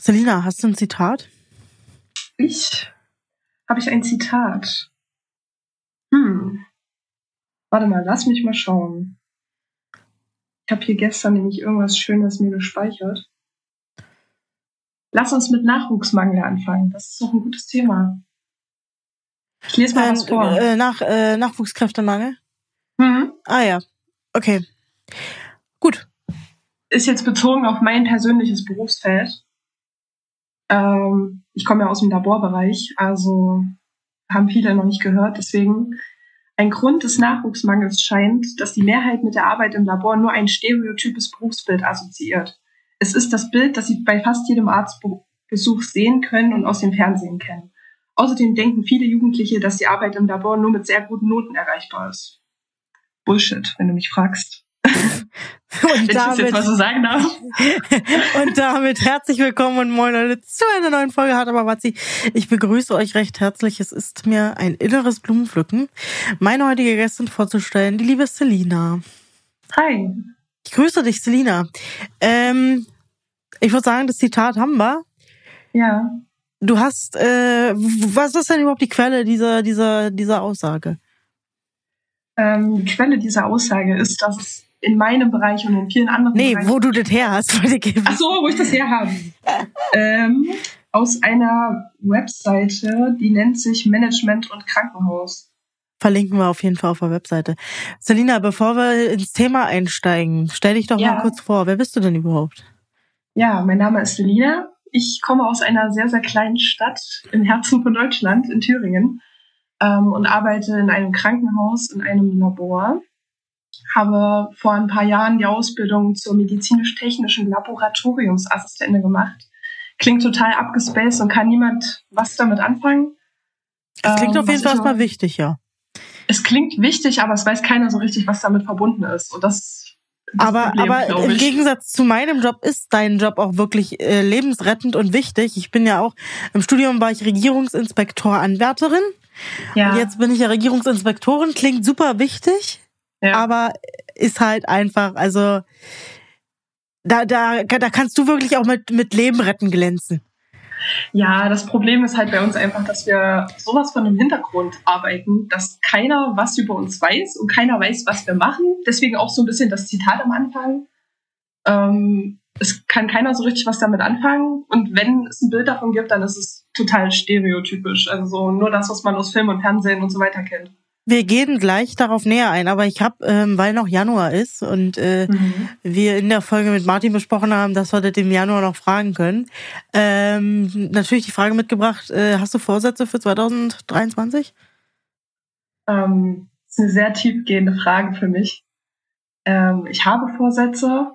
Selina, hast du ein Zitat? Ich? Habe ich ein Zitat? Hm. Warte mal, lass mich mal schauen. Ich habe hier gestern nämlich irgendwas Schönes mir gespeichert. Lass uns mit Nachwuchsmangel anfangen. Das ist doch ein gutes Thema. Ich lese mal ähm, was vor. Äh, nach, äh, Nachwuchskräftemangel? Mhm. Ah ja. Okay. Gut. Ist jetzt bezogen auf mein persönliches Berufsfeld. Ähm, ich komme ja aus dem Laborbereich, also haben viele noch nicht gehört. Deswegen ein Grund des Nachwuchsmangels scheint, dass die Mehrheit mit der Arbeit im Labor nur ein stereotypes Berufsbild assoziiert. Es ist das Bild, das Sie bei fast jedem Arztbesuch sehen können und aus dem Fernsehen kennen. Außerdem denken viele Jugendliche, dass die Arbeit im Labor nur mit sehr guten Noten erreichbar ist. Bullshit, wenn du mich fragst. Und damit, jetzt mal so sagen darf. und damit herzlich willkommen und moin Leute zu einer neuen Folge Hart aber Watzi. Ich begrüße euch recht herzlich. Es ist mir ein inneres Blumenpflücken, meine heutige Gästin vorzustellen, die liebe Selina. Hi. Ich grüße dich, Selina. Ähm, ich würde sagen, das Zitat haben wir. Ja. Du hast, äh, was ist denn überhaupt die Quelle dieser, dieser, dieser Aussage? Ähm, die Quelle dieser Aussage ist, dass es in meinem Bereich und in vielen anderen nee, Bereichen. wo du das her hast. Ach so, wo ich das her habe. ähm, aus einer Webseite, die nennt sich Management und Krankenhaus. Verlinken wir auf jeden Fall auf der Webseite. Selina, bevor wir ins Thema einsteigen, stell dich doch ja. mal kurz vor. Wer bist du denn überhaupt? Ja, mein Name ist Selina. Ich komme aus einer sehr, sehr kleinen Stadt im Herzen von Deutschland, in Thüringen, ähm, und arbeite in einem Krankenhaus, in einem Labor habe vor ein paar Jahren die Ausbildung zur medizinisch-technischen Laboratoriumsassistentin gemacht. Klingt total abgespaced und kann niemand was damit anfangen. Es klingt ähm, auf jeden Fall erstmal wichtig, ja. Es klingt wichtig, aber es weiß keiner so richtig, was damit verbunden ist. Und das aber, Problem, aber im Gegensatz zu meinem Job ist dein Job auch wirklich äh, lebensrettend und wichtig. Ich bin ja auch im Studium war ich Regierungsinspektor Anwärterin. Ja. Und jetzt bin ich ja Regierungsinspektorin. Klingt super wichtig. Ja. Aber ist halt einfach, also da, da, da kannst du wirklich auch mit, mit Leben retten glänzen. Ja, das Problem ist halt bei uns einfach, dass wir sowas von im Hintergrund arbeiten, dass keiner was über uns weiß und keiner weiß, was wir machen. Deswegen auch so ein bisschen das Zitat am Anfang. Ähm, es kann keiner so richtig was damit anfangen. Und wenn es ein Bild davon gibt, dann ist es total stereotypisch. Also so nur das, was man aus Film und Fernsehen und so weiter kennt. Wir gehen gleich darauf näher ein, aber ich habe, ähm, weil noch Januar ist und äh, mhm. wir in der Folge mit Martin besprochen haben, dass wir das im Januar noch fragen können, ähm, natürlich die Frage mitgebracht, äh, hast du Vorsätze für 2023? Ähm, das ist eine sehr tiefgehende Frage für mich. Ähm, ich habe Vorsätze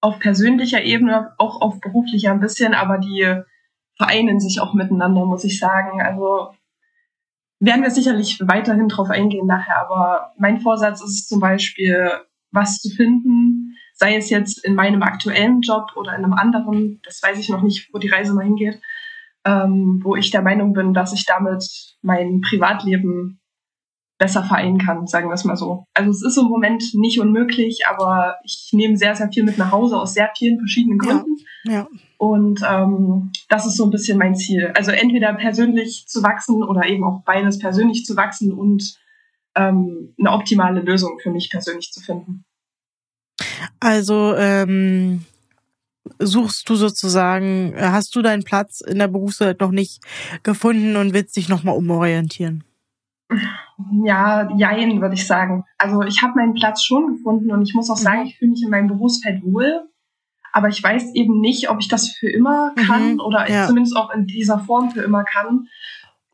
auf persönlicher Ebene, auch auf beruflicher ein bisschen, aber die vereinen sich auch miteinander, muss ich sagen. Also werden wir sicherlich weiterhin drauf eingehen nachher, aber mein Vorsatz ist zum Beispiel, was zu finden, sei es jetzt in meinem aktuellen Job oder in einem anderen, das weiß ich noch nicht, wo die Reise mal hingeht, ähm, wo ich der Meinung bin, dass ich damit mein Privatleben besser vereinen kann, sagen wir es mal so. Also es ist im Moment nicht unmöglich, aber ich nehme sehr, sehr viel mit nach Hause aus sehr vielen verschiedenen Gründen. Ja, ja. Und ähm, das ist so ein bisschen mein Ziel. Also entweder persönlich zu wachsen oder eben auch beides persönlich zu wachsen und ähm, eine optimale Lösung für mich persönlich zu finden. Also ähm, suchst du sozusagen, hast du deinen Platz in der Berufswelt noch nicht gefunden und willst dich nochmal umorientieren? Ja, jein, würde ich sagen. Also ich habe meinen Platz schon gefunden und ich muss auch sagen, mhm. ich fühle mich in meinem Berufsfeld wohl. Aber ich weiß eben nicht, ob ich das für immer kann mhm, oder ja. zumindest auch in dieser Form für immer kann.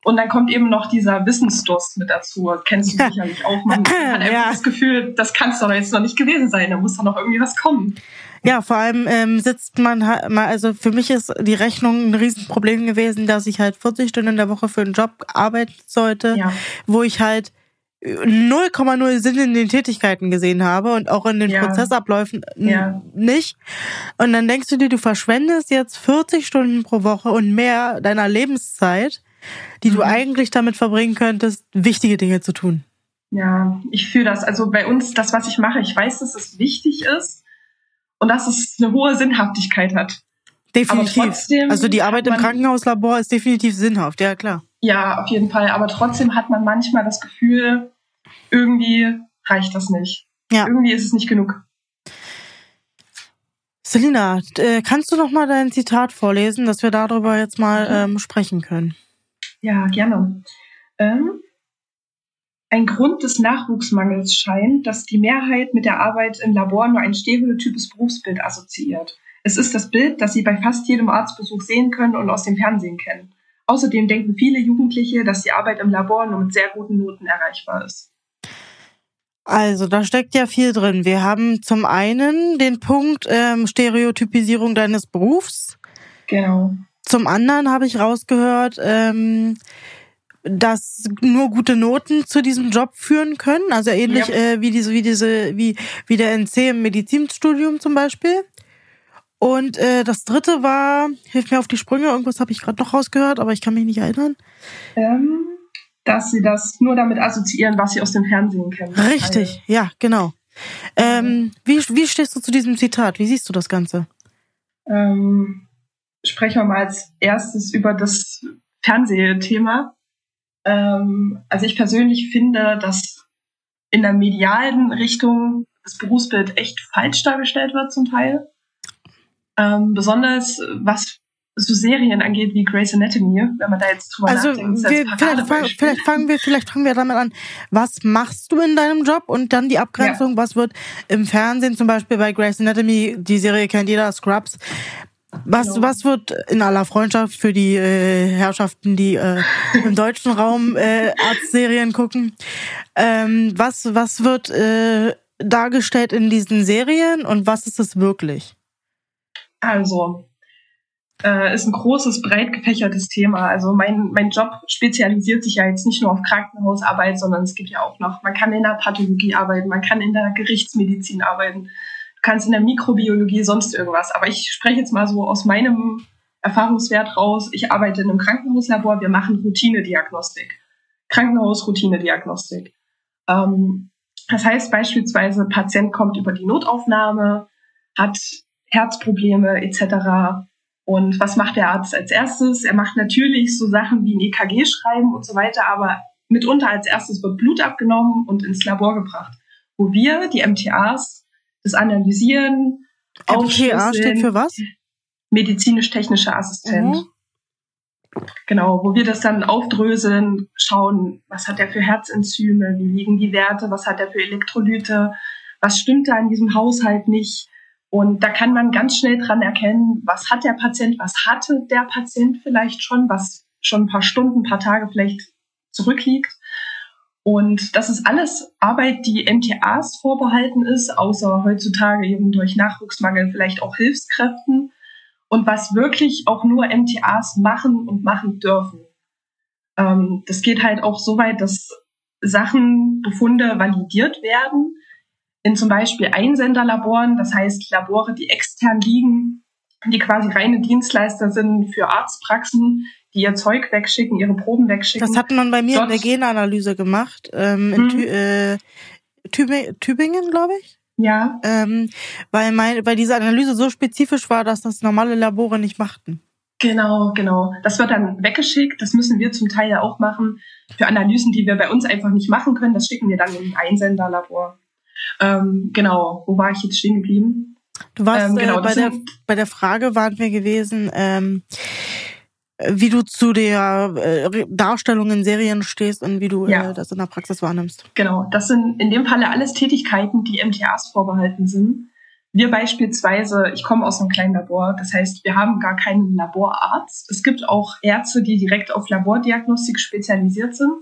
Und dann kommt eben noch dieser Wissensdurst mit dazu. Kennst du sicherlich auch. Man hat einfach ja. das Gefühl, das kann es doch jetzt noch nicht gewesen sein. Da muss doch noch irgendwie was kommen. Ja, vor allem ähm, sitzt man mal, also für mich ist die Rechnung ein Riesenproblem gewesen, dass ich halt 40 Stunden in der Woche für einen Job arbeiten sollte, ja. wo ich halt 0,0 Sinn in den Tätigkeiten gesehen habe und auch in den ja. Prozessabläufen ja. nicht. Und dann denkst du dir, du verschwendest jetzt 40 Stunden pro Woche und mehr deiner Lebenszeit, die mhm. du eigentlich damit verbringen könntest, wichtige Dinge zu tun. Ja, ich fühle das. Also bei uns, das, was ich mache, ich weiß, dass es wichtig ist und dass es eine hohe Sinnhaftigkeit hat. Definitiv. Trotzdem also die Arbeit im Krankenhauslabor ist definitiv sinnhaft, ja klar. Ja, auf jeden Fall. Aber trotzdem hat man manchmal das Gefühl, irgendwie reicht das nicht. Ja. Irgendwie ist es nicht genug. Selina, äh, kannst du noch mal dein Zitat vorlesen, dass wir darüber jetzt mal ähm, sprechen können? Ja, gerne. Ähm, ein Grund des Nachwuchsmangels scheint, dass die Mehrheit mit der Arbeit im Labor nur ein stereotypes Berufsbild assoziiert. Es ist das Bild, das Sie bei fast jedem Arztbesuch sehen können und aus dem Fernsehen kennen. Außerdem denken viele Jugendliche, dass die Arbeit im Labor nur mit sehr guten Noten erreichbar ist. Also, da steckt ja viel drin. Wir haben zum einen den Punkt ähm, Stereotypisierung deines Berufs. Genau. Zum anderen habe ich rausgehört, ähm, dass nur gute Noten zu diesem Job führen können. Also ähnlich ja. äh, wie diese, wie diese, wie, wie der NC im Medizinstudium zum Beispiel. Und äh, das dritte war, hilf mir auf die Sprünge, irgendwas habe ich gerade noch rausgehört, aber ich kann mich nicht erinnern. Ähm, dass sie das nur damit assoziieren, was sie aus dem Fernsehen kennen. Richtig, also. ja, genau. Ähm, wie, wie stehst du zu diesem Zitat? Wie siehst du das Ganze? Ähm, sprechen wir mal als erstes über das Fernsehthema. Ähm, also ich persönlich finde, dass in der medialen Richtung das Berufsbild echt falsch dargestellt wird zum Teil. Ähm, besonders was so Serien angeht wie Grey's Anatomy, wenn man da jetzt drüber also nachdenkt. Wir, vielleicht, fang, vielleicht, fangen wir, vielleicht fangen wir damit an. Was machst du in deinem Job? Und dann die Abgrenzung, ja. was wird im Fernsehen, zum Beispiel bei Grey's Anatomy, die Serie kennt jeder, Scrubs. Was, genau. was wird in aller Freundschaft für die äh, Herrschaften, die äh, im deutschen Raum äh, Arztserien gucken, ähm, was, was wird äh, dargestellt in diesen Serien und was ist es wirklich? Also, äh, ist ein großes, breit gefächertes Thema. Also mein, mein Job spezialisiert sich ja jetzt nicht nur auf Krankenhausarbeit, sondern es gibt ja auch noch, man kann in der Pathologie arbeiten, man kann in der Gerichtsmedizin arbeiten, kannst in der Mikrobiologie, sonst irgendwas. Aber ich spreche jetzt mal so aus meinem Erfahrungswert raus. Ich arbeite in einem Krankenhauslabor, wir machen Routinediagnostik. Krankenhaus-Routinediagnostik. Ähm, das heißt beispielsweise, Patient kommt über die Notaufnahme, hat Herzprobleme etc. Und was macht der Arzt als erstes? Er macht natürlich so Sachen wie ein EKG schreiben und so weiter, aber mitunter als erstes wird Blut abgenommen und ins Labor gebracht, wo wir, die MTAs, das analysieren. MTA steht für was? Medizinisch-technischer Assistent. Mhm. Genau, wo wir das dann aufdröseln, schauen, was hat er für Herzenzyme, wie liegen die Werte, was hat er für Elektrolyte, was stimmt da in diesem Haushalt nicht, und da kann man ganz schnell dran erkennen, was hat der Patient, was hatte der Patient vielleicht schon, was schon ein paar Stunden, ein paar Tage vielleicht zurückliegt. Und das ist alles Arbeit, die MTAs vorbehalten ist, außer heutzutage eben durch Nachwuchsmangel vielleicht auch Hilfskräften. Und was wirklich auch nur MTAs machen und machen dürfen. Ähm, das geht halt auch so weit, dass Sachen, Befunde validiert werden in zum Beispiel Einsenderlaboren, das heißt Labore, die extern liegen, die quasi reine Dienstleister sind für Arztpraxen, die ihr Zeug wegschicken, ihre Proben wegschicken. Das hat man bei mir Dort, in der Genanalyse gemacht, ähm, in Tü äh, Tübingen, Tübingen glaube ich. Ja. Ähm, weil, mein, weil diese Analyse so spezifisch war, dass das normale Labore nicht machten. Genau, genau. Das wird dann weggeschickt. Das müssen wir zum Teil ja auch machen. Für Analysen, die wir bei uns einfach nicht machen können, das schicken wir dann in ein Einsenderlabor. Ähm, genau, wo war ich jetzt stehen geblieben? Du warst ähm, genau, äh, bei, der, bei der Frage waren wir gewesen, ähm, wie du zu der äh, Darstellung in Serien stehst und wie du ja. äh, das in der Praxis wahrnimmst. Genau, das sind in dem Falle alles Tätigkeiten, die MTAs vorbehalten sind. Wir beispielsweise, ich komme aus einem kleinen Labor, das heißt, wir haben gar keinen Laborarzt. Es gibt auch Ärzte, die direkt auf Labordiagnostik spezialisiert sind.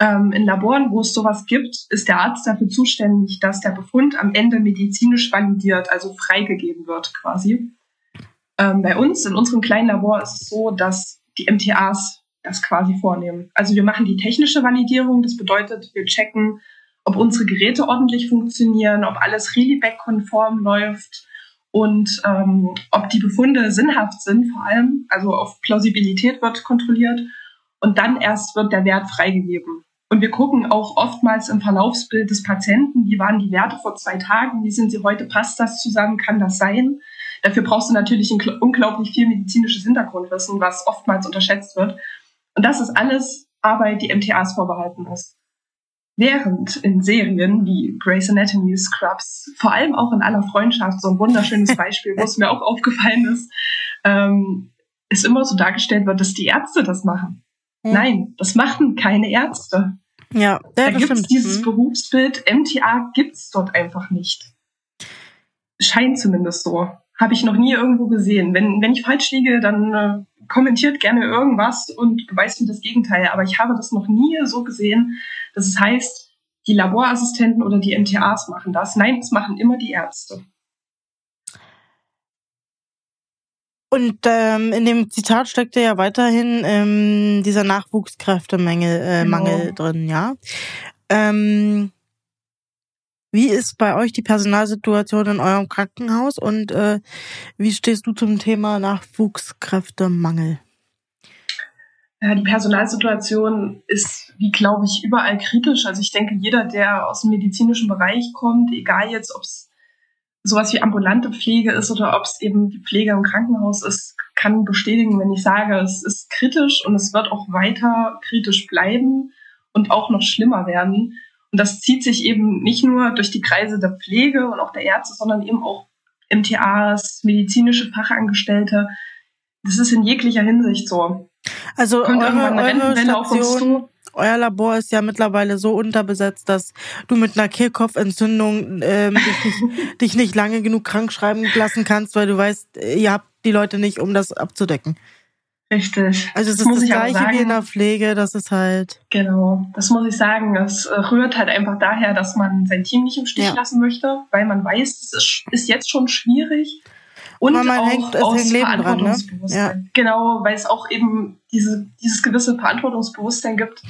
Ähm, in Laboren, wo es sowas gibt, ist der Arzt dafür zuständig, dass der Befund am Ende medizinisch validiert, also freigegeben wird quasi. Ähm, bei uns, in unserem kleinen Labor, ist es so, dass die MTAs das quasi vornehmen. Also wir machen die technische Validierung, das bedeutet, wir checken, ob unsere Geräte ordentlich funktionieren, ob alles Reliback-konform läuft und ähm, ob die Befunde sinnhaft sind, vor allem, also auf Plausibilität wird kontrolliert und dann erst wird der Wert freigegeben. Und wir gucken auch oftmals im Verlaufsbild des Patienten, wie waren die Werte vor zwei Tagen, wie sind sie heute, passt das zusammen, kann das sein? Dafür brauchst du natürlich ein unglaublich viel medizinisches Hintergrundwissen, was oftmals unterschätzt wird. Und das ist alles Arbeit, die MTAs vorbehalten ist. Während in Serien wie Grey's Anatomy, Scrubs, vor allem auch in aller Freundschaft, so ein wunderschönes Beispiel, wo es mir auch aufgefallen ist, ähm, ist immer so dargestellt wird, dass die Ärzte das machen. Mhm. Nein, das machen keine Ärzte. Ja, ja da gibt es dieses mhm. Berufsbild, MTA gibt's dort einfach nicht. Scheint zumindest so. Habe ich noch nie irgendwo gesehen. Wenn, wenn ich falsch liege, dann äh, kommentiert gerne irgendwas und beweist mir das Gegenteil. Aber ich habe das noch nie so gesehen, dass es heißt, die Laborassistenten oder die MTAs machen das. Nein, das machen immer die Ärzte. Und ähm, in dem Zitat steckte ja weiterhin ähm, dieser Nachwuchskräftemangel äh, genau. Mangel drin, ja. Ähm, wie ist bei euch die Personalsituation in eurem Krankenhaus und äh, wie stehst du zum Thema Nachwuchskräftemangel? Ja, die Personalsituation ist, wie glaube ich, überall kritisch. Also ich denke, jeder, der aus dem medizinischen Bereich kommt, egal jetzt, ob es sowas wie ambulante Pflege ist oder ob es eben die Pflege im Krankenhaus ist, kann bestätigen, wenn ich sage, es ist kritisch und es wird auch weiter kritisch bleiben und auch noch schlimmer werden. Und das zieht sich eben nicht nur durch die Kreise der Pflege und auch der Ärzte, sondern eben auch MTAs, medizinische Fachangestellte. Das ist in jeglicher Hinsicht so. Also Kommt eure, eure Station, euer Labor ist ja mittlerweile so unterbesetzt, dass du mit einer Kehlkopfentzündung ähm, dich, nicht, dich nicht lange genug krank schreiben lassen kannst, weil du weißt, ihr habt die Leute nicht, um das abzudecken. Richtig. Also es das ist das Gleiche sagen, wie in der Pflege, das ist halt. Genau, das muss ich sagen. Es äh, rührt halt einfach daher, dass man sein Team nicht im Stich ja. lassen möchte, weil man weiß, es ist, ist jetzt schon schwierig. Und man auch hängt, aus Verantwortungsbewusstsein. Dran, ne? ja. Genau, weil es auch eben diese, dieses gewisse Verantwortungsbewusstsein gibt,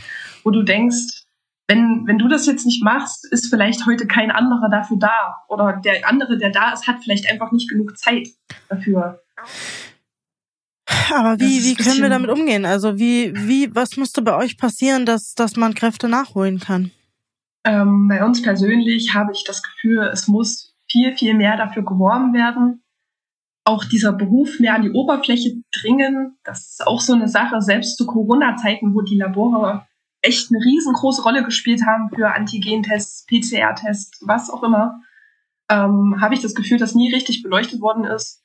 wo du denkst, wenn, wenn du das jetzt nicht machst, ist vielleicht heute kein anderer dafür da. Oder der andere, der da ist, hat vielleicht einfach nicht genug Zeit dafür. Aber wie, wie können wir damit umgehen? Also wie, wie, was musste bei euch passieren, dass, dass man Kräfte nachholen kann? Ähm, bei uns persönlich habe ich das Gefühl, es muss viel, viel mehr dafür geworben werden, auch dieser Beruf mehr an die Oberfläche dringen. Das ist auch so eine Sache, selbst zu Corona-Zeiten, wo die Labore echt eine riesengroße Rolle gespielt haben für Antigentests, PCR-Tests, was auch immer, ähm, habe ich das Gefühl, dass nie richtig beleuchtet worden ist.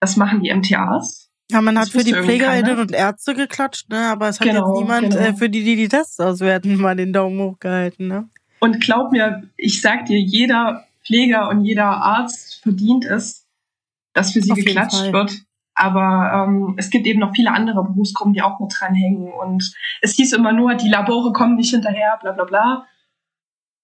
Das machen die MTAs. Ja, man hat für die Pflegerinnen und Ärzte geklatscht, ne? aber es hat genau, jetzt niemand genau. äh, für die, die die Tests auswerten, mal den Daumen hochgehalten. Ne? Und glaub mir, ich sag dir, jeder Pfleger und jeder Arzt verdient es, dass für sie Auf geklatscht wird. Aber ähm, es gibt eben noch viele andere Berufsgruppen, die auch mit dranhängen. Und es hieß immer nur, die Labore kommen nicht hinterher, bla bla bla.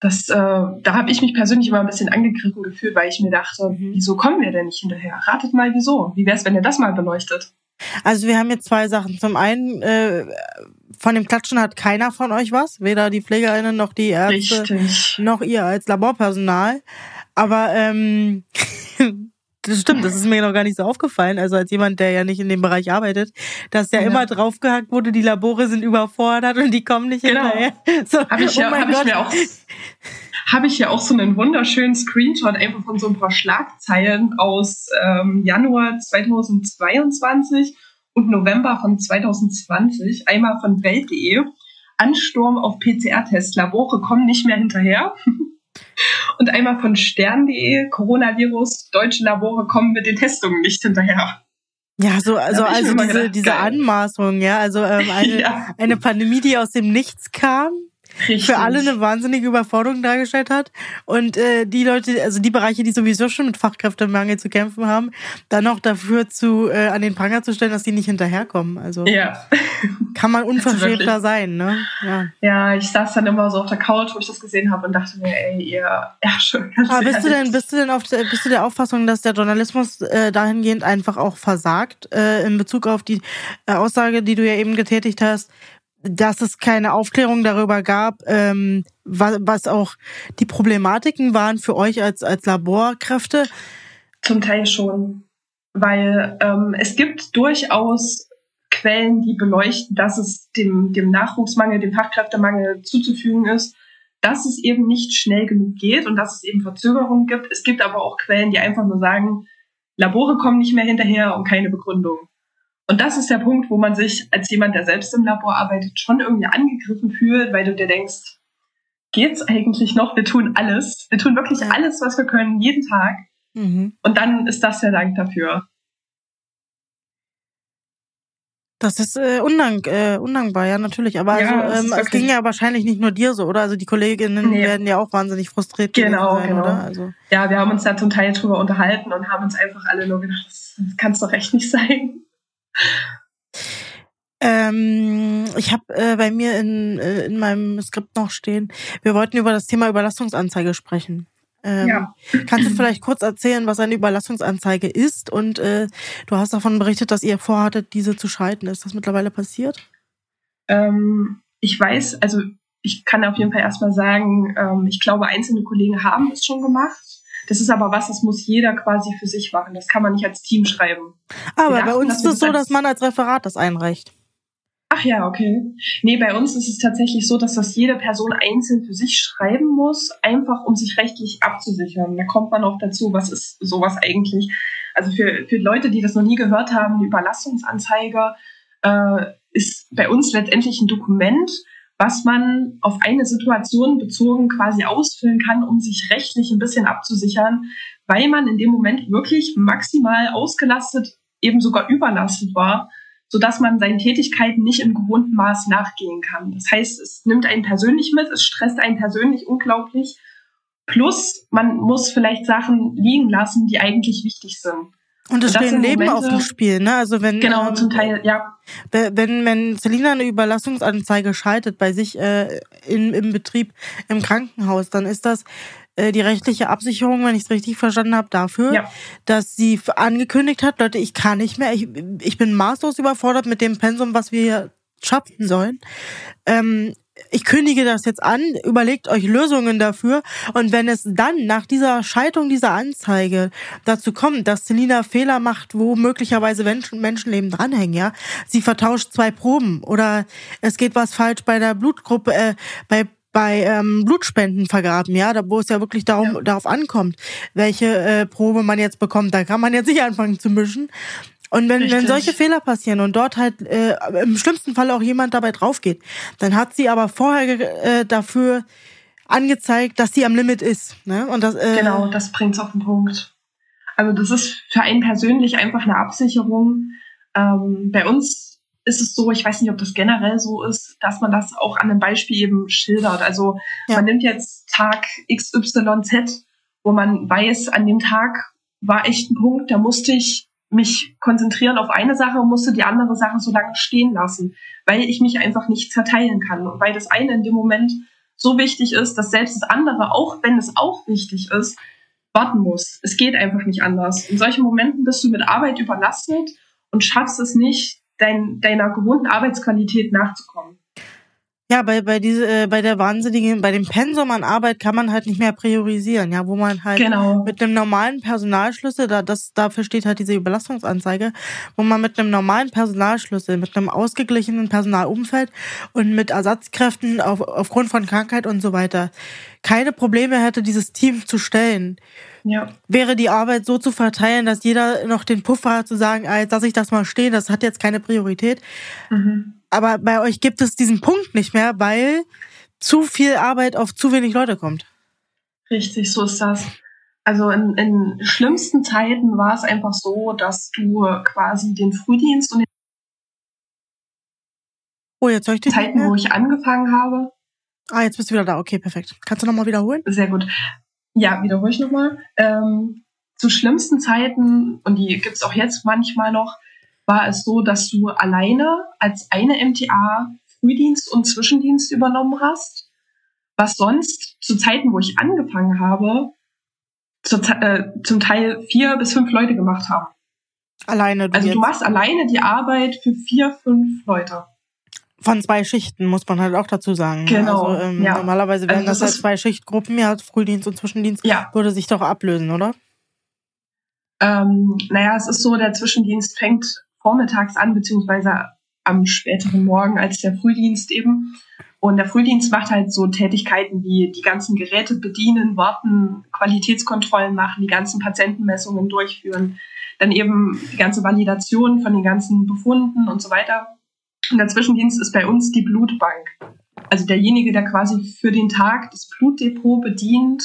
Das, äh, da habe ich mich persönlich immer ein bisschen angegriffen gefühlt, weil ich mir dachte, mhm. wieso kommen wir denn nicht hinterher? Ratet mal, wieso? Wie wäre es, wenn ihr das mal beleuchtet? Also wir haben jetzt zwei Sachen. Zum einen, äh, von dem Klatschen hat keiner von euch was, weder die PflegerInnen noch die Ärzte, Richtig. noch ihr als Laborpersonal. Aber ähm, das stimmt, das ist mir noch gar nicht so aufgefallen. Also als jemand, der ja nicht in dem Bereich arbeitet, dass ja, ja. immer draufgehackt wurde, die Labore sind überfordert und die kommen nicht genau. hinterher. So, habe ich, ja, oh hab ich mir auch habe ich ja auch so einen wunderschönen Screenshot einfach von so ein paar Schlagzeilen aus ähm, Januar 2022 und November von 2020. Einmal von Welt.de. Ansturm auf PCR-Tests. Labore kommen nicht mehr hinterher. Und einmal von stern.de, Coronavirus, deutsche Labore kommen mit den Testungen nicht hinterher. Ja, so, also, also diese, gedacht, diese Anmaßung, ja, also ähm, eine, ja. eine Pandemie, die aus dem Nichts kam, Richtig. für alle eine wahnsinnige Überforderung dargestellt hat. Und äh, die Leute, also die Bereiche, die sowieso schon mit Fachkräftemangel zu kämpfen haben, dann noch dafür zu äh, an den Pranger zu stellen, dass die nicht hinterherkommen. Also ja. kann man unverschämter sein, ne? Ja. ja, ich saß dann immer so auf der Couch, wo ich das gesehen habe und dachte mir, ey, ihr ja schon. Aber bist du denn, bist du denn auf bist du der Auffassung, dass der Journalismus äh, dahingehend einfach auch versagt äh, in Bezug auf die äh, Aussage, die du ja eben getätigt hast, dass es keine Aufklärung darüber gab, ähm, was, was auch die Problematiken waren für euch als, als Laborkräfte? Zum Teil schon, weil ähm, es gibt durchaus Quellen, die beleuchten, dass es dem, dem Nachwuchsmangel, dem Fachkräftemangel zuzufügen ist, dass es eben nicht schnell genug geht und dass es eben Verzögerungen gibt. Es gibt aber auch Quellen, die einfach nur sagen, Labore kommen nicht mehr hinterher und keine Begründung. Und das ist der Punkt, wo man sich als jemand, der selbst im Labor arbeitet, schon irgendwie angegriffen fühlt, weil du dir denkst, geht's eigentlich noch? Wir tun alles. Wir tun wirklich alles, was wir können, jeden Tag. Mhm. Und dann ist das der Dank dafür. Das ist äh, undank, äh, undankbar, ja, natürlich. Aber ja, also, ähm, es ging ja wahrscheinlich nicht nur dir so, oder? Also die Kolleginnen nee. werden ja auch wahnsinnig frustriert. Genau, sein, genau. Oder? Also. Ja, wir haben uns da zum Teil drüber unterhalten und haben uns einfach alle nur gedacht, das, das kann es doch echt nicht sein. Ähm, ich habe äh, bei mir in, äh, in meinem Skript noch stehen, wir wollten über das Thema Überlastungsanzeige sprechen. Ähm, ja. Kannst du vielleicht kurz erzählen, was eine Überlastungsanzeige ist? Und äh, du hast davon berichtet, dass ihr vorhattet, diese zu schalten. Ist das mittlerweile passiert? Ähm, ich weiß, also ich kann auf jeden Fall erstmal sagen, ähm, ich glaube, einzelne Kollegen haben es schon gemacht. Das ist aber was, das muss jeder quasi für sich machen. Das kann man nicht als Team schreiben. Aber dachten, bei uns ist es so, dass man als Referat das einreicht. Ach ja, okay. Nee, bei uns ist es tatsächlich so, dass das jede Person einzeln für sich schreiben muss, einfach um sich rechtlich abzusichern. Da kommt man auch dazu, was ist sowas eigentlich? Also für, für Leute, die das noch nie gehört haben, die Überlastungsanzeige äh, ist bei uns letztendlich ein Dokument, was man auf eine Situation bezogen quasi ausfüllen kann, um sich rechtlich ein bisschen abzusichern, weil man in dem Moment wirklich maximal ausgelastet, eben sogar überlastet war sodass man seinen Tätigkeiten nicht im gewohnten Maß nachgehen kann. Das heißt, es nimmt einen persönlich mit, es stresst einen persönlich unglaublich. Plus, man muss vielleicht Sachen liegen lassen, die eigentlich wichtig sind. Und es stehen Leben Momente, auf dem Spiel, ne? Also wenn genau ähm, zum Teil, ja. Wenn wenn Selina eine Überlassungsanzeige schaltet bei sich äh, in, im Betrieb im Krankenhaus, dann ist das äh, die rechtliche Absicherung, wenn ich es richtig verstanden habe, dafür, ja. dass sie angekündigt hat, Leute, ich kann nicht mehr, ich, ich bin maßlos überfordert mit dem Pensum, was wir hier schaffen sollen. Ähm, ich kündige das jetzt an, überlegt euch Lösungen dafür. Und wenn es dann nach dieser Schaltung dieser Anzeige dazu kommt, dass Selina Fehler macht, wo möglicherweise Menschen, Menschenleben dranhängen, ja, sie vertauscht zwei Proben oder es geht was falsch bei der Blutgruppe, äh, bei bei ähm, Blutspenden vergraben, ja, da wo es ja wirklich darum, ja. darauf ankommt, welche äh, Probe man jetzt bekommt. Da kann man jetzt nicht anfangen zu mischen. Und wenn, wenn solche Fehler passieren und dort halt äh, im schlimmsten Fall auch jemand dabei draufgeht, dann hat sie aber vorher äh, dafür angezeigt, dass sie am Limit ist. Ne? Und das, äh, genau, das bringt's auf den Punkt. Also das ist für einen persönlich einfach eine Absicherung. Ähm, bei uns ist es so, ich weiß nicht, ob das generell so ist, dass man das auch an einem Beispiel eben schildert. Also ja. man nimmt jetzt Tag XYZ, wo man weiß, an dem Tag war echt ein Punkt, da musste ich mich konzentrieren auf eine Sache und musste die andere Sache so lange stehen lassen, weil ich mich einfach nicht zerteilen kann und weil das eine in dem Moment so wichtig ist, dass selbst das andere, auch wenn es auch wichtig ist, warten muss. Es geht einfach nicht anders. In solchen Momenten bist du mit Arbeit überlastet und schaffst es nicht, dein, deiner gewohnten Arbeitsqualität nachzukommen. Ja, bei, bei diese, äh, bei der wahnsinnigen, bei dem Pensum an Arbeit kann man halt nicht mehr priorisieren, ja, wo man halt genau. mit einem normalen Personalschlüssel, da, das, dafür steht halt diese Überlastungsanzeige, wo man mit einem normalen Personalschlüssel, mit einem ausgeglichenen Personalumfeld und mit Ersatzkräften auf, aufgrund von Krankheit und so weiter keine Probleme hätte, dieses Team zu stellen. Ja. Wäre die Arbeit so zu verteilen, dass jeder noch den Puffer hat zu sagen, ah, jetzt lasse ich das mal stehen, das hat jetzt keine Priorität. Mhm. Aber bei euch gibt es diesen Punkt nicht mehr, weil zu viel Arbeit auf zu wenig Leute kommt. Richtig, so ist das. Also in, in schlimmsten Zeiten war es einfach so, dass du quasi den Frühdienst und den oh, jetzt ich Zeiten, wo ich angefangen habe. Ah, jetzt bist du wieder da. Okay, perfekt. Kannst du nochmal wiederholen? Sehr gut. Ja, wiederhole ich nochmal. Ähm, zu schlimmsten Zeiten, und die gibt's auch jetzt manchmal noch, war es so, dass du alleine als eine MTA Frühdienst und Zwischendienst übernommen hast, was sonst zu Zeiten, wo ich angefangen habe, zu, äh, zum Teil vier bis fünf Leute gemacht haben. Alleine. Du also jetzt. du machst alleine die Arbeit für vier, fünf Leute. Von zwei Schichten, muss man halt auch dazu sagen. Ne? Genau. Also, ähm, ja. Normalerweise wären also das, das halt zwei Schichtgruppen, ja, Frühdienst und Zwischendienst ja. würde sich doch ablösen, oder? Ähm, naja, es ist so, der Zwischendienst fängt vormittags an, beziehungsweise am späteren Morgen als der Frühdienst eben. Und der Frühdienst macht halt so Tätigkeiten wie die ganzen Geräte bedienen, warten, Qualitätskontrollen machen, die ganzen Patientenmessungen durchführen. dann eben die ganze Validation von den ganzen Befunden und so weiter. Und der Zwischendienst ist bei uns die Blutbank. Also derjenige, der quasi für den Tag das Blutdepot bedient,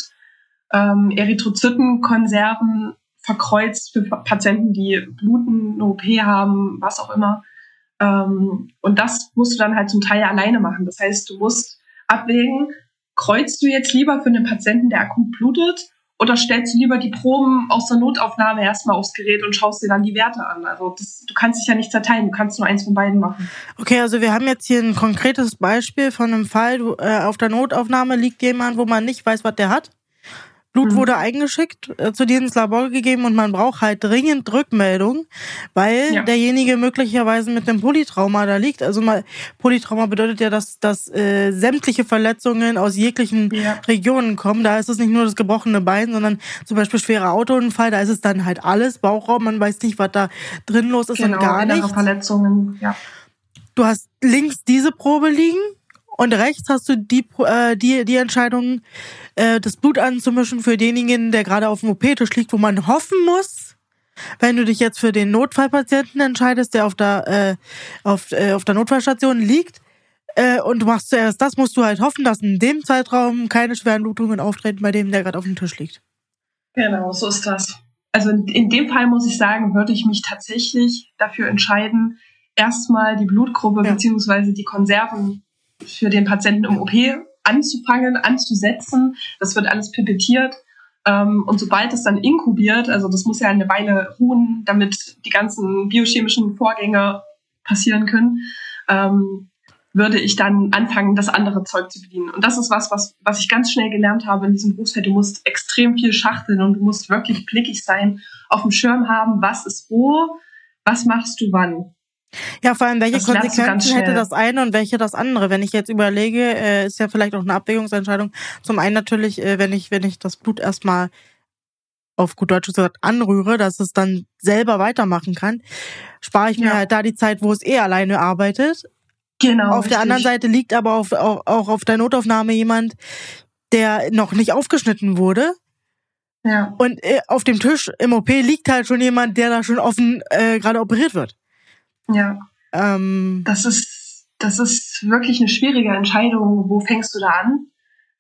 ähm, Erythrozytenkonserven verkreuzt für Patienten, die Bluten, eine OP haben, was auch immer. Ähm, und das musst du dann halt zum Teil alleine machen. Das heißt, du musst abwägen, kreuzt du jetzt lieber für einen Patienten, der akut blutet, oder stellst du lieber die Proben aus der Notaufnahme erstmal aufs Gerät und schaust dir dann die Werte an? Also das, du kannst dich ja nicht zerteilen, du kannst nur eins von beiden machen. Okay, also wir haben jetzt hier ein konkretes Beispiel von einem Fall, äh, auf der Notaufnahme liegt jemand, wo man nicht weiß, was der hat. Blut mhm. wurde eingeschickt, äh, zu dir ins Labor gegeben und man braucht halt dringend Rückmeldung, weil ja. derjenige möglicherweise mit einem Polytrauma da liegt. Also mal Polytrauma bedeutet ja, dass, dass äh, sämtliche Verletzungen aus jeglichen ja. Regionen kommen. Da ist es nicht nur das gebrochene Bein, sondern zum Beispiel schwerer Autounfall. Da ist es dann halt alles Bauchraum. Man weiß nicht, was da drin los ist genau, und gar nichts. Verletzungen, ja. Du hast links diese Probe liegen und rechts hast du die, äh, die, die Entscheidung, äh, das Blut anzumischen für denjenigen, der gerade auf dem OP-Tisch liegt, wo man hoffen muss, wenn du dich jetzt für den Notfallpatienten entscheidest, der auf der, äh, auf, äh, auf der Notfallstation liegt, äh, und du machst zuerst das, musst du halt hoffen, dass in dem Zeitraum keine schweren Blutungen auftreten bei dem, der gerade auf dem Tisch liegt. Genau, so ist das. Also in, in dem Fall muss ich sagen, würde ich mich tatsächlich dafür entscheiden, erstmal die Blutgruppe ja. beziehungsweise die Konserven für den Patienten im OP anzufangen, anzusetzen. Das wird alles pipettiert. Ähm, und sobald es dann inkubiert, also das muss ja eine Weile ruhen, damit die ganzen biochemischen Vorgänge passieren können, ähm, würde ich dann anfangen, das andere Zeug zu bedienen. Und das ist was, was, was ich ganz schnell gelernt habe in diesem Berufsfeld. Du musst extrem viel schachteln und du musst wirklich blickig sein, auf dem Schirm haben, was ist wo, was machst du wann. Ja, vor allem, welche das Konsequenzen hätte das eine und welche das andere? Wenn ich jetzt überlege, äh, ist ja vielleicht auch eine Abwägungsentscheidung. Zum einen natürlich, äh, wenn ich, wenn ich das Blut erstmal auf gut Deutsch gesagt anrühre, dass es dann selber weitermachen kann, spare ich mir halt da die Zeit, wo es eh alleine arbeitet. Genau. Auf richtig. der anderen Seite liegt aber auf, auch, auch auf der Notaufnahme jemand, der noch nicht aufgeschnitten wurde. Ja. Und äh, auf dem Tisch im OP liegt halt schon jemand, der da schon offen äh, gerade operiert wird. Ja. Ähm, das ist, das ist wirklich eine schwierige Entscheidung. Wo fängst du da an?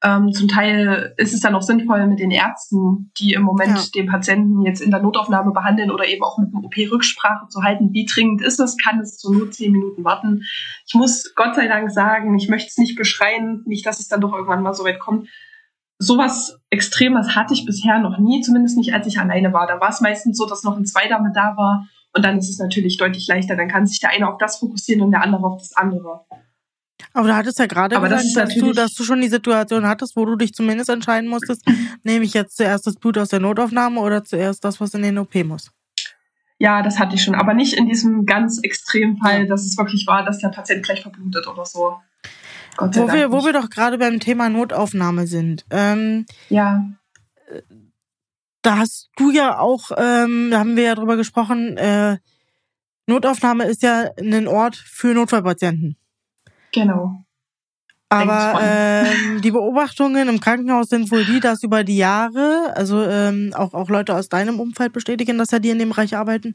Ähm, zum Teil ist es dann auch sinnvoll mit den Ärzten, die im Moment ja. den Patienten jetzt in der Notaufnahme behandeln oder eben auch mit dem OP Rücksprache zu halten. Wie dringend ist es? Kann es zur Not zehn Minuten warten? Ich muss Gott sei Dank sagen, ich möchte es nicht beschreien, nicht, dass es dann doch irgendwann mal so weit kommt. Sowas Extremes hatte ich bisher noch nie, zumindest nicht, als ich alleine war. Da war es meistens so, dass noch ein Zweiter mit da war und dann ist es natürlich deutlich leichter. Dann kann sich der eine auf das fokussieren und der andere auf das andere. Aber du hattest ja gerade Aber gesagt, das dass, du, dass du schon die Situation hattest, wo du dich zumindest entscheiden musstest, nehme ich jetzt zuerst das Blut aus der Notaufnahme oder zuerst das, was in den OP muss? Ja, das hatte ich schon, aber nicht in diesem ganz extremen Fall, dass es wirklich war, dass der Patient gleich verblutet oder so. Wo wir, wo wir doch gerade beim Thema Notaufnahme sind. Ähm, ja da hast du ja auch, ähm, da haben wir ja drüber gesprochen, äh, Notaufnahme ist ja ein Ort für Notfallpatienten. Genau. Aber ähm, die Beobachtungen im Krankenhaus sind wohl die, dass über die Jahre, also ähm, auch, auch Leute aus deinem Umfeld bestätigen, dass ja die in dem Bereich arbeiten,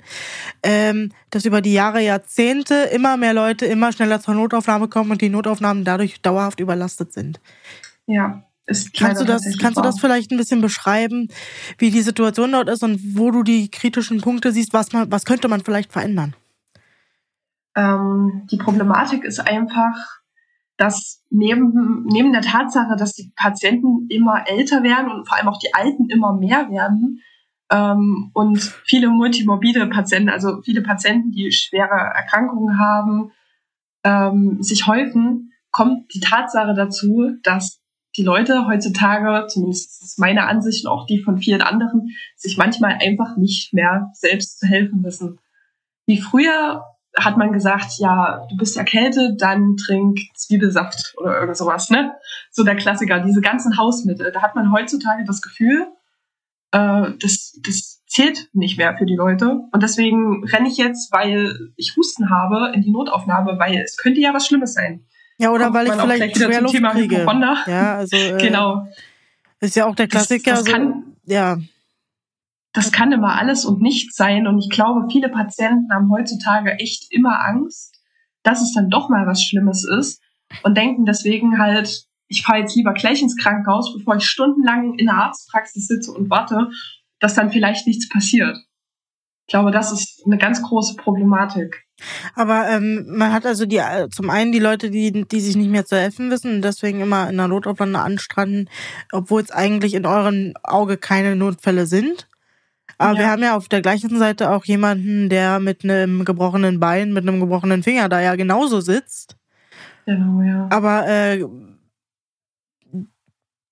ähm, dass über die Jahre, Jahrzehnte immer mehr Leute immer schneller zur Notaufnahme kommen und die Notaufnahmen dadurch dauerhaft überlastet sind. Ja, kannst du das, kannst du das vielleicht ein bisschen beschreiben, wie die Situation dort ist und wo du die kritischen Punkte siehst, was man, was könnte man vielleicht verändern? Ähm, die Problematik ist einfach, dass neben, neben der Tatsache, dass die Patienten immer älter werden und vor allem auch die Alten immer mehr werden ähm, und viele multimorbide Patienten, also viele Patienten, die schwere Erkrankungen haben, ähm, sich häufen, kommt die Tatsache dazu, dass die Leute heutzutage, zumindest meine Ansicht und auch die von vielen anderen, sich manchmal einfach nicht mehr selbst zu helfen wissen. Wie früher hat man gesagt, ja, du bist erkältet, dann trink Zwiebelsaft oder irgend sowas, ne? So der Klassiker, diese ganzen Hausmittel. Da hat man heutzutage das Gefühl, äh, das, das zählt nicht mehr für die Leute. Und deswegen renne ich jetzt, weil ich Husten habe, in die Notaufnahme, weil es könnte ja was Schlimmes sein. Ja, oder weil ich vielleicht schwer Luft Thema kriege. Ja, also äh, genau. Ist ja auch der Klassiker. Das, das kann, ja. das kann immer alles und nichts sein. Und ich glaube, viele Patienten haben heutzutage echt immer Angst, dass es dann doch mal was Schlimmes ist und denken deswegen halt, ich fahre jetzt lieber gleich ins Krankenhaus, bevor ich stundenlang in der Arztpraxis sitze und warte, dass dann vielleicht nichts passiert. Ich glaube, das ist eine ganz große Problematik. Aber ähm, man hat also die äh, zum einen die Leute, die, die sich nicht mehr zu helfen wissen und deswegen immer in der Notaufnahme anstranden, obwohl es eigentlich in eurem Auge keine Notfälle sind. Aber ja. wir haben ja auf der gleichen Seite auch jemanden, der mit einem gebrochenen Bein, mit einem gebrochenen Finger da ja genauso sitzt. Genau, ja. Aber äh,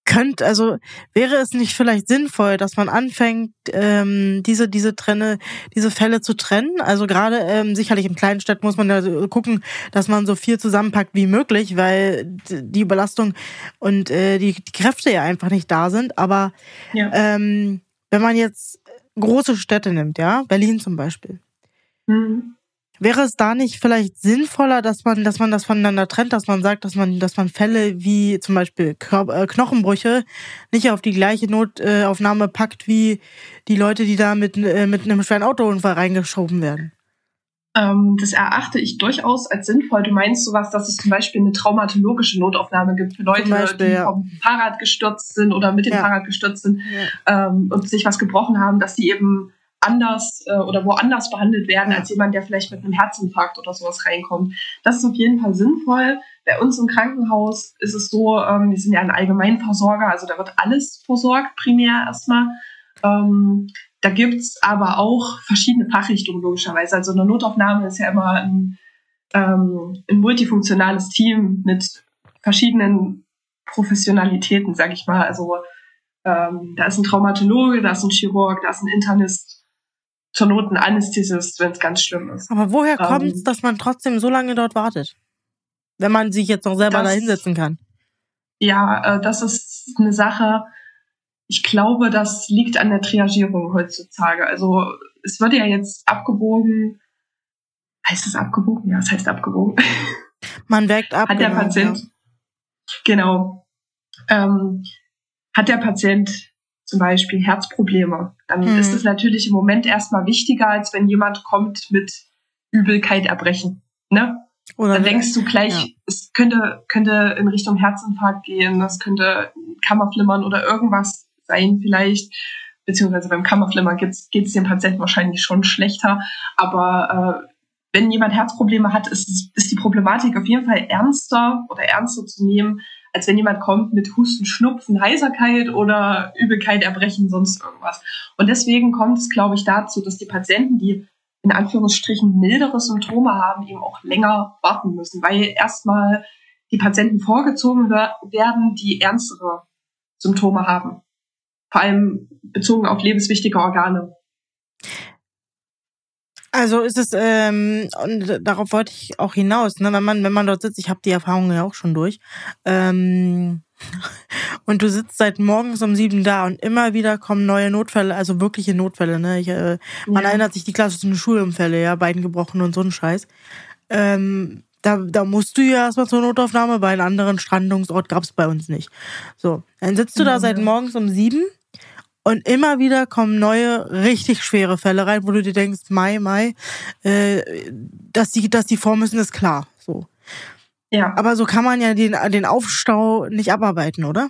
könnt, also wäre es nicht vielleicht sinnvoll, dass man anfängt, ähm, diese diese Trenne, diese Fälle zu trennen? Also gerade ähm, sicherlich in kleinen Städten muss man ja gucken, dass man so viel zusammenpackt wie möglich, weil die Überlastung und äh, die, die Kräfte ja einfach nicht da sind. Aber ja. ähm, wenn man jetzt große Städte nimmt, ja, Berlin zum Beispiel. Mhm. Wäre es da nicht vielleicht sinnvoller, dass man, dass man das voneinander trennt, dass man sagt, dass man, dass man Fälle wie zum Beispiel äh, Knochenbrüche nicht auf die gleiche Notaufnahme packt wie die Leute, die da mit, äh, mit einem schweren Autounfall reingeschoben werden? Ähm, das erachte ich durchaus als sinnvoll. Du meinst sowas, dass es zum Beispiel eine traumatologische Notaufnahme gibt für Leute, Beispiel, die ja. vom Fahrrad gestürzt sind oder mit dem ja. Fahrrad gestürzt sind ja. ähm, und sich was gebrochen haben, dass die eben anders äh, oder woanders behandelt werden als jemand, der vielleicht mit einem Herzinfarkt oder sowas reinkommt. Das ist auf jeden Fall sinnvoll. Bei uns im Krankenhaus ist es so, ähm, wir sind ja ein Allgemeinversorger, also da wird alles versorgt, primär erstmal. Ähm, da gibt's aber auch verschiedene Fachrichtungen logischerweise. Also eine Notaufnahme ist ja immer ein, ähm, ein multifunktionales Team mit verschiedenen Professionalitäten, sag ich mal. Also ähm, da ist ein Traumatologe, da ist ein Chirurg, da ist ein Internist, zur Not ein Anästhesist, wenn es ganz schlimm ist. Aber woher ähm, kommt es, dass man trotzdem so lange dort wartet? Wenn man sich jetzt noch selber das, da hinsetzen kann. Ja, äh, das ist eine Sache. Ich glaube, das liegt an der Triagierung heutzutage. Also es wird ja jetzt abgewogen. Heißt es abgewogen? Ja, es heißt abgewogen. Man wägt ab. Hat der genau, Patient. Ja. Genau. Ähm, hat der Patient zum Beispiel Herzprobleme, dann mhm. ist es natürlich im Moment erstmal wichtiger, als wenn jemand kommt mit Übelkeit, Erbrechen. Ne? Oder dann denkst du gleich, ja. es könnte, könnte in Richtung Herzinfarkt gehen, das könnte Kammerflimmern oder irgendwas sein vielleicht. Beziehungsweise beim Kammerflimmern geht es dem Patienten wahrscheinlich schon schlechter. Aber äh, wenn jemand Herzprobleme hat, ist, ist die Problematik auf jeden Fall ernster oder ernster zu nehmen, als wenn jemand kommt mit Husten, Schnupfen, Heiserkeit oder Übelkeit, Erbrechen, sonst irgendwas. Und deswegen kommt es, glaube ich, dazu, dass die Patienten, die in Anführungsstrichen mildere Symptome haben, eben auch länger warten müssen, weil erstmal die Patienten vorgezogen werden, die ernstere Symptome haben. Vor allem bezogen auf lebenswichtige Organe. Also ist es, ähm, und darauf wollte ich auch hinaus, ne? wenn man, wenn man dort sitzt, ich habe die Erfahrung ja auch schon durch, ähm, und du sitzt seit morgens um sieben da und immer wieder kommen neue Notfälle, also wirkliche Notfälle, ne? Ich, äh, man ja. erinnert sich die klassischen Schulunfälle, ja, beiden gebrochen und so ein Scheiß. Ähm, da, da musst du ja erstmal zur Notaufnahme, bei einem anderen Strandungsort gab's bei uns nicht. So, dann sitzt du da seit morgens um sieben und immer wieder kommen neue, richtig schwere Fälle rein, wo du dir denkst, Mai, Mai, äh, dass die, dass die vor müssen, ist klar. So. Ja. Aber so kann man ja den, den Aufstau nicht abarbeiten, oder?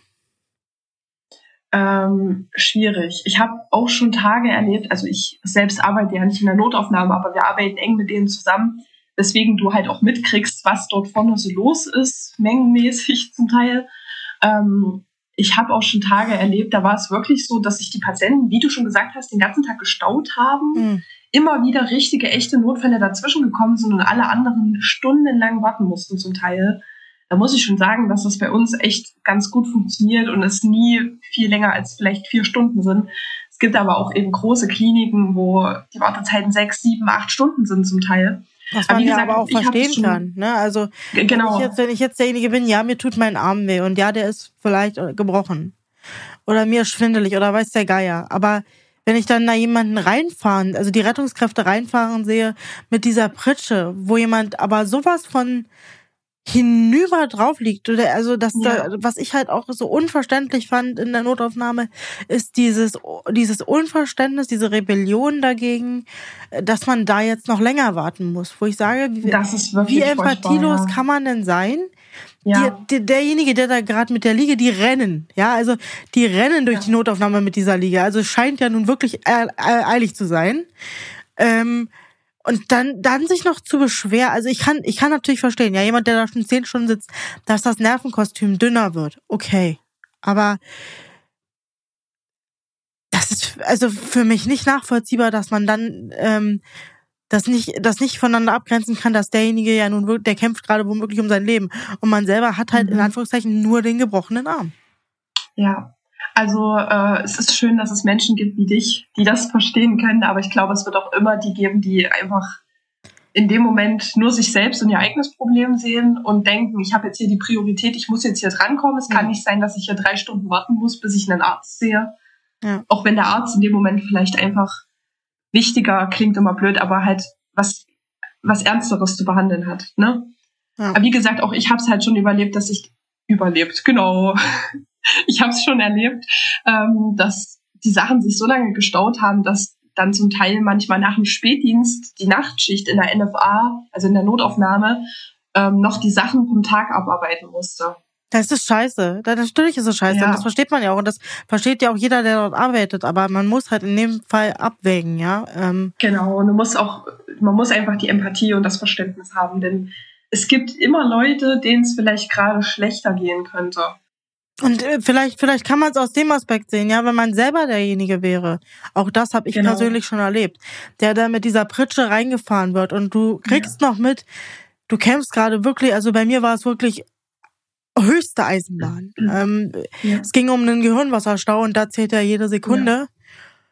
Ähm, schwierig. Ich habe auch schon Tage erlebt, also ich selbst arbeite ja nicht in der Notaufnahme, aber wir arbeiten eng mit denen zusammen, weswegen du halt auch mitkriegst, was dort vorne so los ist, mengenmäßig zum Teil. Ähm, ich habe auch schon Tage erlebt, da war es wirklich so, dass sich die Patienten, wie du schon gesagt hast, den ganzen Tag gestaut haben, mhm. immer wieder richtige, echte Notfälle dazwischen gekommen sind und alle anderen stundenlang warten mussten zum Teil. Da muss ich schon sagen, dass das bei uns echt ganz gut funktioniert und es nie viel länger als vielleicht vier Stunden sind. Es gibt aber auch eben große Kliniken, wo die Wartezeiten sechs, sieben, acht Stunden sind zum Teil. Was man ja aber auch verstehen kann. Ne? Also genau. wenn, ich jetzt, wenn ich jetzt derjenige bin, ja, mir tut mein Arm weh und ja, der ist vielleicht äh, gebrochen. Oder mir schwindelig oder weiß der Geier. Aber wenn ich dann da jemanden reinfahren, also die Rettungskräfte reinfahren sehe mit dieser Pritsche, wo jemand aber sowas von hinüber drauf liegt oder also das ja. da, was ich halt auch so unverständlich fand in der Notaufnahme ist dieses dieses Unverständnis diese Rebellion dagegen dass man da jetzt noch länger warten muss wo ich sage wie, empathielos ja. kann man denn sein ja. Die, die, derjenige, der da gerade mit der Liege, die rennen, ja, also die rennen durch ja. die Notaufnahme mit dieser Liege. Also es scheint ja nun wirklich eilig zu sein. Ähm, und dann, dann sich noch zu beschweren, also ich kann, ich kann natürlich verstehen, ja, jemand, der da schon zehn Stunden sitzt, dass das Nervenkostüm dünner wird. Okay. Aber das ist also für mich nicht nachvollziehbar, dass man dann ähm, das nicht, das nicht voneinander abgrenzen kann, dass derjenige ja nun wirklich, der kämpft gerade womöglich um sein Leben. Und man selber hat halt mhm. in Anführungszeichen nur den gebrochenen Arm. Ja, also äh, es ist schön, dass es Menschen gibt wie dich, die das verstehen können, aber ich glaube, es wird auch immer die geben, die einfach in dem Moment nur sich selbst und ihr eigenes Problem sehen und denken, ich habe jetzt hier die Priorität, ich muss jetzt hier drankommen. Es kann nicht sein, dass ich hier drei Stunden warten muss, bis ich einen Arzt sehe. Ja. Auch wenn der Arzt in dem Moment vielleicht einfach wichtiger klingt immer blöd, aber halt was was Ernsteres zu behandeln hat. Ne? Ja. Aber wie gesagt, auch ich habe es halt schon überlebt, dass ich überlebt, genau. ich habe es schon erlebt, ähm, dass die Sachen sich so lange gestaut haben, dass dann zum Teil manchmal nach dem Spätdienst die Nachtschicht in der NFA, also in der Notaufnahme, ähm, noch die Sachen vom Tag abarbeiten musste. Das ist scheiße. Natürlich ist es scheiße. Ja. Und das versteht man ja auch. Und das versteht ja auch jeder, der dort arbeitet. Aber man muss halt in dem Fall abwägen, ja. Ähm genau. Und du musst auch, man muss einfach die Empathie und das Verständnis haben. Denn es gibt immer Leute, denen es vielleicht gerade schlechter gehen könnte. Und äh, vielleicht, vielleicht kann man es aus dem Aspekt sehen, ja, wenn man selber derjenige wäre. Auch das habe ich genau. persönlich schon erlebt, der da mit dieser Pritsche reingefahren wird und du kriegst ja. noch mit, du kämpfst gerade wirklich, also bei mir war es wirklich höchste Eisenbahn. Mhm. Ähm, ja. Es ging um einen Gehirnwasserstau und da zählt ja jede Sekunde.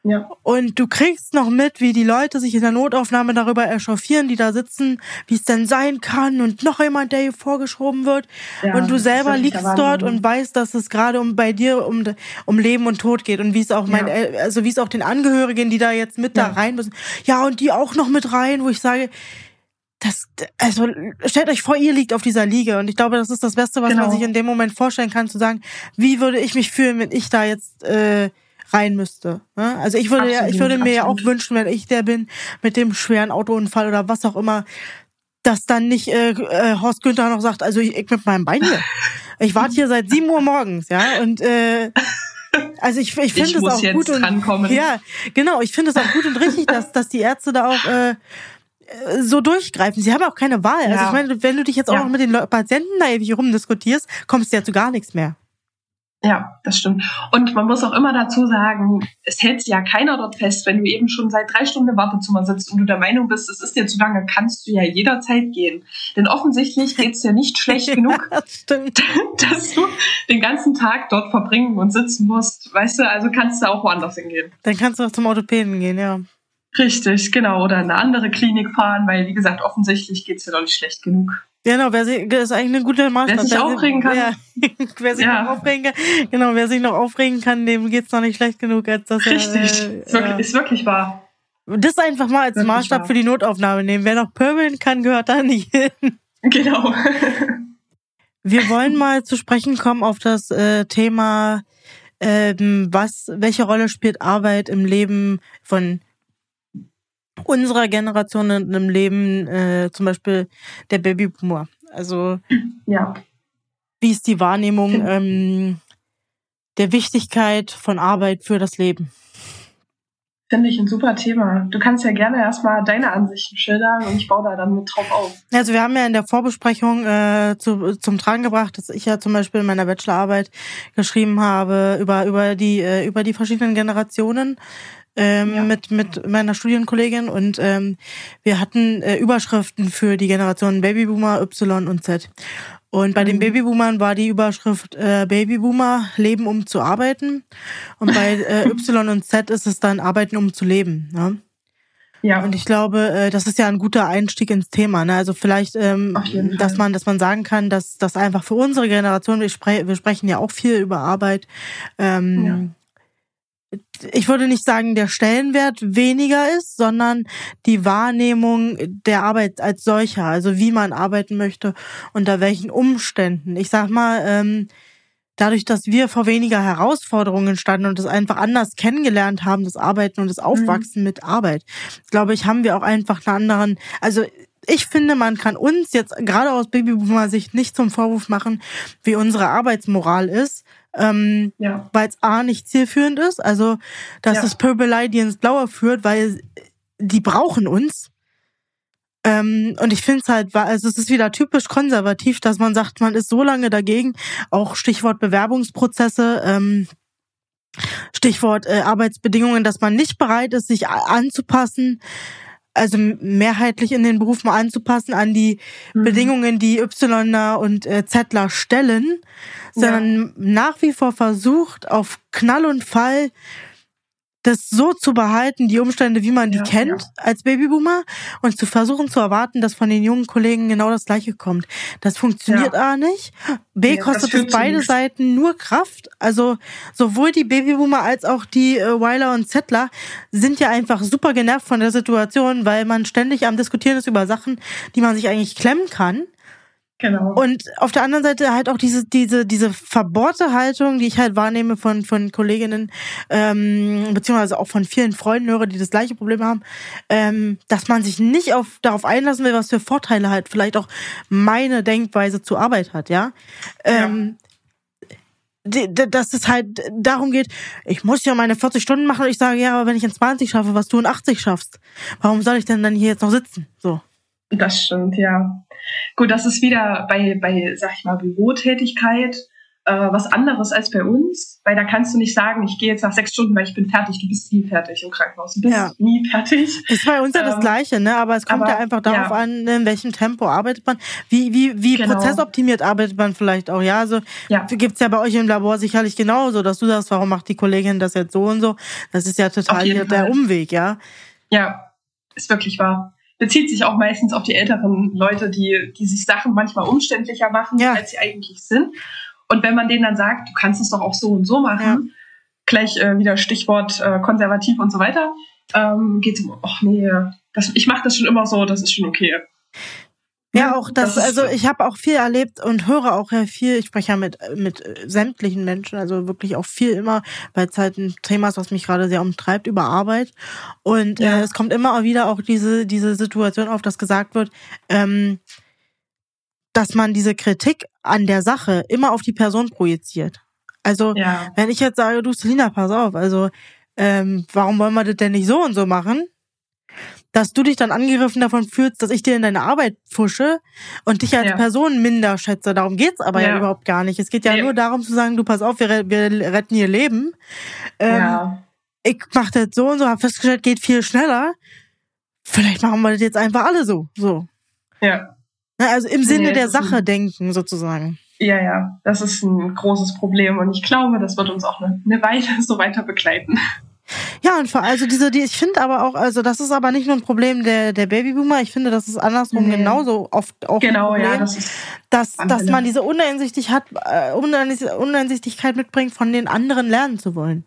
Ja. Und du kriegst noch mit, wie die Leute sich in der Notaufnahme darüber echauffieren, die da sitzen, wie es denn sein kann und noch jemand, der hier vorgeschoben wird. Ja, und du selber liegst dort und weißt, dass es gerade um bei dir um, um Leben und Tod geht und wie es auch mein, ja. also wie es auch den Angehörigen, die da jetzt mit da rein müssen. Ja, und die auch noch mit rein, wo ich sage, das, also stellt euch vor, ihr liegt auf dieser Liege und ich glaube, das ist das Beste, was genau. man sich in dem Moment vorstellen kann, zu sagen, wie würde ich mich fühlen, wenn ich da jetzt äh, rein müsste. Ne? Also ich würde absolut, ja, ich würde mir ja auch wünschen, wenn ich der bin mit dem schweren Autounfall oder was auch immer, dass dann nicht äh, äh, Horst Günther noch sagt, also ich, ich mit meinem Bein hier. Ich warte hier seit sieben Uhr morgens, ja und äh, also ich, ich finde es auch gut und rankommen. ja genau, ich finde es auch gut und richtig, dass dass die Ärzte da auch äh, so durchgreifen. Sie haben auch keine Wahl. Also ja. Also ich meine, wenn du dich jetzt auch ja. noch mit den Patienten da ewig rumdiskutierst, kommst du ja zu gar nichts mehr. Ja, das stimmt. Und man muss auch immer dazu sagen, es hält ja keiner dort fest, wenn du eben schon seit drei Stunden im Wartezimmer sitzt und du der Meinung bist, es ist dir zu lange, kannst du ja jederzeit gehen. Denn offensichtlich geht's dir nicht schlecht genug, dass du den ganzen Tag dort verbringen und sitzen musst. Weißt du, also kannst du auch woanders hingehen. Dann kannst du auch zum Orthopäden gehen, ja. Richtig, genau. Oder in eine andere Klinik fahren, weil, wie gesagt, offensichtlich geht's dir doch nicht schlecht genug. Genau, wer sich, das ist eigentlich eine gute Maßstab. Wer sich wer aufregen kann. Ja, wer sich ja. noch aufregen kann. Genau, wer sich noch aufregen kann, dem geht's noch nicht schlecht genug, als dass Richtig, er, äh, ist, wirklich, ist wirklich wahr. Das einfach mal als wirklich Maßstab wahr. für die Notaufnahme nehmen. Wer noch pöbeln kann, gehört da nicht hin. Genau. Wir wollen mal zu sprechen kommen auf das äh, Thema, ähm, was, welche Rolle spielt Arbeit im Leben von unserer Generation in einem Leben, äh, zum Beispiel der Babyboomer. Also ja. wie ist die Wahrnehmung ähm, der Wichtigkeit von Arbeit für das Leben? Finde ich ein super Thema. Du kannst ja gerne erstmal deine Ansichten schildern und ich baue da dann mit drauf auf. Also wir haben ja in der Vorbesprechung äh, zu, zum Tragen gebracht, dass ich ja zum Beispiel in meiner Bachelorarbeit geschrieben habe über, über, die, äh, über die verschiedenen Generationen ähm, ja. mit, mit meiner Studienkollegin und ähm, wir hatten äh, Überschriften für die Generationen Babyboomer, Y und Z. Und bei mhm. den Babyboomern war die Überschrift äh, Babyboomer leben um zu arbeiten und bei äh, Y und Z ist es dann arbeiten um zu leben. Ne? Ja. Und ich glaube, äh, das ist ja ein guter Einstieg ins Thema. Ne? Also vielleicht, ähm, dass man, dass man sagen kann, dass das einfach für unsere Generation, wir, spre wir sprechen ja auch viel über Arbeit, ähm, ja ich würde nicht sagen, der Stellenwert weniger ist, sondern die Wahrnehmung der Arbeit als solcher, also wie man arbeiten möchte, unter welchen Umständen. Ich sag mal, ähm, dadurch, dass wir vor weniger Herausforderungen standen und das einfach anders kennengelernt haben, das Arbeiten und das Aufwachsen mhm. mit Arbeit, glaube ich, haben wir auch einfach einen anderen, also ich finde, man kann uns jetzt gerade aus Babyboomer-Sicht nicht zum Vorwurf machen, wie unsere Arbeitsmoral ist, ähm, ja. weil es A nicht zielführend ist, also dass ja. das Purple die ins Blaue führt, weil die brauchen uns. Ähm, und ich finde es halt, also es ist wieder typisch konservativ, dass man sagt, man ist so lange dagegen, auch Stichwort Bewerbungsprozesse, ähm, Stichwort äh, Arbeitsbedingungen, dass man nicht bereit ist, sich anzupassen, also mehrheitlich in den Beruf mal anzupassen an die mhm. Bedingungen, die Yler und äh, Zettler stellen, sondern ja. nach wie vor versucht, auf Knall und Fall das so zu behalten, die Umstände, wie man die ja, kennt ja. als Babyboomer und zu versuchen zu erwarten, dass von den jungen Kollegen genau das Gleiche kommt. Das funktioniert ja. A nicht. B kostet es beide Seiten nur Kraft. Also sowohl die Babyboomer als auch die äh, Weiler und Zettler sind ja einfach super genervt von der Situation, weil man ständig am Diskutieren ist über Sachen, die man sich eigentlich klemmen kann. Genau. Und auf der anderen Seite halt auch diese, diese, diese verbohrte Haltung, die ich halt wahrnehme von, von Kolleginnen, ähm, beziehungsweise auch von vielen Freunden höre, die das gleiche Problem haben, ähm, dass man sich nicht auf, darauf einlassen will, was für Vorteile halt vielleicht auch meine Denkweise zur Arbeit hat, ja. Ähm, ja dass es halt darum geht, ich muss ja meine 40 Stunden machen und ich sage, ja, aber wenn ich in 20 schaffe, was du in 80 schaffst, warum soll ich denn dann hier jetzt noch sitzen? So. Das stimmt, ja. Gut, das ist wieder bei, bei sag ich mal, Bürotätigkeit äh, was anderes als bei uns, weil da kannst du nicht sagen, ich gehe jetzt nach sechs Stunden, weil ich bin fertig. Du bist nie fertig im Krankenhaus. Du bist ja. nie fertig. Ist bei uns ja ähm, das Gleiche, ne? Aber es kommt aber, ja einfach darauf ja. an, in welchem Tempo arbeitet man, wie, wie, wie genau. prozessoptimiert arbeitet man vielleicht auch, ja? Also ja. gibt's ja bei euch im Labor sicherlich genauso, dass du sagst, warum macht die Kollegin das jetzt so und so? Das ist ja total der Fall. Umweg, ja? Ja, ist wirklich wahr bezieht sich auch meistens auf die älteren Leute, die, die sich Sachen manchmal umständlicher machen, ja. als sie eigentlich sind. Und wenn man denen dann sagt, du kannst es doch auch so und so machen, ja. gleich äh, wieder Stichwort äh, konservativ und so weiter, ähm, geht es um, ach nee, das, ich mache das schon immer so, das ist schon okay. Ja, auch das, das also ich habe auch viel erlebt und höre auch ja viel, ich spreche ja mit, mit sämtlichen Menschen, also wirklich auch viel immer, weil es halt ein Thema ist, was mich gerade sehr umtreibt, über Arbeit. Und ja. äh, es kommt immer wieder auch diese, diese Situation auf, dass gesagt wird, ähm, dass man diese Kritik an der Sache immer auf die Person projiziert. Also, ja. wenn ich jetzt sage, du Selina, pass auf, also ähm, warum wollen wir das denn nicht so und so machen? Dass du dich dann angegriffen davon fühlst, dass ich dir in deine Arbeit pfusche und dich als ja. Person minder schätze. Darum geht's aber ja. ja. überhaupt gar nicht. Es geht ja, ja, nur darum zu sagen, du pass auf, wir, wir retten ihr Leben. Ähm, ja. Ich mach das so und so, hab festgestellt, geht viel schneller. Vielleicht machen wir das jetzt einfach alle so. So. Ja. Also im Sinne nee, der Sache denken, sozusagen. Ja, ja, das ist ein großes Problem und ich glaube, das wird uns auch eine, eine Weile so weiter begleiten. Ja, und vor, also diese, die, ich finde aber auch, also das ist aber nicht nur ein Problem der, der Babyboomer, ich finde, das ist andersrum nee. genauso oft auch genau, ein Problem, ja, das ist dass, dass man diese Uneinsichtig hat, äh, Uneinsichtigkeit mitbringt, von den anderen lernen zu wollen.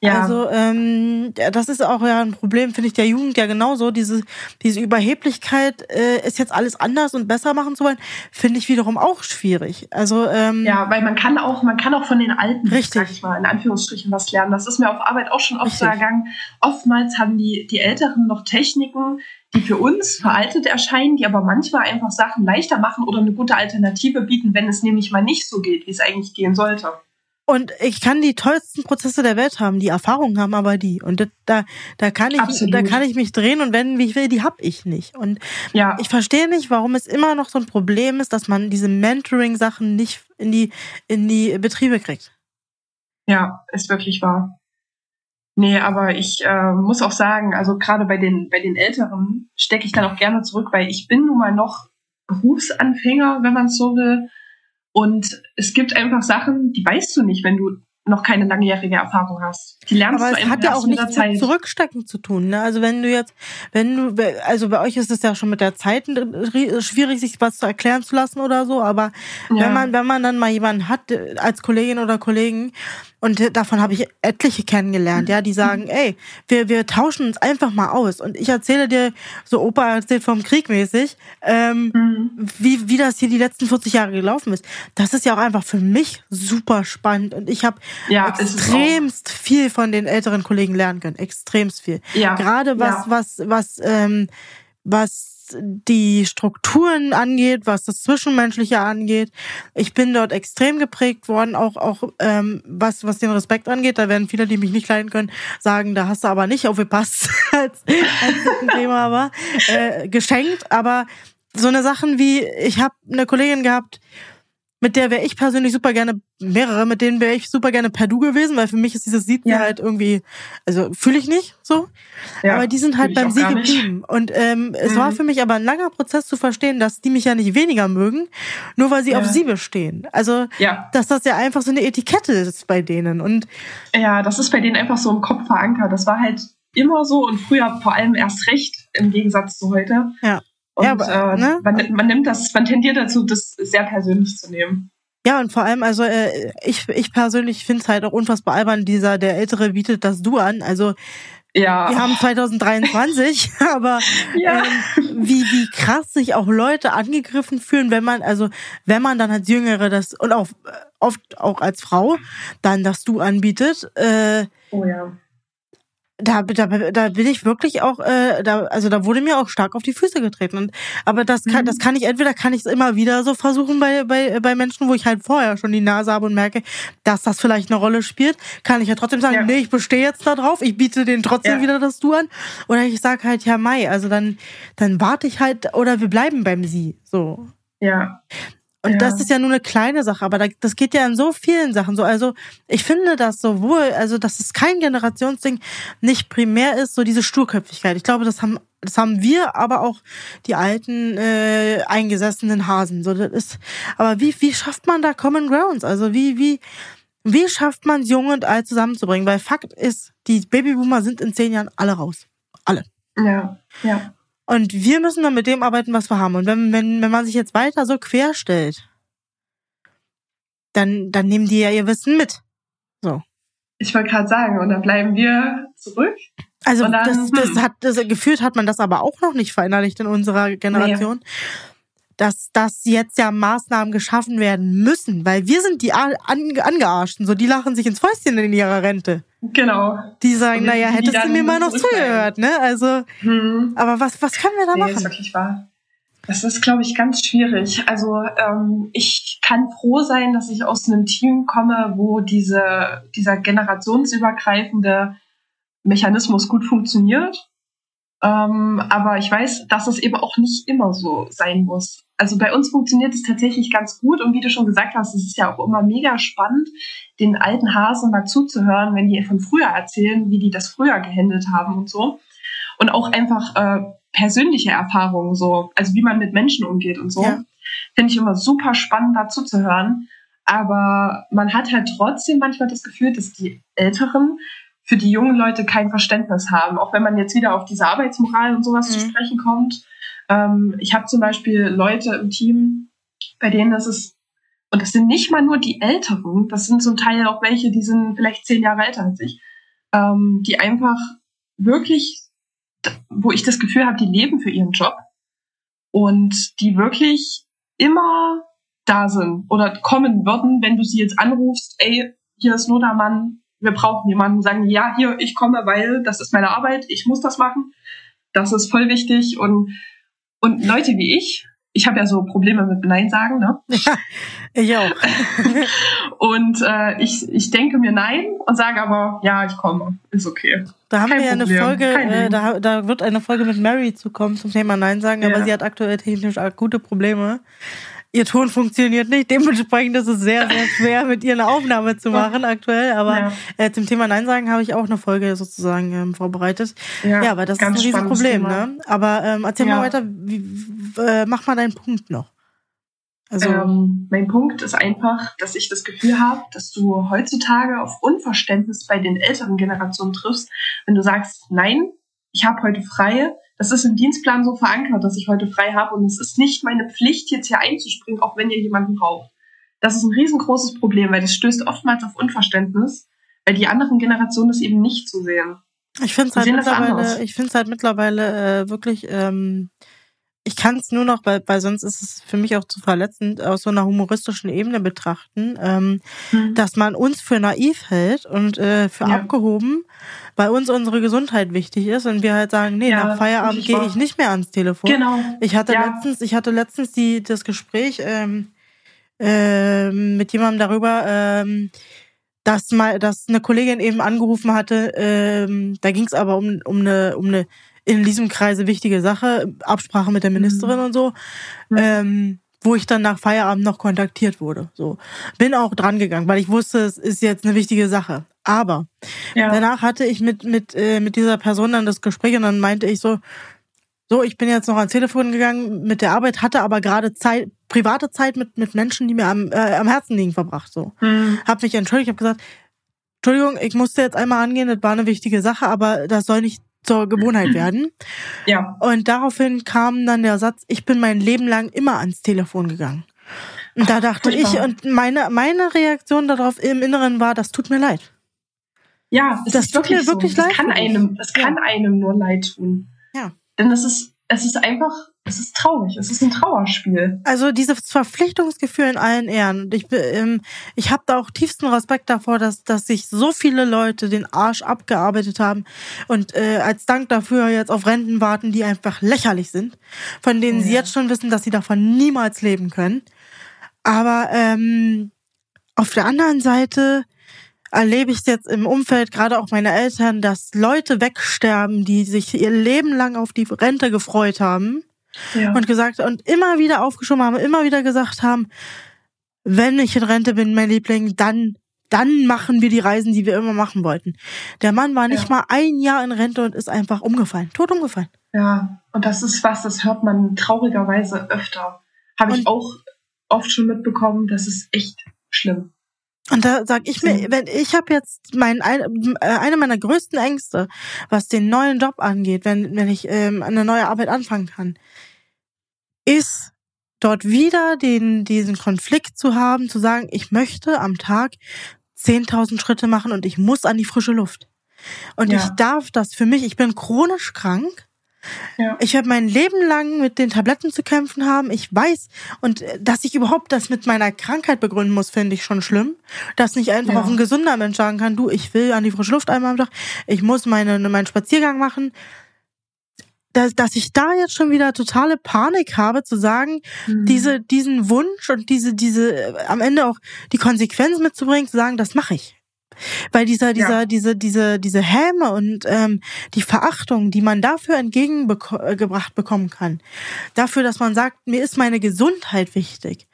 Ja. Also ähm, das ist auch ja ein Problem, finde ich, der Jugend ja genauso. Diese, diese Überheblichkeit, äh, ist jetzt alles anders und besser machen zu wollen, finde ich wiederum auch schwierig. Also ähm, ja, weil man kann auch, man kann auch von den Alten, richtig. sag ich mal, in Anführungsstrichen was lernen. Das ist mir auf Arbeit auch schon oft so ergangen. Oftmals haben die, die Älteren noch Techniken, die für uns veraltet erscheinen, die aber manchmal einfach Sachen leichter machen oder eine gute Alternative bieten, wenn es nämlich mal nicht so geht, wie es eigentlich gehen sollte. Und ich kann die tollsten Prozesse der Welt haben, die Erfahrungen haben aber die. Und da, da kann ich, Absolut. da kann ich mich drehen und wenden, wie ich will, die hab ich nicht. Und ja. ich verstehe nicht, warum es immer noch so ein Problem ist, dass man diese Mentoring-Sachen nicht in die, in die Betriebe kriegt. Ja, ist wirklich wahr. Nee, aber ich äh, muss auch sagen, also gerade bei den, bei den Älteren stecke ich dann auch gerne zurück, weil ich bin nun mal noch Berufsanfänger, wenn man es so will. Und es gibt einfach Sachen, die weißt du nicht, wenn du noch keine langjährige Erfahrung hast. Die lernst Aber du es hat ja auch nichts mit Zurückstecken zu tun. Ne? Also wenn du jetzt, wenn du, also bei euch ist es ja schon mit der Zeit schwierig, sich was zu erklären zu lassen oder so. Aber ja. wenn man, wenn man dann mal jemanden hat als Kollegin oder Kollegen, Und davon habe ich etliche kennengelernt, ja, die sagen, ey, wir, wir tauschen uns einfach mal aus. Und ich erzähle dir, so Opa erzählt vom Krieg mäßig, ähm, mhm. wie, wie das hier die letzten 40 Jahre gelaufen ist. Das ist ja auch einfach für mich super spannend. Und ich habe ja, extremst viel von den älteren Kollegen lernen können. Extremst viel. Ja. Gerade was, ja. was, was, ähm, was die Strukturen angeht, was das Zwischenmenschliche angeht. Ich bin dort extrem geprägt worden, auch auch ähm, was was den Respekt angeht. Da werden viele, die mich nicht leiden können, sagen, da hast du aber nicht aufgepasst, als, als ein Thema war, äh, geschenkt. Aber so eine Sachen wie, ich habe eine Kollegin gehabt, mit der wäre ich persönlich super gerne, mehrere, mit denen wäre ich super gerne per Du gewesen, weil für mich ist dieses Sieg ja. halt irgendwie, also fühle ich nicht so. Ja, aber die sind halt beim Sieg geblieben. Und ähm, mhm. es war mhm. für mich aber ein langer Prozess zu verstehen, dass die mich ja nicht weniger mögen, nur weil sie ja. auf sie bestehen. Also, ja. dass das ja einfach so eine Etikette ist bei denen. Und ja, das ist bei denen einfach so im Kopf verankert. Das war halt immer so und früher vor allem erst recht im Gegensatz zu heute. Ja. Und ja, aber, äh, ne? man, man nimmt das, man tendiert dazu, das sehr persönlich zu nehmen. Ja, und vor allem, also äh, ich, ich persönlich finde es halt auch unfassbar albern, dieser, der Ältere bietet das Du an. Also ja. wir haben 2023, aber ja. ähm, wie, wie krass sich auch Leute angegriffen fühlen, wenn man, also wenn man dann als Jüngere das und auch oft auch als Frau dann das Du anbietet. Äh, oh ja da, da, da bin ich wirklich auch, äh, da, also da wurde mir auch stark auf die Füße getreten. Und, aber das kann, mhm. das kann ich entweder kann ich es immer wieder so versuchen bei, bei, bei Menschen, wo ich halt vorher schon die Nase habe und merke, dass das vielleicht eine Rolle spielt, kann ich ja trotzdem sagen, ja. nee, ich bestehe jetzt da drauf, ich biete denen trotzdem ja. wieder das Du an. Oder ich sag halt, ja, Mai, also dann, dann warte ich halt, oder wir bleiben beim Sie. So. Ja. Und ja. das ist ja nur eine kleine Sache, aber das geht ja in so vielen Sachen so. Also ich finde das sowohl, also dass es kein Generationsding nicht primär ist, so diese Sturköpfigkeit. Ich glaube, das haben das haben wir, aber auch die alten äh, eingesessenen Hasen. So das ist. Aber wie wie schafft man da Common Grounds? Also wie wie wie schafft man jung und alt zusammenzubringen? Weil Fakt ist, die Babyboomer sind in zehn Jahren alle raus, alle. Ja, ja. Und wir müssen dann mit dem arbeiten, was wir haben. Und wenn, wenn, wenn man sich jetzt weiter so quer stellt, dann, dann nehmen die ja ihr Wissen mit. So. Ich wollte gerade sagen, und dann bleiben wir zurück. Also dann, das, das hm. hat das, gefühlt hat man das aber auch noch nicht verinnerlicht in unserer Generation. Nee dass, dass jetzt ja Maßnahmen geschaffen werden müssen, weil wir sind die An Angearschten, so die lachen sich ins Fäustchen in ihrer Rente. Genau. Die sagen, naja, hättest du mir mal noch zugehört, ne? Also, hm. aber was, was können wir da nee, machen? Das ist wirklich wahr. Das ist, glaube ich, ganz schwierig. Also ähm, ich kann froh sein, dass ich aus einem Team komme, wo diese, dieser generationsübergreifende Mechanismus gut funktioniert. Ähm, aber ich weiß, dass es eben auch nicht immer so sein muss. Also bei uns funktioniert es tatsächlich ganz gut und wie du schon gesagt hast, es ist ja auch immer mega spannend, den alten Hasen mal zuzuhören, wenn die von früher erzählen, wie die das früher gehandelt haben und so. Und auch einfach äh, persönliche Erfahrungen so, also wie man mit Menschen umgeht und so. Ja. Finde ich immer super spannend dazu zu hören. Aber man hat halt trotzdem manchmal das Gefühl, dass die Älteren für die jungen Leute kein Verständnis haben. Auch wenn man jetzt wieder auf diese Arbeitsmoral und sowas mhm. zu sprechen kommt. Ähm, ich habe zum Beispiel Leute im Team, bei denen das ist, und das sind nicht mal nur die Älteren, das sind zum Teil auch welche, die sind vielleicht zehn Jahre älter als ich, ähm, die einfach wirklich, wo ich das Gefühl habe, die leben für ihren Job und die wirklich immer da sind oder kommen würden, wenn du sie jetzt anrufst, ey, hier ist nur der Mann, wir brauchen jemanden, sagen, ja, hier, ich komme, weil das ist meine Arbeit, ich muss das machen. Das ist voll wichtig. Und, und Leute wie ich, ich habe ja so Probleme mit Nein sagen, ne? Ja, ich auch. und äh, ich, ich denke mir Nein und sage aber, ja, ich komme, ist okay. Da haben Kein wir ja eine Folge, äh, da, da wird eine Folge mit Mary zukommen zum Thema Nein sagen, aber ja. sie hat aktuell technisch gute Probleme ihr Ton funktioniert nicht. Dementsprechend ist es sehr, sehr schwer, mit ihr eine Aufnahme zu machen aktuell. Aber ja. äh, zum Thema Nein sagen habe ich auch eine Folge sozusagen ähm, vorbereitet. Ja, ja, aber das ist ein Riesenproblem. Ne? Aber ähm, erzähl ja. mal weiter, wie, äh, mach mal deinen Punkt noch. Also ähm, mein Punkt ist einfach, dass ich das Gefühl habe, dass du heutzutage auf Unverständnis bei den älteren Generationen triffst, wenn du sagst, nein, ich habe heute freie, das ist im Dienstplan so verankert, dass ich heute frei habe und es ist nicht meine Pflicht, jetzt hier einzuspringen, auch wenn ihr jemanden braucht. Das ist ein riesengroßes Problem, weil das stößt oftmals auf Unverständnis. weil die anderen Generationen das eben nicht so sehen. Ich finde es halt, mittlerweile, ich find's halt mittlerweile äh, wirklich, ähm, ich kann es nur noch, weil, weil sonst ist es für mich auch zu verletzend, aus so einer humoristischen Ebene betrachten, ähm, hm. dass man uns für naiv hält und äh, für ja. abgehoben, weil uns unsere Gesundheit wichtig ist und wir halt sagen, nee, ja, nach Feierabend gehe ich nicht mehr ans Telefon. Genau. Ich hatte ja. letztens, ich hatte letztens die das Gespräch ähm, äh, mit jemandem darüber, ähm, dass mal, dass eine Kollegin eben angerufen hatte, ähm, da ging es aber um, um eine, um eine in diesem Kreise wichtige Sache, Absprache mit der Ministerin mhm. und so, mhm. ähm, wo ich dann nach Feierabend noch kontaktiert wurde. So bin auch dran gegangen, weil ich wusste, es ist jetzt eine wichtige Sache. Aber ja. danach hatte ich mit mit äh, mit dieser Person dann das Gespräch und dann meinte ich so, so ich bin jetzt noch ans Telefon gegangen mit der Arbeit, hatte aber gerade Zeit, private Zeit mit mit Menschen, die mir am äh, am Herzen liegen, verbracht. So, mhm. habe mich entschuldigt, habe gesagt, Entschuldigung, ich musste jetzt einmal angehen, das war eine wichtige Sache, aber das soll nicht zur Gewohnheit werden. Ja. Und daraufhin kam dann der Satz, ich bin mein Leben lang immer ans Telefon gegangen. Und da dachte Furchtbar. ich, und meine, meine Reaktion darauf im Inneren war, das tut mir leid. Ja, das, das tut mir so. wirklich das leid. Kann einem, das kann einem nur leid tun. Ja. Denn es ist, es ist einfach es ist traurig, es ist ein Trauerspiel. Also dieses Verpflichtungsgefühl in allen Ehren. Und ich, ähm, ich habe da auch tiefsten Respekt davor, dass, dass sich so viele Leute den Arsch abgearbeitet haben und äh, als Dank dafür jetzt auf Renten warten, die einfach lächerlich sind, von denen oh, sie jetzt schon wissen, dass sie davon niemals leben können. Aber ähm, auf der anderen Seite erlebe ich es jetzt im Umfeld, gerade auch meine Eltern, dass Leute wegsterben, die sich ihr Leben lang auf die Rente gefreut haben ja. und gesagt und immer wieder aufgeschoben haben, immer wieder gesagt haben, wenn ich in Rente bin, mein Liebling, dann dann machen wir die Reisen, die wir immer machen wollten. Der Mann war nicht ja. mal ein Jahr in Rente und ist einfach umgefallen, tot umgefallen. Ja, und das ist was, das hört man traurigerweise öfter. Habe ich auch oft schon mitbekommen, das ist echt schlimm. Und da sag ich mir, wenn ich habe jetzt mein äh, eine meiner größten Ängste, was den neuen Job angeht, wenn wenn ich ähm, eine neue Arbeit anfangen kann, ist dort wieder den diesen Konflikt zu haben, zu sagen, ich möchte am Tag 10.000 Schritte machen und ich muss an die frische Luft. Und ja. ich darf das für mich, ich bin chronisch krank ja. Ich werde mein Leben lang mit den Tabletten zu kämpfen haben. Ich weiß, und äh, dass ich überhaupt das mit meiner Krankheit begründen muss, finde ich schon schlimm. Dass nicht einfach ja. auch ein gesunder Mensch sagen kann, du, ich will an die frische Luft einmal am Tag, ich muss meine, meinen Spaziergang machen. Dass, dass ich da jetzt schon wieder totale Panik habe, zu sagen, mhm. diese, diesen Wunsch und diese, diese, äh, am Ende auch die Konsequenz mitzubringen, zu sagen, das mache ich. Weil dieser, dieser, ja. diese, diese, diese Häme und ähm, die Verachtung, die man dafür entgegengebracht bekommen kann, dafür, dass man sagt, mir ist meine Gesundheit wichtig,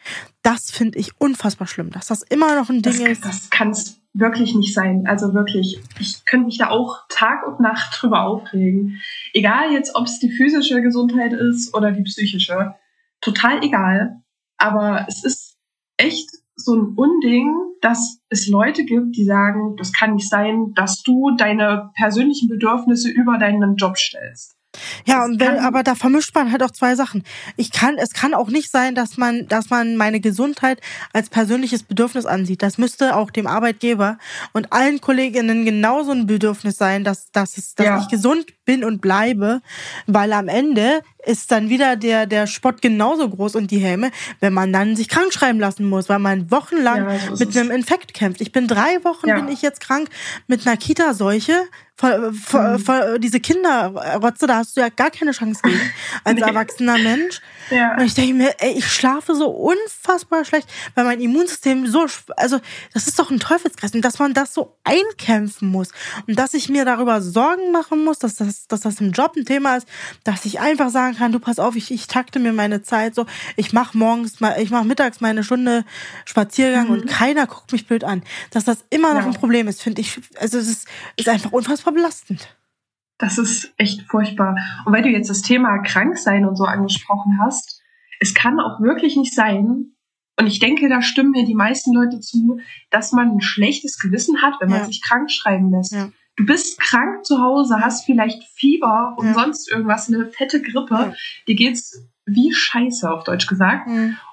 das finde ich unfassbar schlimm, dass das immer noch ein Ding das, ist. Das kann es wirklich nicht sein. Also wirklich, ich könnte mich da auch Tag und Nacht drüber aufregen. Egal jetzt, ob es die physische Gesundheit ist oder die psychische. Total egal. Aber es ist echt so ein Unding, dass es Leute gibt, die sagen, das kann nicht sein, dass du deine persönlichen Bedürfnisse über deinen Job stellst. Ja, und wenn, aber da vermischt man halt auch zwei Sachen. Ich kann, es kann auch nicht sein, dass man, dass man meine Gesundheit als persönliches Bedürfnis ansieht. Das müsste auch dem Arbeitgeber und allen Kolleginnen genauso ein Bedürfnis sein, dass, dass es, dass ja. ich gesund bin und bleibe, weil am Ende ist dann wieder der, der Spott genauso groß und die Häme, wenn man dann sich krank schreiben lassen muss, weil man wochenlang ja, mit einem Infekt kämpft. Ich bin drei Wochen, ja. bin ich jetzt krank mit einer Kita-Seuche Voll, voll, mhm. voll, diese Kinderrotze, da hast du ja gar keine Chance gegen als nee. erwachsener Mensch. Ja. Und ich denke mir, ey, ich schlafe so unfassbar schlecht, weil mein Immunsystem so, also das ist doch ein Teufelskreis und dass man das so einkämpfen muss und dass ich mir darüber Sorgen machen muss, dass das, dass das im Job ein Thema ist, dass ich einfach sagen kann, du pass auf, ich, ich takte mir meine Zeit so, ich mache morgens mal, ich mache mittags meine Stunde Spaziergang mhm. und keiner guckt mich blöd an, dass das immer noch ja. ein Problem ist, finde ich, also es ist, ist einfach unfassbar belastend. Das ist echt furchtbar. Und weil du jetzt das Thema Kranksein und so angesprochen hast, es kann auch wirklich nicht sein, und ich denke, da stimmen mir die meisten Leute zu, dass man ein schlechtes Gewissen hat, wenn man ja. sich krank schreiben lässt. Ja. Du bist krank zu Hause, hast vielleicht Fieber und ja. sonst irgendwas, eine fette Grippe. Dir geht's wie Scheiße, auf Deutsch gesagt.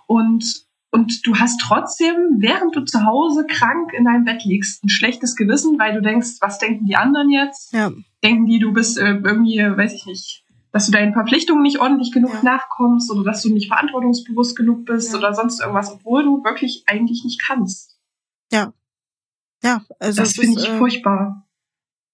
Und und du hast trotzdem, während du zu Hause krank in deinem Bett liegst, ein schlechtes Gewissen, weil du denkst, was denken die anderen jetzt? Ja. Denken die, du bist äh, irgendwie, weiß ich nicht, dass du deinen Verpflichtungen nicht ordentlich genug ja. nachkommst oder dass du nicht verantwortungsbewusst genug bist ja. oder sonst irgendwas, obwohl du wirklich eigentlich nicht kannst. Ja. Ja, also. Das finde ich äh, furchtbar.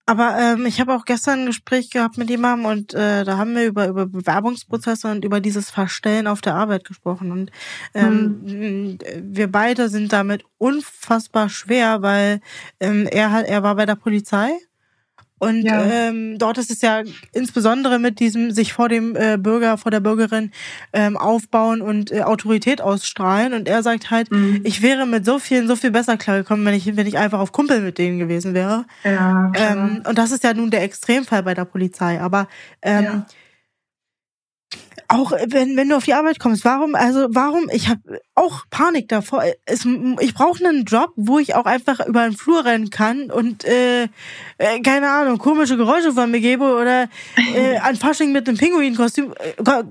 Aber ähm, ich habe auch gestern ein Gespräch gehabt mit jemandem und äh, da haben wir über, über Bewerbungsprozesse und über dieses Verstellen auf der Arbeit gesprochen. Und ähm, hm. wir beide sind damit unfassbar schwer, weil ähm, er hat, er war bei der Polizei und ja. ähm, dort ist es ja insbesondere mit diesem sich vor dem äh, Bürger, vor der Bürgerin ähm, aufbauen und äh, Autorität ausstrahlen. Und er sagt halt, mhm. ich wäre mit so vielen so viel besser klargekommen, wenn ich, wenn ich einfach auf Kumpel mit denen gewesen wäre. Ja, ähm, und das ist ja nun der Extremfall bei der Polizei. Aber ähm, ja auch wenn, wenn du auf die Arbeit kommst, warum, also warum, ich habe auch Panik davor. Es, ich brauche einen Job, wo ich auch einfach über den Flur rennen kann und äh, äh, keine Ahnung, komische Geräusche von mir gebe oder äh, an Fasching mit einem Pinguinkostüm, äh,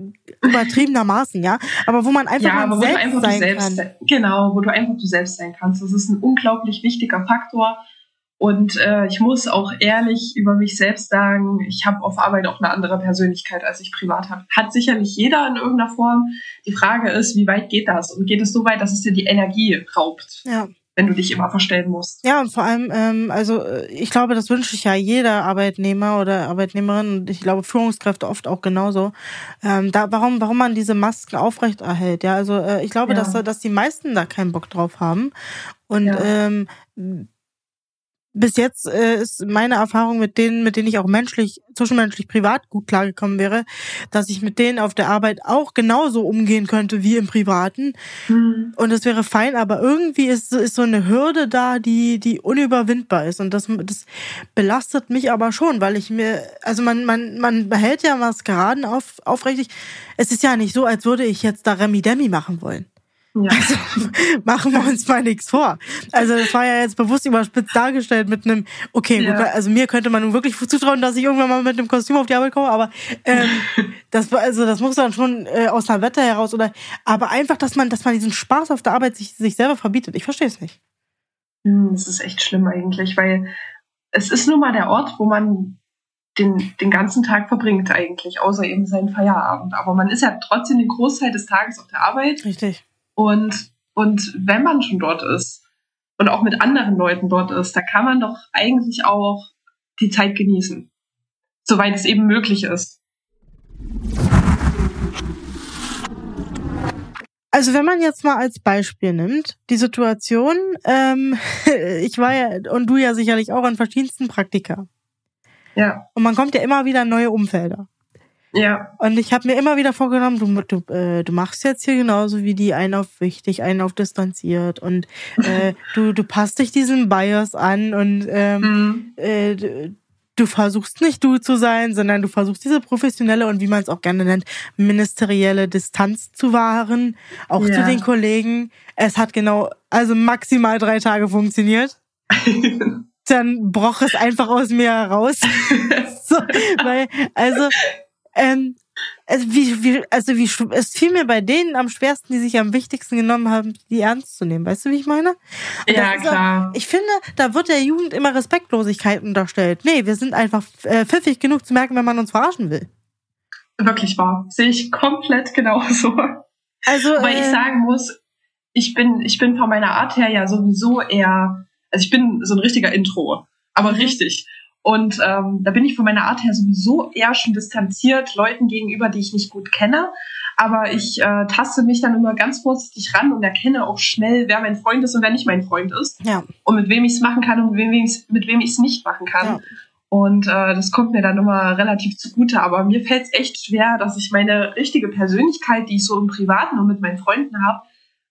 übertriebenermaßen, ja. Aber wo man einfach, ja, man selbst einfach sein selbst, kann. Genau, wo du einfach du selbst sein kannst. Das ist ein unglaublich wichtiger Faktor und äh, ich muss auch ehrlich über mich selbst sagen, ich habe auf Arbeit auch eine andere Persönlichkeit, als ich privat habe. Hat sicherlich jeder in irgendeiner Form. Die Frage ist, wie weit geht das? Und geht es so weit, dass es dir die Energie raubt? Ja. Wenn du dich immer verstellen musst. Ja, und vor allem, ähm, also äh, ich glaube, das wünsche ich ja jeder Arbeitnehmer oder Arbeitnehmerin und ich glaube Führungskräfte oft auch genauso. Ähm, da, warum, warum man diese Masken aufrecht erhält. Ja, also äh, ich glaube, ja. dass, dass die meisten da keinen Bock drauf haben. Und ja. ähm, bis jetzt äh, ist meine Erfahrung mit denen, mit denen ich auch menschlich, zwischenmenschlich, privat gut klargekommen wäre, dass ich mit denen auf der Arbeit auch genauso umgehen könnte wie im Privaten. Mhm. Und es wäre fein, aber irgendwie ist, ist so eine Hürde da, die, die unüberwindbar ist. Und das, das belastet mich aber schon, weil ich mir, also man, man, man behält ja Maskeraden auf, aufrichtig. Es ist ja nicht so, als würde ich jetzt da Remi Demi machen wollen. Ja. Also machen wir uns mal nichts vor. Also das war ja jetzt bewusst überspitzt dargestellt mit einem, okay, ja. gut, also mir könnte man nun wirklich zutrauen, dass ich irgendwann mal mit einem Kostüm auf die Arbeit komme, aber ähm, das also das muss dann schon äh, aus einer Wette heraus oder aber einfach, dass man, dass man diesen Spaß auf der Arbeit sich, sich selber verbietet. Ich verstehe es nicht. Hm, das ist echt schlimm eigentlich, weil es ist nun mal der Ort, wo man den, den ganzen Tag verbringt eigentlich, außer eben seinen Feierabend. Aber man ist ja trotzdem den Großteil des Tages auf der Arbeit. Richtig. Und, und wenn man schon dort ist und auch mit anderen Leuten dort ist, da kann man doch eigentlich auch die Zeit genießen, soweit es eben möglich ist. Also wenn man jetzt mal als Beispiel nimmt, die Situation, ähm, ich war ja und du ja sicherlich auch an verschiedensten Praktika. Ja. Und man kommt ja immer wieder in neue Umfelder. Ja. Und ich habe mir immer wieder vorgenommen, du, du, äh, du machst jetzt hier genauso wie die einen auf wichtig, einen auf distanziert und äh, du, du passt dich diesem Bias an und ähm, mhm. äh, du versuchst nicht du zu sein, sondern du versuchst diese professionelle und wie man es auch gerne nennt, ministerielle Distanz zu wahren, auch ja. zu den Kollegen. Es hat genau, also maximal drei Tage funktioniert. Dann broch es einfach aus mir heraus. so, weil, also ähm, also wie, wie, also wie, es fiel mir bei denen am schwersten, die sich am wichtigsten genommen haben, die ernst zu nehmen. Weißt du, wie ich meine? Und ja, klar. Auch, ich finde, da wird der Jugend immer Respektlosigkeit unterstellt. Nee, wir sind einfach äh, pfiffig genug zu merken, wenn man uns verarschen will. Wirklich wahr. Sehe ich komplett genauso. Also, Weil äh, ich sagen muss, ich bin, ich bin von meiner Art her ja sowieso eher, also ich bin so ein richtiger Intro. Aber mhm. richtig. Und ähm, da bin ich von meiner Art her sowieso eher schon distanziert Leuten gegenüber, die ich nicht gut kenne. Aber ich äh, taste mich dann immer ganz vorsichtig ran und erkenne auch schnell, wer mein Freund ist und wer nicht mein Freund ist. Ja. Und mit wem ich es machen kann und mit wem ich mit wem ich es nicht machen kann. Ja. Und äh, das kommt mir dann immer relativ zugute. Aber mir fällt es echt schwer, dass ich meine richtige Persönlichkeit, die ich so im Privaten und mit meinen Freunden habe,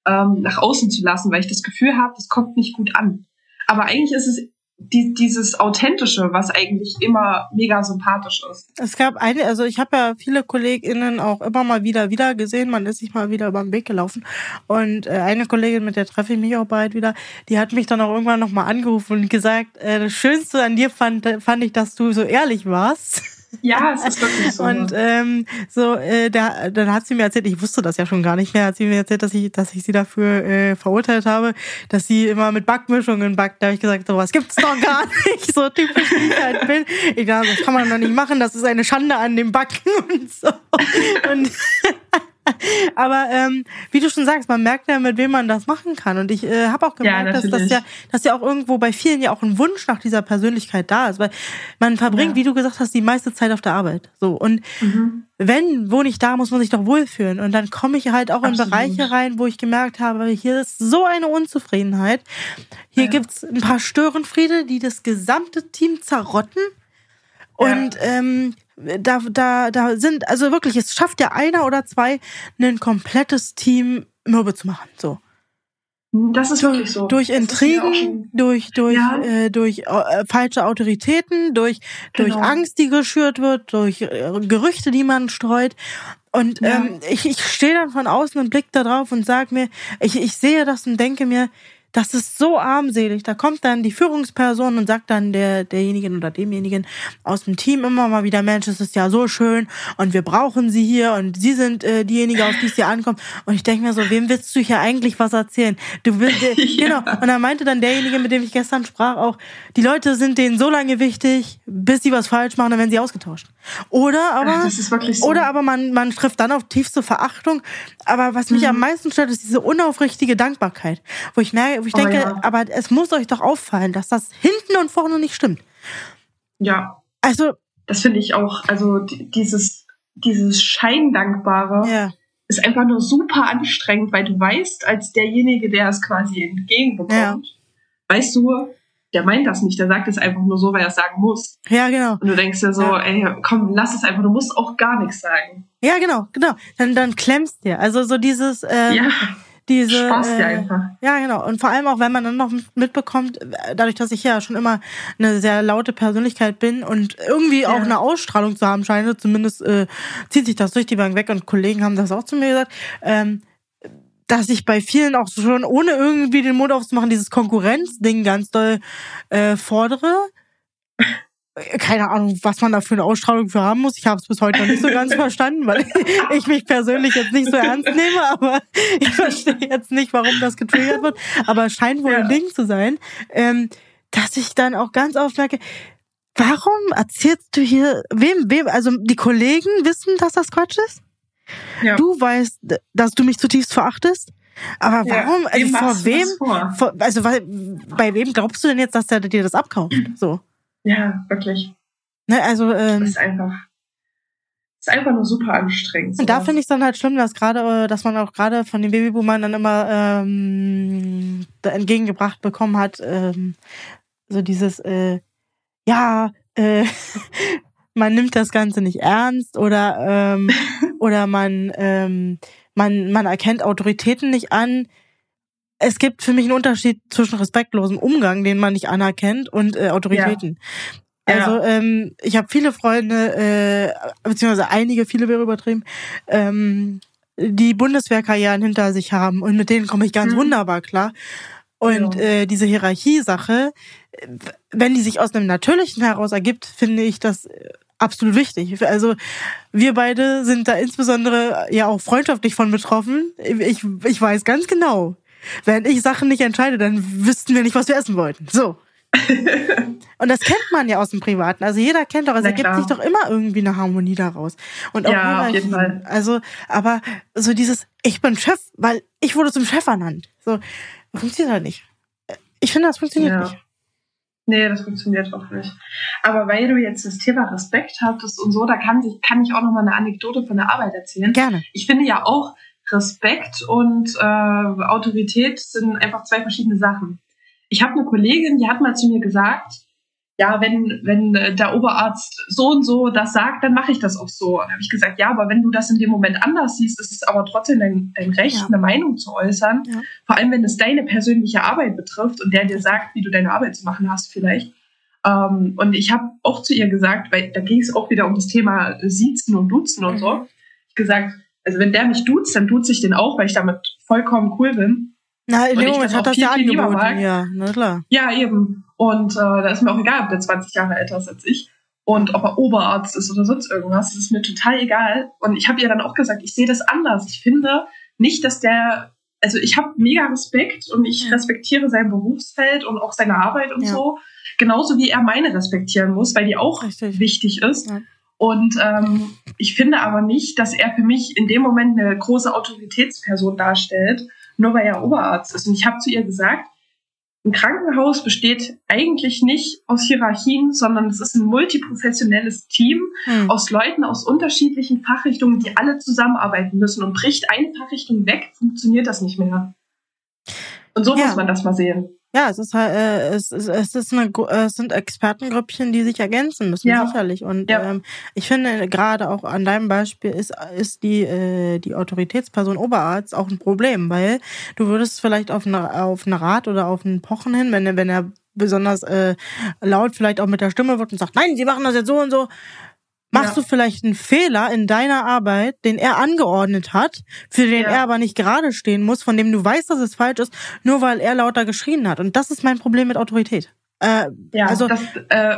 ähm, nach außen zu lassen, weil ich das Gefühl habe, das kommt nicht gut an. Aber eigentlich ist es die, dieses Authentische, was eigentlich immer mega sympathisch ist. Es gab eine, also ich habe ja viele KollegInnen auch immer mal wieder wieder gesehen, man ist sich mal wieder über den Weg gelaufen. Und äh, eine Kollegin, mit der treffe ich mich auch bald wieder, die hat mich dann auch irgendwann nochmal angerufen und gesagt, äh, das Schönste an dir fand, fand ich, dass du so ehrlich warst. Ja, es ist wirklich so. Und ähm, so, äh, da, dann hat sie mir erzählt, ich wusste das ja schon gar nicht mehr, hat sie mir erzählt, dass ich, dass ich sie dafür äh, verurteilt habe, dass sie immer mit Backmischungen backt. Da habe ich gesagt, sowas gibt's doch gar nicht, so typisch wie ich halt bin. Ich dachte, das kann man doch nicht machen, das ist eine Schande an dem Backen und so. Und Aber ähm, wie du schon sagst, man merkt ja, mit wem man das machen kann. Und ich äh, habe auch gemerkt, ja, dass das ja, dass ja auch irgendwo bei vielen ja auch ein Wunsch nach dieser Persönlichkeit da ist, weil man verbringt, ja. wie du gesagt hast, die meiste Zeit auf der Arbeit. So und mhm. wenn wo nicht da, muss man sich doch wohlfühlen. Und dann komme ich halt auch Absolut. in Bereiche rein, wo ich gemerkt habe, hier ist so eine Unzufriedenheit. Hier ja. gibt's ein paar Störenfriede, die das gesamte Team zerrotten. Und ähm, da, da, da sind, also wirklich, es schafft ja einer oder zwei, ein komplettes Team mürbe zu machen. So. Das ist wirklich so. Durch Intrigen, durch, durch, ja. äh, durch äh, falsche Autoritäten, durch, genau. durch Angst, die geschürt wird, durch äh, Gerüchte, die man streut. Und ja. ähm, ich, ich stehe dann von außen und blick da drauf und sag mir, ich, ich sehe das und denke mir, das ist so armselig. Da kommt dann die Führungsperson und sagt dann der, derjenigen oder demjenigen aus dem Team immer mal wieder, Mensch, es ist ja so schön und wir brauchen sie hier und sie sind äh, diejenige, auf die es hier ankommt. Und ich denke mir so, wem willst du hier eigentlich was erzählen? Du willst, äh, ja. genau. Und dann meinte dann derjenige, mit dem ich gestern sprach, auch, die Leute sind denen so lange wichtig, bis sie was falsch machen, dann werden sie ausgetauscht. Oder aber, Ach, so. oder aber man, man trifft dann auf tiefste Verachtung. Aber was mich mhm. am meisten stört, ist diese unaufrichtige Dankbarkeit, wo ich merke, ich oh, denke, ja. aber es muss euch doch auffallen, dass das hinten und vorne nicht stimmt. Ja. Also. Das finde ich auch, also dieses, dieses Scheindankbare ja. ist einfach nur super anstrengend, weil du weißt, als derjenige, der es quasi entgegenbekommt, ja. weißt du, der meint das nicht, der sagt es einfach nur so, weil er es sagen muss. Ja, genau. Und du denkst dir so, ja. ey, komm, lass es einfach, du musst auch gar nichts sagen. Ja, genau, genau. Dann, dann klemmst dir. Also so dieses, ähm, ja diese Spaß äh, einfach. Ja, genau. Und vor allem auch, wenn man dann noch mitbekommt, dadurch, dass ich ja schon immer eine sehr laute Persönlichkeit bin und irgendwie ja. auch eine Ausstrahlung zu haben scheine, zumindest äh, zieht sich das durch die Bank weg und Kollegen haben das auch zu mir gesagt, ähm, dass ich bei vielen auch schon, ohne irgendwie den Mund aufzumachen, dieses Konkurrenzding ganz doll äh, fordere keine Ahnung, was man da für eine Ausstrahlung für haben muss. Ich habe es bis heute noch nicht so ganz verstanden, weil ich mich persönlich jetzt nicht so ernst nehme, aber ich verstehe jetzt nicht, warum das getriggert wird. Aber es scheint wohl ja. ein Ding zu sein, ähm, dass ich dann auch ganz oft merke, warum erzählst du hier, wem, wem, also die Kollegen wissen, dass das Quatsch ist? Ja. Du weißt, dass du mich zutiefst verachtest? Aber warum, ja, also vor wem, vor, also bei wem glaubst du denn jetzt, dass der dir das abkauft? So. Ja, wirklich. Ne, also ähm, das ist einfach ist einfach nur super anstrengend. Und da finde ich es dann halt schlimm, dass gerade, dass man auch gerade von den Babyboomern dann immer ähm, entgegengebracht bekommen hat, ähm, so dieses, äh, ja, äh, man nimmt das Ganze nicht ernst oder ähm, oder man ähm, man man erkennt Autoritäten nicht an es gibt für mich einen Unterschied zwischen respektlosem Umgang, den man nicht anerkennt, und äh, Autoritäten. Ja. Also ähm, ich habe viele Freunde, äh, beziehungsweise einige, viele wäre übertrieben, ähm, die Bundeswehrkarrieren hinter sich haben und mit denen komme ich ganz mhm. wunderbar klar. Und ja. äh, diese Hierarchiesache, wenn die sich aus einem Natürlichen heraus ergibt, finde ich das äh, absolut wichtig. Also wir beide sind da insbesondere ja auch freundschaftlich von betroffen. Ich, ich weiß ganz genau, wenn ich Sachen nicht entscheide, dann wüssten wir nicht, was wir essen wollten. So. und das kennt man ja aus dem Privaten. Also jeder kennt doch, es ergibt sich doch immer irgendwie eine Harmonie daraus. Und auch ja, auf jeden Fall. Also, aber so dieses, ich bin Chef, weil ich wurde zum Chef ernannt. So, funktioniert halt nicht. Ich finde, das funktioniert ja. nicht. Nee, das funktioniert auch nicht. Aber weil du jetzt das Thema Respekt hattest und so, da kann, kann ich auch noch mal eine Anekdote von der Arbeit erzählen. Gerne. Ich finde ja auch, Respekt und äh, Autorität sind einfach zwei verschiedene Sachen. Ich habe eine Kollegin, die hat mal zu mir gesagt, ja, wenn, wenn der Oberarzt so und so das sagt, dann mache ich das auch so. Und habe ich gesagt, ja, aber wenn du das in dem Moment anders siehst, ist es aber trotzdem dein, dein Recht, ja. eine Meinung zu äußern. Ja. Vor allem, wenn es deine persönliche Arbeit betrifft und der dir sagt, wie du deine Arbeit zu machen hast, vielleicht. Ähm, und ich habe auch zu ihr gesagt, weil da ging es auch wieder um das Thema Siezen und Duzen und mhm. so, ich gesagt, also wenn der mich duzt, dann duze ich den auch, weil ich damit vollkommen cool bin. Na, in dem Moment hat das ja angeboten, ja, na klar. Ja, eben. Und äh, da ist mir auch egal, ob der 20 Jahre älter ist als ich. Und ob er Oberarzt ist oder sonst irgendwas, das ist mir total egal. Und ich habe ihr dann auch gesagt, ich sehe das anders. Ich finde nicht, dass der, also ich habe mega Respekt und ich ja. respektiere sein Berufsfeld und auch seine Arbeit und ja. so. Genauso wie er meine respektieren muss, weil die auch Richtig. wichtig ist. Ja. Und ähm, ich finde aber nicht, dass er für mich in dem Moment eine große Autoritätsperson darstellt, nur weil er Oberarzt ist. Und ich habe zu ihr gesagt, ein Krankenhaus besteht eigentlich nicht aus Hierarchien, sondern es ist ein multiprofessionelles Team hm. aus Leuten aus unterschiedlichen Fachrichtungen, die alle zusammenarbeiten müssen. Und bricht eine Fachrichtung weg, funktioniert das nicht mehr. Und so ja. muss man das mal sehen. Ja, es ist halt, äh, es, ist, es ist eine, es sind Expertengrüppchen, die sich ergänzen müssen, ja. sicherlich. Und ja. ähm, ich finde gerade auch an deinem Beispiel ist, ist die, äh, die Autoritätsperson Oberarzt auch ein Problem, weil du würdest vielleicht auf eine, auf eine Rat oder auf einen Pochen hin, wenn, wenn er besonders äh, laut vielleicht auch mit der Stimme wird und sagt, nein, sie machen das jetzt so und so, Machst ja. du vielleicht einen Fehler in deiner Arbeit, den er angeordnet hat, für den ja. er aber nicht gerade stehen muss, von dem du weißt, dass es falsch ist, nur weil er lauter geschrien hat? Und das ist mein Problem mit Autorität. Äh, ja, also das, äh,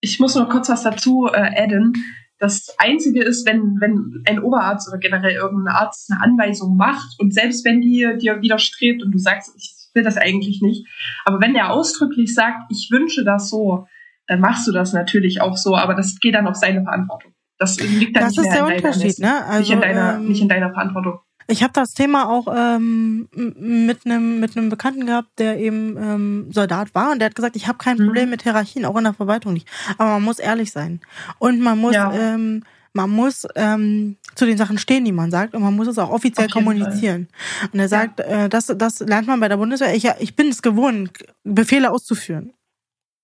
ich muss nur kurz was dazu äh, adden. Das Einzige ist, wenn, wenn ein Oberarzt oder generell irgendein Arzt eine Anweisung macht und selbst wenn die dir widerstrebt und du sagst, ich will das eigentlich nicht, aber wenn der ausdrücklich sagt, ich wünsche das so, dann machst du das natürlich auch so, aber das geht dann auf seine Verantwortung. Das liegt dann das nicht mehr in deiner ne? also, nicht, in deiner, ähm, nicht in deiner Verantwortung. Ich habe das Thema auch ähm, mit einem mit einem Bekannten gehabt, der eben ähm, Soldat war und der hat gesagt, ich habe kein mhm. Problem mit Hierarchien, auch in der Verwaltung nicht. Aber man muss ehrlich sein und man muss ja. ähm, man muss ähm, zu den Sachen stehen, die man sagt, und man muss es auch offiziell kommunizieren. Fall. Und er sagt, ja. äh, das, das lernt man bei der Bundeswehr. Ich, ich bin es gewohnt, Befehle auszuführen.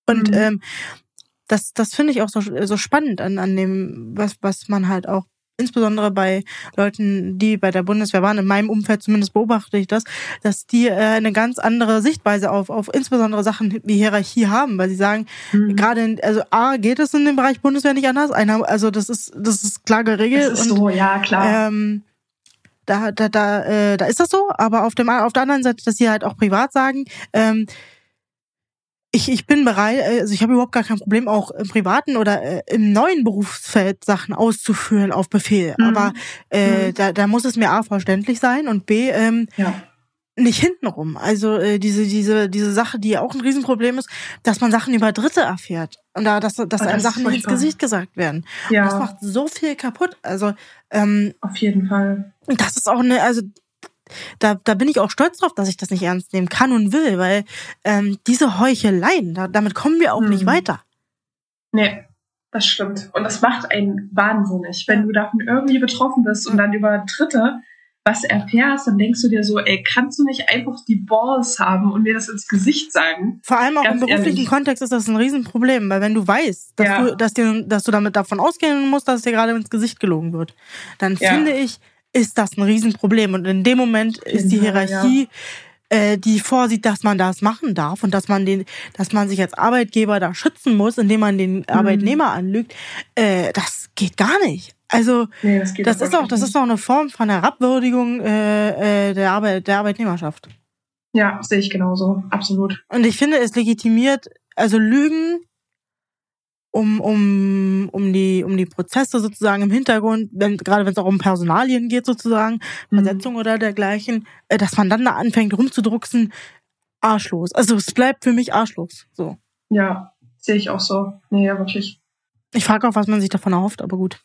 Und mhm. ähm, das, das finde ich auch so, so spannend an, an dem, was, was man halt auch insbesondere bei Leuten, die bei der Bundeswehr waren, in meinem Umfeld zumindest beobachte ich das, dass die äh, eine ganz andere Sichtweise auf, auf insbesondere Sachen wie Hierarchie haben, weil sie sagen, mhm. gerade in, also A, geht es in dem Bereich Bundeswehr nicht anders, einer, also das ist, das ist klar geregelt. Das ist und, so, ja, klar. Ähm, da, da, da, äh, da ist das so, aber auf dem auf der anderen Seite, dass sie halt auch privat sagen, ähm, ich, ich bin bereit, also ich habe überhaupt gar kein Problem, auch im privaten oder äh, im neuen Berufsfeld Sachen auszuführen auf Befehl. Mhm. Aber äh, mhm. da, da muss es mir A verständlich sein und B ähm, ja. nicht hintenrum. Also äh, diese, diese, diese Sache, die auch ein Riesenproblem ist, dass man Sachen über Dritte erfährt. Und da, dass, dass oh, einem Sachen nicht ins Gesicht gesagt werden. Ja. Und das macht so viel kaputt. Also ähm, auf jeden Fall. Das ist auch eine, also da, da bin ich auch stolz drauf, dass ich das nicht ernst nehmen kann und will, weil ähm, diese Heucheleien, da, damit kommen wir auch hm. nicht weiter. Nee, das stimmt. Und das macht einen wahnsinnig. Wenn du davon irgendwie betroffen bist und dann über Dritte was erfährst, dann denkst du dir so, ey, kannst du nicht einfach die Balls haben und mir das ins Gesicht sagen? Vor allem auch Ganz im beruflichen ehrlich. Kontext ist das ein Riesenproblem, weil wenn du weißt, dass, ja. du, dass, dir, dass du damit davon ausgehen musst, dass dir gerade ins Gesicht gelogen wird, dann ja. finde ich, ist das ein Riesenproblem. Und in dem Moment ist die Hierarchie, ja. äh, die vorsieht, dass man das machen darf und dass man den, dass man sich als Arbeitgeber da schützen muss, indem man den mhm. Arbeitnehmer anlügt, äh, das geht gar nicht. Also nee, das, das ist auch, das ist auch eine Form von Herabwürdigung äh, äh, der Arbeit, der Arbeitnehmerschaft. Ja, sehe ich genauso, absolut. Und ich finde, es legitimiert, also Lügen um, um, um, die, um die Prozesse sozusagen im Hintergrund, wenn, gerade wenn es auch um Personalien geht sozusagen, mhm. Versetzung oder dergleichen, äh, dass man dann da anfängt rumzudrucksen, arschlos. Also es bleibt für mich arschlos. So. Ja, sehe ich auch so. Nee, ja, wirklich. Ich frage auch, was man sich davon erhofft, aber gut.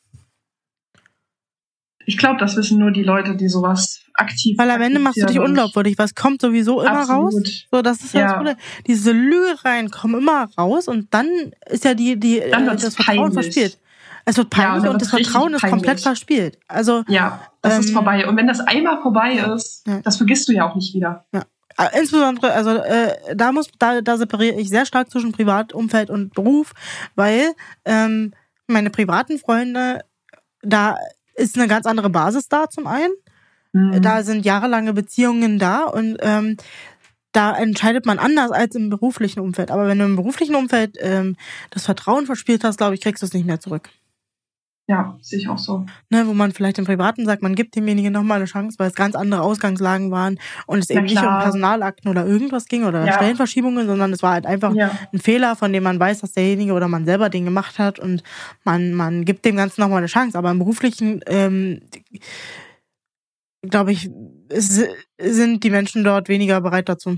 Ich glaube, das wissen nur die Leute, die sowas aktiv. Weil am Ende machst du dich unglaubwürdig, was kommt sowieso immer Absolut. raus. So, das ist ja, das Problem. Diese Lügereien kommen immer raus und dann ist ja die, die dann äh, das Vertrauen peinlich. verspielt. Es wird peinlich ja, und, das Vertrauen ist komplett verspielt. Also ja, das ähm, ist vorbei. Und wenn das einmal vorbei ist, ja. das vergisst du ja auch nicht wieder. Ja. Äh, insbesondere, also äh, da muss, da, da separiere ich sehr stark zwischen Privatumfeld und Beruf, weil ähm, meine privaten Freunde, da ist eine ganz andere Basis da zum einen. Mhm. Da sind jahrelange Beziehungen da und ähm, da entscheidet man anders als im beruflichen Umfeld. Aber wenn du im beruflichen Umfeld ähm, das Vertrauen verspielt hast, glaube ich, kriegst du es nicht mehr zurück. Ja, sehe ich auch so. Ne, wo man vielleicht im Privaten sagt, man gibt demjenigen nochmal eine Chance, weil es ganz andere Ausgangslagen waren und es eben nicht um Personalakten oder irgendwas ging oder ja. Stellenverschiebungen, sondern es war halt einfach ja. ein Fehler, von dem man weiß, dass derjenige oder man selber den gemacht hat und man, man gibt dem Ganzen nochmal eine Chance. Aber im beruflichen, ähm, glaube ich, sind die Menschen dort weniger bereit dazu.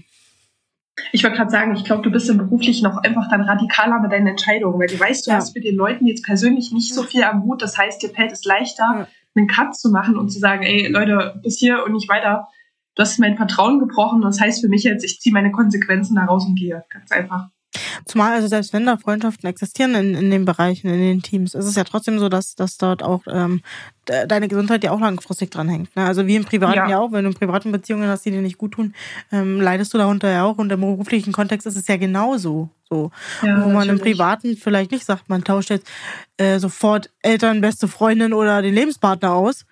Ich wollte gerade sagen, ich glaube, du bist im Beruflichen noch einfach dann radikaler mit deinen Entscheidungen, weil du weißt, du ja. hast mit den Leuten jetzt persönlich nicht so viel am Hut. Das heißt, dir fällt es leichter, ja. einen Cut zu machen und zu sagen, ey, Leute, bis hier und nicht weiter. Du hast mein Vertrauen gebrochen. Das heißt für mich jetzt, ich ziehe meine Konsequenzen daraus und gehe. Ganz einfach. Zumal also selbst wenn da Freundschaften existieren in, in den Bereichen, in den Teams, ist es ja trotzdem so, dass, dass dort auch ähm, deine Gesundheit ja auch langfristig dran hängt. Ne? Also wie im Privaten ja. ja. auch, wenn du in privaten Beziehungen hast, die dir nicht gut tun, ähm, leidest du darunter ja auch. Und im beruflichen Kontext ist es ja genauso. So. Ja, wo man natürlich. im Privaten vielleicht nicht sagt, man tauscht jetzt äh, sofort Eltern, beste Freundin oder den Lebenspartner aus.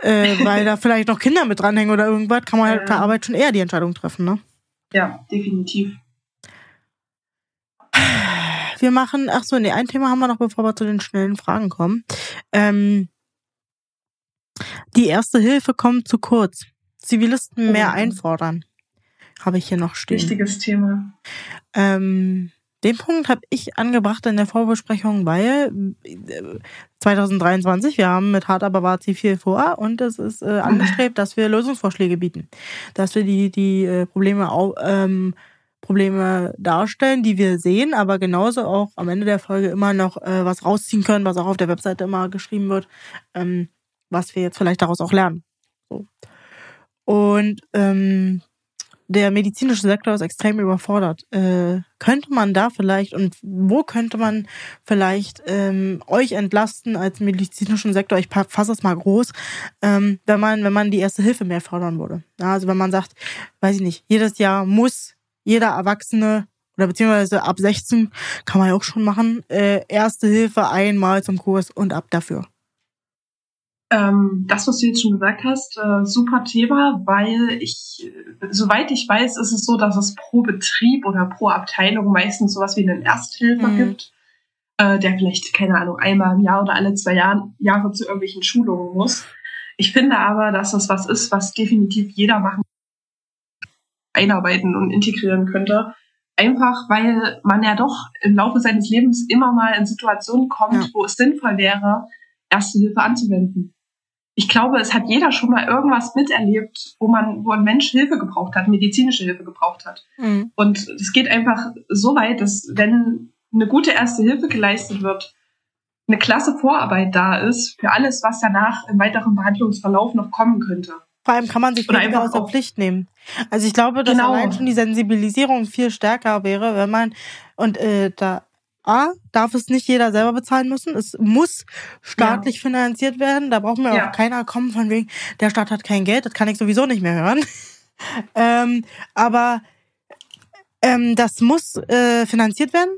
Äh, weil da vielleicht noch Kinder mit dranhängen oder irgendwas, kann man halt per Arbeit schon eher die Entscheidung treffen, ne? Ja, definitiv. Wir machen, ach so, nee, ein Thema haben wir noch, bevor wir zu den schnellen Fragen kommen. Ähm, die erste Hilfe kommt zu kurz. Zivilisten mehr oh. einfordern. Habe ich hier noch stehen. Wichtiges Thema. Ähm, den Punkt habe ich angebracht in der Vorbesprechung, weil 2023, äh, wir haben mit Hart aber Wazi viel vor und es ist äh, angestrebt, dass wir Lösungsvorschläge bieten. Dass wir die, die äh, Probleme au, ähm, Probleme darstellen, die wir sehen, aber genauso auch am Ende der Folge immer noch äh, was rausziehen können, was auch auf der Webseite immer geschrieben wird, ähm, was wir jetzt vielleicht daraus auch lernen. So. Und ähm, der medizinische Sektor ist extrem überfordert. Äh, könnte man da vielleicht und wo könnte man vielleicht ähm, euch entlasten als medizinischen Sektor? Ich fasse es mal groß, ähm, wenn man wenn man die erste Hilfe mehr fördern würde. Ja, also wenn man sagt, weiß ich nicht, jedes Jahr muss jeder Erwachsene oder beziehungsweise ab 16 kann man ja auch schon machen, äh, Erste Hilfe einmal zum Kurs und ab dafür. Ähm, das, was du jetzt schon gesagt hast, äh, super Thema, weil ich, soweit ich weiß, ist es so, dass es pro Betrieb oder pro Abteilung meistens sowas wie einen Ersthilfer mhm. gibt, äh, der vielleicht, keine Ahnung, einmal im Jahr oder alle zwei Jahren, Jahre zu irgendwelchen Schulungen muss. Ich finde aber, dass das was ist, was definitiv jeder machen einarbeiten und integrieren könnte. Einfach weil man ja doch im Laufe seines Lebens immer mal in Situationen kommt, ja. wo es sinnvoll wäre, Erste Hilfe anzuwenden. Ich glaube, es hat jeder schon mal irgendwas miterlebt, wo man, wo ein Mensch Hilfe gebraucht hat, medizinische Hilfe gebraucht hat. Mhm. Und es geht einfach so weit, dass wenn eine gute Erste Hilfe geleistet wird, eine klasse Vorarbeit da ist für alles, was danach im weiteren Behandlungsverlauf noch kommen könnte. Vor allem kann man sich weniger aus der Pflicht nehmen. Also ich glaube, dass genau. allein schon die Sensibilisierung viel stärker wäre, wenn man und äh, da A, darf es nicht jeder selber bezahlen müssen. Es muss staatlich ja. finanziert werden. Da braucht mir ja. auch keiner kommen von wegen, der Staat hat kein Geld, das kann ich sowieso nicht mehr hören. ähm, aber ähm, das muss äh, finanziert werden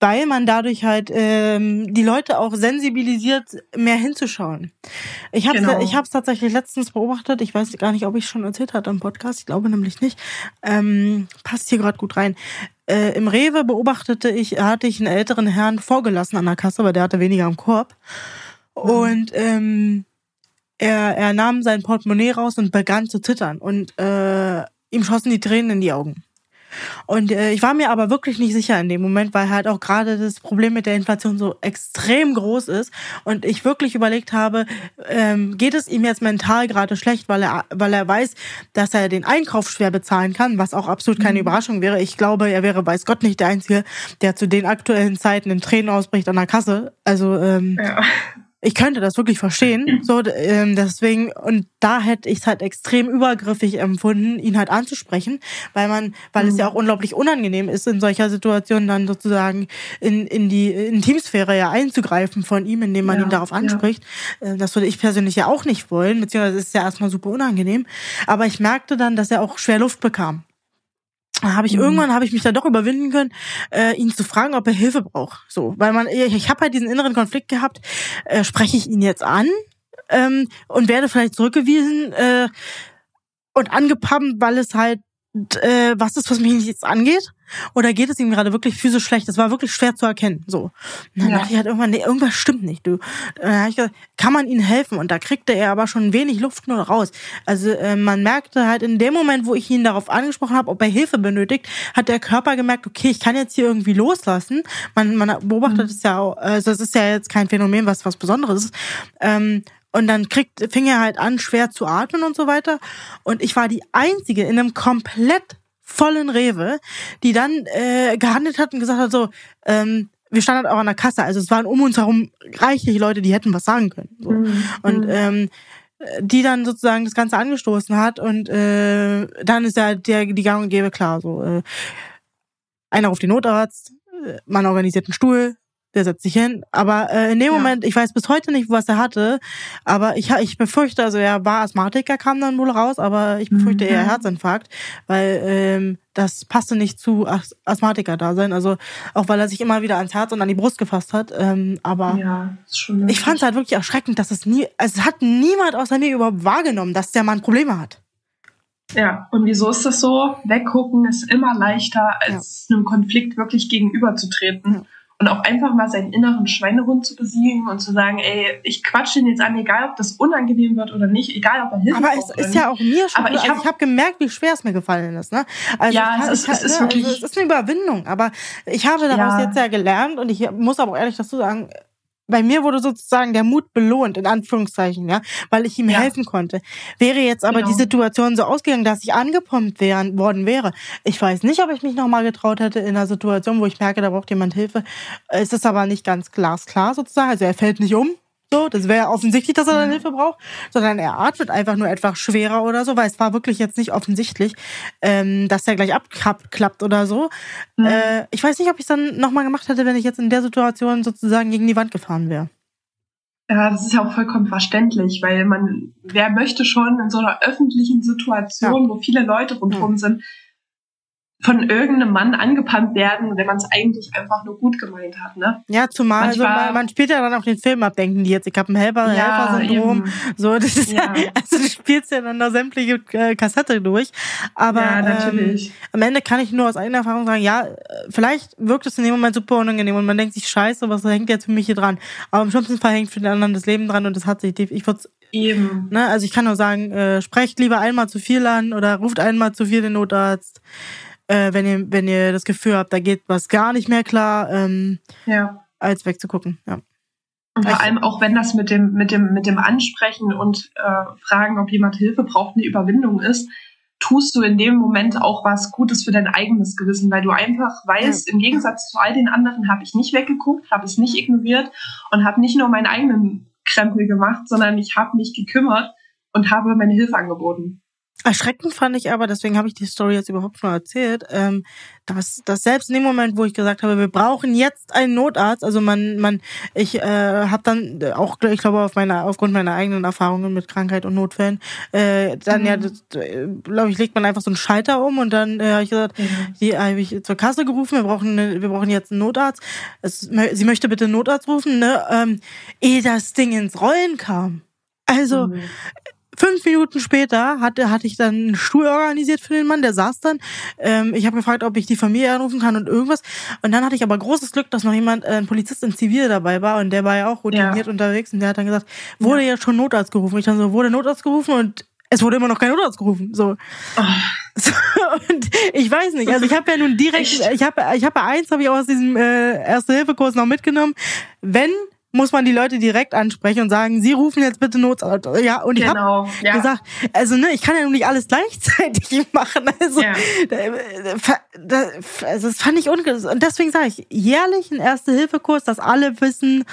weil man dadurch halt ähm, die Leute auch sensibilisiert, mehr hinzuschauen. Ich habe genau. ich habe es tatsächlich letztens beobachtet. Ich weiß gar nicht, ob ich schon erzählt hatte im Podcast. Ich glaube nämlich nicht. Ähm, passt hier gerade gut rein. Äh, Im Rewe beobachtete ich, hatte ich einen älteren Herrn vorgelassen an der Kasse, weil der hatte weniger im Korb. Mhm. Und ähm, er, er nahm sein Portemonnaie raus und begann zu zittern. Und äh, ihm schossen die Tränen in die Augen. Und äh, ich war mir aber wirklich nicht sicher in dem Moment, weil halt auch gerade das Problem mit der Inflation so extrem groß ist und ich wirklich überlegt habe, ähm, geht es ihm jetzt mental gerade schlecht, weil er, weil er weiß, dass er den Einkauf schwer bezahlen kann, was auch absolut keine mhm. Überraschung wäre. Ich glaube, er wäre, weiß Gott, nicht der Einzige, der zu den aktuellen Zeiten in Tränen ausbricht an der Kasse. Also ähm, ja ich könnte das wirklich verstehen. So, ähm, deswegen, und da hätte ich es halt extrem übergriffig empfunden, ihn halt anzusprechen, weil man, weil mhm. es ja auch unglaublich unangenehm ist, in solcher Situation dann sozusagen in, in die Intimsphäre ja einzugreifen von ihm, indem man ja, ihn darauf anspricht. Ja. Äh, das würde ich persönlich ja auch nicht wollen, beziehungsweise ist ja erstmal super unangenehm. Aber ich merkte dann, dass er auch schwer Luft bekam habe ich mhm. irgendwann habe ich mich dann doch überwinden können, äh, ihn zu fragen, ob er Hilfe braucht. So, weil man ich, ich habe halt diesen inneren Konflikt gehabt, äh, spreche ich ihn jetzt an ähm, und werde vielleicht zurückgewiesen äh, und angepumpt, weil es halt äh, was ist, was mich nicht jetzt angeht? Oder geht es ihm gerade wirklich physisch schlecht? Das war wirklich schwer zu erkennen. So. Und dann ja. dachte ich halt irgendwann, nee, irgendwas stimmt nicht, du. Dann ich gesagt, kann man ihnen helfen? Und da kriegte er aber schon wenig Luft nur raus. Also äh, man merkte halt in dem Moment, wo ich ihn darauf angesprochen habe, ob er Hilfe benötigt, hat der Körper gemerkt, okay, ich kann jetzt hier irgendwie loslassen. Man, man beobachtet mhm. es ja auch, also es ist ja jetzt kein Phänomen, was was Besonderes ist. Ähm, und dann kriegt, fing er halt an, schwer zu atmen und so weiter. Und ich war die Einzige in einem komplett vollen Rewe, die dann äh, gehandelt hat und gesagt hat, so, ähm, wir standen halt auch an der Kasse. Also es waren um uns herum reichlich Leute, die hätten was sagen können. So. Mhm. Und mhm. ähm, die dann sozusagen das Ganze angestoßen hat und äh, dann ist ja der die Gang und Gäbe klar. So äh, einer auf den Notarzt, äh, man organisiert einen Stuhl, der setzt sich hin. Aber äh, in dem ja. Moment, ich weiß bis heute nicht, was er hatte, aber ich, ich befürchte, also er war Asthmatiker, kam dann wohl raus, aber ich befürchte mhm. eher Herzinfarkt, weil ähm, das passte nicht zu As Asthmatiker da sein. Also auch weil er sich immer wieder ans Herz und an die Brust gefasst hat. Ähm, aber ja, ich fand es halt wirklich erschreckend, dass es nie, also es hat niemand außer mir überhaupt wahrgenommen, dass der Mann Probleme hat. Ja, und wieso ist das so? Weggucken ist immer leichter, als ja. einem Konflikt wirklich gegenüberzutreten. Ja und auch einfach mal seinen inneren Schweinehund zu besiegen und zu sagen, ey, ich quatsche ihn jetzt an, egal ob das unangenehm wird oder nicht, egal ob er Hilfe Aber es ist ja auch mir schon, aber ich habe also hab gemerkt, wie schwer es mir gefallen ist. Ne? Also ja, es, ist, es ist ne, wirklich... Also es ist eine Überwindung, aber ich habe daraus ja. jetzt ja gelernt und ich muss aber ehrlich dazu sagen, bei mir wurde sozusagen der Mut belohnt, in Anführungszeichen, ja, weil ich ihm ja. helfen konnte. Wäre jetzt aber genau. die Situation so ausgegangen, dass ich angepumpt wären, worden wäre. Ich weiß nicht, ob ich mich nochmal getraut hätte in einer Situation, wo ich merke, da braucht jemand Hilfe. Es ist aber nicht ganz glasklar sozusagen. Also er fällt nicht um, so, das wäre offensichtlich, dass er dann Hilfe braucht, sondern er atmet einfach nur etwas schwerer oder so, weil es war wirklich jetzt nicht offensichtlich, ähm, dass er gleich abklappt oder so. Mhm. Äh, ich weiß nicht, ob ich es dann nochmal gemacht hätte, wenn ich jetzt in der Situation sozusagen gegen die Wand gefahren wäre. Ja, das ist ja auch vollkommen verständlich, weil man, wer möchte schon in so einer öffentlichen Situation, ja. wo viele Leute rundherum ja. sind, von irgendeinem Mann angepannt werden, wenn man es eigentlich einfach nur gut gemeint hat, ne? Ja, zumal Manchmal, also man, man, spielt ja dann auch den Film ab, denken die jetzt, ich habe ein Helfer, ja, Helfer-Syndrom. So, das ist ja. ja. also du spielst ja dann da sämtliche äh, Kassette durch. Aber ja, natürlich. Ähm, am Ende kann ich nur aus eigener Erfahrung sagen, ja, äh, vielleicht wirkt es in dem Moment super unangenehm und man denkt sich, scheiße, was hängt jetzt für mich hier dran? Aber im schlimmsten Fall hängt für den anderen das Leben dran und das hat sich, ich würde Eben. Ne, also ich kann nur sagen, äh, sprecht lieber einmal zu viel an oder ruft einmal zu viel den Notarzt äh, wenn ihr, wenn ihr das Gefühl habt, da geht was gar nicht mehr klar, ähm, ja. als wegzugucken. Ja. Und vor allem auch wenn das mit dem, mit dem, mit dem Ansprechen und äh, Fragen, ob jemand Hilfe braucht, eine Überwindung ist, tust du in dem Moment auch was Gutes für dein eigenes Gewissen, weil du einfach weißt, ja. im Gegensatz zu all den anderen habe ich nicht weggeguckt, habe es nicht ignoriert und habe nicht nur meinen eigenen Krempel gemacht, sondern ich habe mich gekümmert und habe meine Hilfe angeboten. Erschreckend fand ich aber, deswegen habe ich die Story jetzt überhaupt nur erzählt, ähm, dass, dass selbst in dem Moment, wo ich gesagt habe, wir brauchen jetzt einen Notarzt, also man, man, ich äh, habe dann auch, ich glaube, auf meiner, aufgrund meiner eigenen Erfahrungen mit Krankheit und Notfällen, äh, dann mhm. ja, glaube ich, legt man einfach so einen Schalter um und dann äh, habe ich gesagt, mhm. die habe ich zur Kasse gerufen, wir brauchen, eine, wir brauchen jetzt einen Notarzt. Es, sie möchte bitte einen Notarzt rufen, ne? Ähm, ehe das Ding ins Rollen kam. Also, mhm. Fünf Minuten später hatte, hatte ich dann einen Stuhl organisiert für den Mann, der saß dann. Ähm, ich habe gefragt, ob ich die Familie anrufen kann und irgendwas. Und dann hatte ich aber großes Glück, dass noch jemand, äh, ein Polizist in Zivil dabei war und der war ja auch routiniert ja. unterwegs und der hat dann gesagt, wurde ja. jetzt schon Notarzt gerufen. Ich dann so, wurde Notarzt gerufen und es wurde immer noch kein Notarzt gerufen. So. Oh. so und ich weiß nicht. Also ich habe ja nun direkt, Echt? ich habe, ich habe eins habe ich auch aus diesem äh, Erste-Hilfe-Kurs noch mitgenommen. Wenn muss man die Leute direkt ansprechen und sagen, sie rufen jetzt bitte Notarzt. Ja, und ich genau, habe ja. gesagt, also ne, ich kann ja nun nicht alles gleichzeitig machen. Also, ja. das, also das fand ich ungesund. Und deswegen sage ich, jährlich ein Erste-Hilfe-Kurs, dass alle wissen,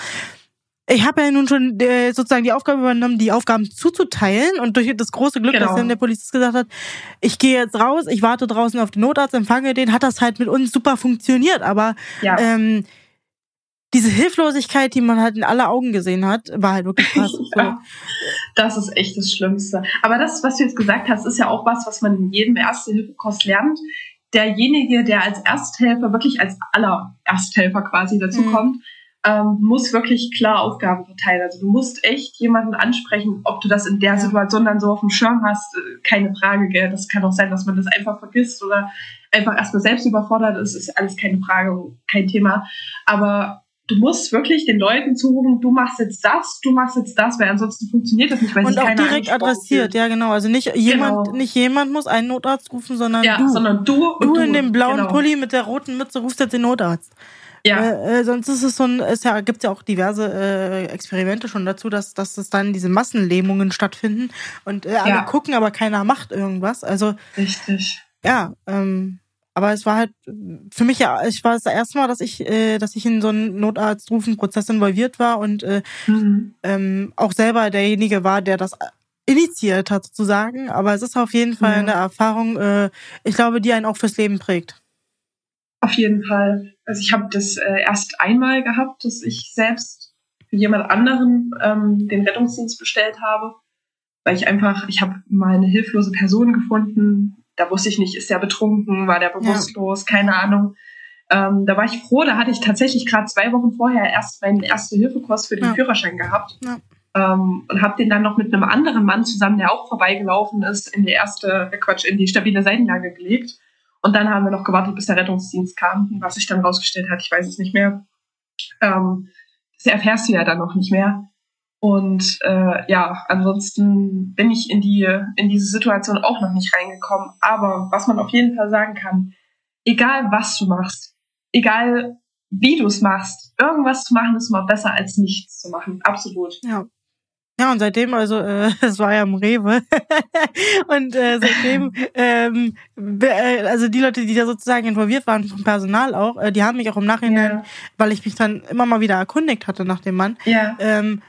ich habe ja nun schon äh, sozusagen die Aufgabe übernommen, die Aufgaben zuzuteilen und durch das große Glück, genau. dass dann der Polizist gesagt hat, ich gehe jetzt raus, ich warte draußen auf den Notarzt, empfange den, hat das halt mit uns super funktioniert. Aber ja. ähm, diese Hilflosigkeit, die man halt in alle Augen gesehen hat, war halt wirklich krass. ja, das ist echt das Schlimmste. Aber das, was du jetzt gesagt hast, ist ja auch was, was man in jedem Erste-Hilfe-Kurs lernt. Derjenige, der als Ersthelfer, wirklich als aller Ersthelfer quasi dazu mhm. kommt, ähm, muss wirklich klar Aufgaben verteilen. Also du musst echt jemanden ansprechen, ob du das in der. Situation dann so auf dem Schirm hast, äh, keine Frage, gell? Das kann auch sein, dass man das einfach vergisst oder einfach erstmal selbst überfordert ist, ist alles keine Frage, kein Thema. Aber du musst wirklich den Leuten zurufen, du machst jetzt das, du machst jetzt das, weil ansonsten funktioniert das nicht, weil Und auch direkt adressiert, ja genau. Also nicht jemand, genau. nicht jemand muss einen Notarzt rufen, sondern ja, du. sondern du. du, du in dem blauen genau. Pulli mit der roten Mütze rufst jetzt den Notarzt. Ja. Äh, äh, sonst ist es so ein, es ja, gibt ja auch diverse äh, Experimente schon dazu, dass, dass es dann diese Massenlähmungen stattfinden und äh, alle ja. gucken, aber keiner macht irgendwas. Also richtig. Ja, ähm, aber es war halt für mich ja, ich war das erste Mal, dass ich, äh, dass ich in so einen Notarztrufenprozess involviert war und äh, mhm. ähm, auch selber derjenige war, der das initiiert hat sozusagen. Aber es ist auf jeden Fall ja. eine Erfahrung, äh, ich glaube, die einen auch fürs Leben prägt. Auf jeden Fall. Also ich habe das äh, erst einmal gehabt, dass ich selbst für jemand anderen ähm, den Rettungsdienst bestellt habe, weil ich einfach, ich habe mal eine hilflose Person gefunden, da wusste ich nicht, ist der betrunken, war der bewusstlos, ja. keine Ahnung. Ähm, da war ich froh, da hatte ich tatsächlich gerade zwei Wochen vorher erst meinen Erste-Hilfe-Kurs für den ja. Führerschein gehabt. Ja. Ähm, und habe den dann noch mit einem anderen Mann zusammen, der auch vorbeigelaufen ist, in die erste, äh Quatsch, in die stabile Seitenlage gelegt. Und dann haben wir noch gewartet, bis der Rettungsdienst kam. Und was sich dann rausgestellt hat, ich weiß es nicht mehr. Ähm, das erfährst du ja dann noch nicht mehr. Und äh, ja, ansonsten bin ich in die in diese Situation auch noch nicht reingekommen. Aber was man auf jeden Fall sagen kann, egal was du machst, egal wie du es machst, irgendwas zu machen ist immer besser als nichts zu machen. Absolut. Ja. Ja, und seitdem, also äh, es war ja im Rewe und äh, seitdem, ähm, äh, also die Leute, die da sozusagen involviert waren, vom Personal auch, äh, die haben mich auch im Nachhinein, ja. weil ich mich dann immer mal wieder erkundigt hatte nach dem Mann, ja. ähm,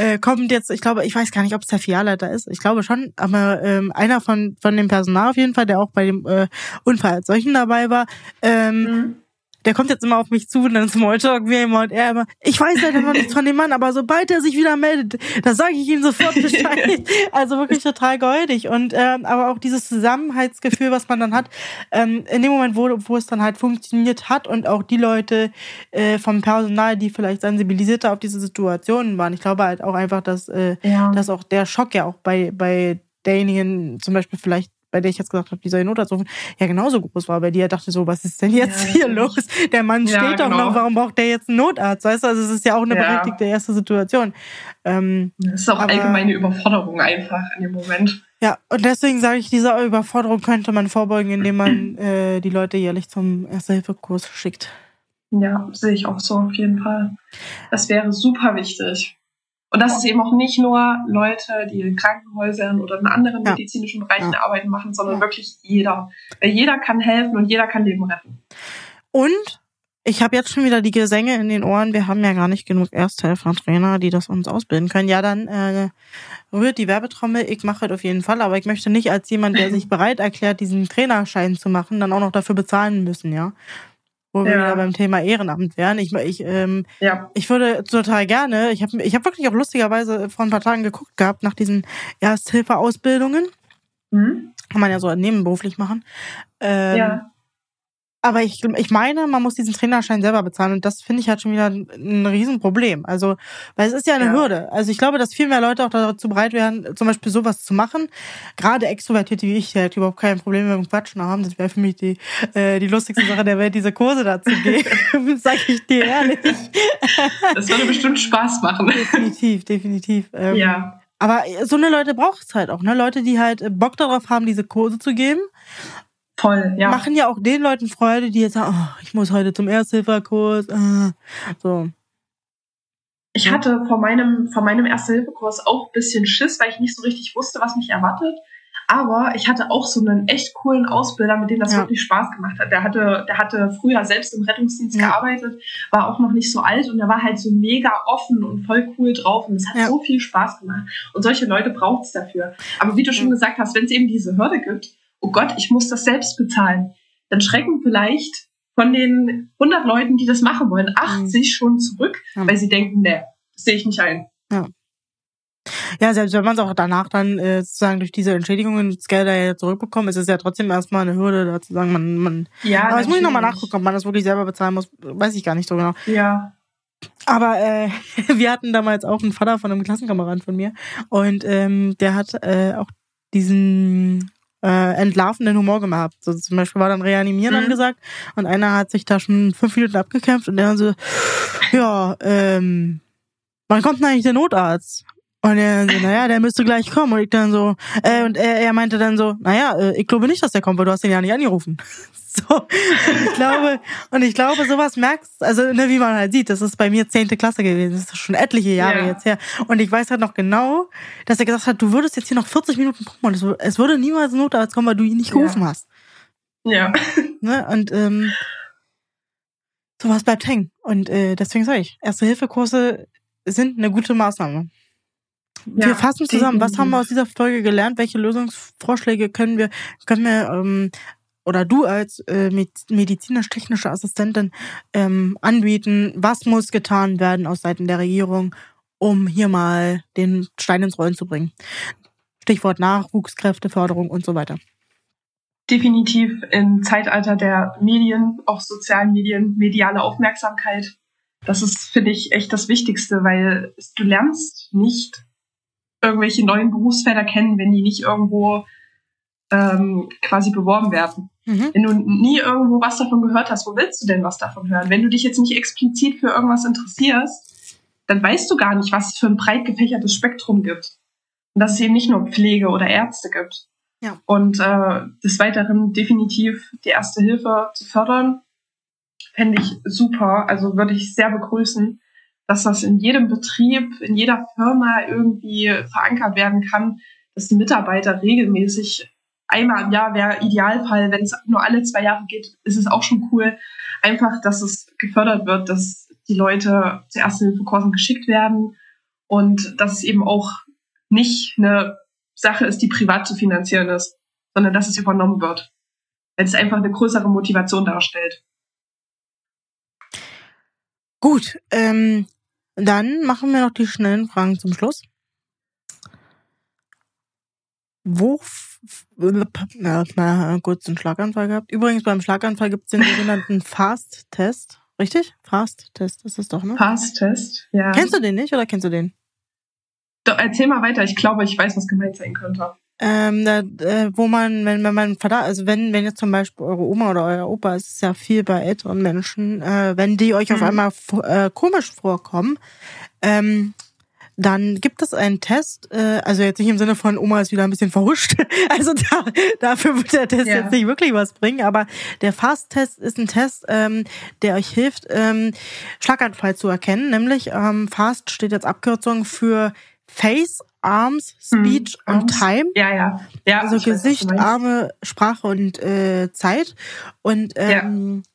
äh, kommt jetzt, ich glaube, ich weiß gar nicht, ob es der Filialleiter ist. Ich glaube schon, aber ähm, einer von von dem Personal auf jeden Fall, der auch bei dem äh, Unfall als solchen dabei war, ähm, mhm der kommt jetzt immer auf mich zu und dann Smalltalk wie immer und er immer, ich weiß ja noch nichts von dem Mann, aber sobald er sich wieder meldet, da sage ich ihm sofort Bescheid. also wirklich total goldig und ähm, aber auch dieses Zusammenhaltsgefühl, was man dann hat, ähm, in dem Moment, wo, wo es dann halt funktioniert hat und auch die Leute äh, vom Personal, die vielleicht sensibilisierter auf diese Situationen waren. Ich glaube halt auch einfach, dass, äh, ja. dass auch der Schock ja auch bei, bei derjenigen zum Beispiel vielleicht bei der ich jetzt gesagt habe, die soll Notarzt rufen, ja genauso groß war bei dir. Er dachte so, was ist denn jetzt ja, hier los? Der Mann ja, steht doch genau. noch, warum braucht der jetzt einen Notarzt? Weißt du, also es ist ja auch eine ja. berechtigte erste Situation. Ähm, das ist auch aber, allgemeine Überforderung einfach in dem Moment. Ja, und deswegen sage ich, diese Überforderung könnte man vorbeugen, indem man äh, die Leute jährlich zum Erste-Hilfe-Kurs schickt. Ja, sehe ich auch so auf jeden Fall. Das wäre super wichtig. Und das ist eben auch nicht nur Leute, die in Krankenhäusern oder in anderen ja. medizinischen Bereichen ja. arbeiten machen, sondern ja. wirklich jeder. Jeder kann helfen und jeder kann Leben retten. Und ich habe jetzt schon wieder die Gesänge in den Ohren. Wir haben ja gar nicht genug Ersthelfer-Trainer, die das uns ausbilden können. Ja, dann äh, rührt die Werbetrommel. Ich mache es auf jeden Fall, aber ich möchte nicht als jemand, der sich bereit erklärt, diesen Trainerschein zu machen, dann auch noch dafür bezahlen müssen, ja wo wir wieder beim Thema Ehrenamt wären. Ich, ich, ähm, ja. ich würde total gerne, ich habe ich hab wirklich auch lustigerweise vor ein paar Tagen geguckt gehabt nach diesen Ersthilfeausbildungen. Mhm. Kann man ja so nebenberuflich machen. Ähm, ja. Aber ich, ich meine, man muss diesen Trainerschein selber bezahlen und das finde ich halt schon wieder ein, Riesenproblem. Also, weil es ist ja eine ja. Hürde. Also ich glaube, dass viel mehr Leute auch dazu bereit wären, zum Beispiel sowas zu machen. Gerade Extrovertierte wie ich, die halt überhaupt kein Problem mit dem Quatschen haben. Das wäre für mich die, äh, die lustigste Sache der Welt, diese Kurse dazu geben. Sag ich dir ehrlich. Das würde bestimmt Spaß machen. Definitiv, definitiv. Ähm, ja. Aber so eine Leute braucht es halt auch, ne? Leute, die halt Bock darauf haben, diese Kurse zu geben Voll, ja. Machen ja auch den Leuten Freude, die jetzt sagen, oh, ich muss heute zum Ersthilfekurs. Äh, so. Ich hatte vor meinem, vor meinem Erste-Hilfe-Kurs auch ein bisschen Schiss, weil ich nicht so richtig wusste, was mich erwartet. Aber ich hatte auch so einen echt coolen Ausbilder, mit dem das ja. wirklich Spaß gemacht hat. Der hatte, der hatte früher selbst im Rettungsdienst ja. gearbeitet, war auch noch nicht so alt und der war halt so mega offen und voll cool drauf und es hat ja. so viel Spaß gemacht. Und solche Leute braucht es dafür. Aber wie du schon gesagt hast, wenn es eben diese Hürde gibt, oh Gott, ich muss das selbst bezahlen, dann schrecken vielleicht von den 100 Leuten, die das machen wollen, 80 mhm. schon zurück, ja. weil sie denken, nee, das sehe ich nicht ein. Ja. Ja, selbst wenn man es auch danach dann äh, sozusagen durch diese Entschädigungen das Geld ja zurückbekommt, ist es ja trotzdem erstmal eine Hürde, da zu sagen, man, man. Ja, aber jetzt muss ich nochmal nachgucken, ob man das wirklich selber bezahlen muss, weiß ich gar nicht so genau. Ja. Aber äh, wir hatten damals auch einen Vater von einem Klassenkameraden von mir und ähm, der hat äh, auch diesen äh, entlarvenden Humor gemacht. So zum Beispiel war dann Reanimieren mhm. angesagt und einer hat sich da schon fünf Minuten abgekämpft und der so, ja, ähm, wann kommt denn eigentlich der Notarzt? Und er so, naja, der müsste gleich kommen. Und ich dann so, äh, und er, er meinte dann so, naja, äh, ich glaube nicht, dass der kommt, weil du hast ihn ja nicht angerufen. So, ich glaube, und ich glaube, sowas merkst, also ne, wie man halt sieht, das ist bei mir zehnte Klasse gewesen, das ist schon etliche Jahre ja. jetzt her. Und ich weiß halt noch genau, dass er gesagt hat, du würdest jetzt hier noch 40 Minuten gucken und es, es würde niemals Notarzt kommen, weil du ihn nicht gerufen ja. hast. Ja. Ne? Und ähm, sowas bleibt hängen. Und äh, deswegen sage ich, Erste-Hilfe-Kurse sind eine gute Maßnahme. Ja, wir fassen zusammen, was haben wir aus dieser Folge gelernt? Welche Lösungsvorschläge können wir, können wir ähm, oder du als äh, medizinisch-technische Assistentin ähm, anbieten? Was muss getan werden aus Seiten der Regierung, um hier mal den Stein ins Rollen zu bringen? Stichwort Nachwuchskräfteförderung und so weiter. Definitiv im Zeitalter der Medien, auch sozialen Medien, mediale Aufmerksamkeit. Das ist, finde ich, echt das Wichtigste, weil du lernst nicht irgendwelche neuen Berufsfelder kennen, wenn die nicht irgendwo ähm, quasi beworben werden. Mhm. Wenn du nie irgendwo was davon gehört hast, wo willst du denn was davon hören? Wenn du dich jetzt nicht explizit für irgendwas interessierst, dann weißt du gar nicht, was es für ein breit gefächertes Spektrum gibt. Und dass es eben nicht nur Pflege oder Ärzte gibt. Ja. Und äh, des Weiteren definitiv die erste Hilfe zu fördern, fände ich super. Also würde ich sehr begrüßen, dass das in jedem Betrieb, in jeder Firma irgendwie verankert werden kann, dass die Mitarbeiter regelmäßig einmal im Jahr wäre Idealfall, wenn es nur alle zwei Jahre geht, ist es auch schon cool. Einfach, dass es gefördert wird, dass die Leute zu Erste-Hilfe-Kursen geschickt werden und dass es eben auch nicht eine Sache ist, die privat zu finanzieren ist, sondern dass es übernommen wird. Weil es einfach eine größere Motivation darstellt. Gut, ähm, dann machen wir noch die schnellen Fragen zum Schluss. Wo na, na, kurz einen Schlaganfall gehabt. Übrigens, beim Schlaganfall gibt es den sogenannten Fast-Test. Richtig? Fast-Test ist es doch, ne? Fast-Test, ja. Kennst du den nicht oder kennst du den? Doch, erzähl mal weiter. Ich glaube, ich weiß, was gemeint sein könnte. Ähm, da, äh, wo man, wenn, wenn man Verdacht, also wenn, wenn jetzt zum Beispiel eure Oma oder euer Opa, es ist ja viel bei älteren Menschen, äh, wenn die euch mhm. auf einmal äh, komisch vorkommen, ähm, dann gibt es einen Test, äh, also jetzt nicht im Sinne von Oma ist wieder ein bisschen verhuscht, also da, dafür wird der Test ja. jetzt nicht wirklich was bringen, aber der Fast-Test ist ein Test, ähm, der euch hilft, ähm, Schlaganfall zu erkennen, nämlich ähm, Fast steht jetzt Abkürzung für Face, Arms, Speech hm, und Time. Ja, ja. ja also Gesicht, weiß, Arme, Sprache und äh, Zeit. Und ähm, ja.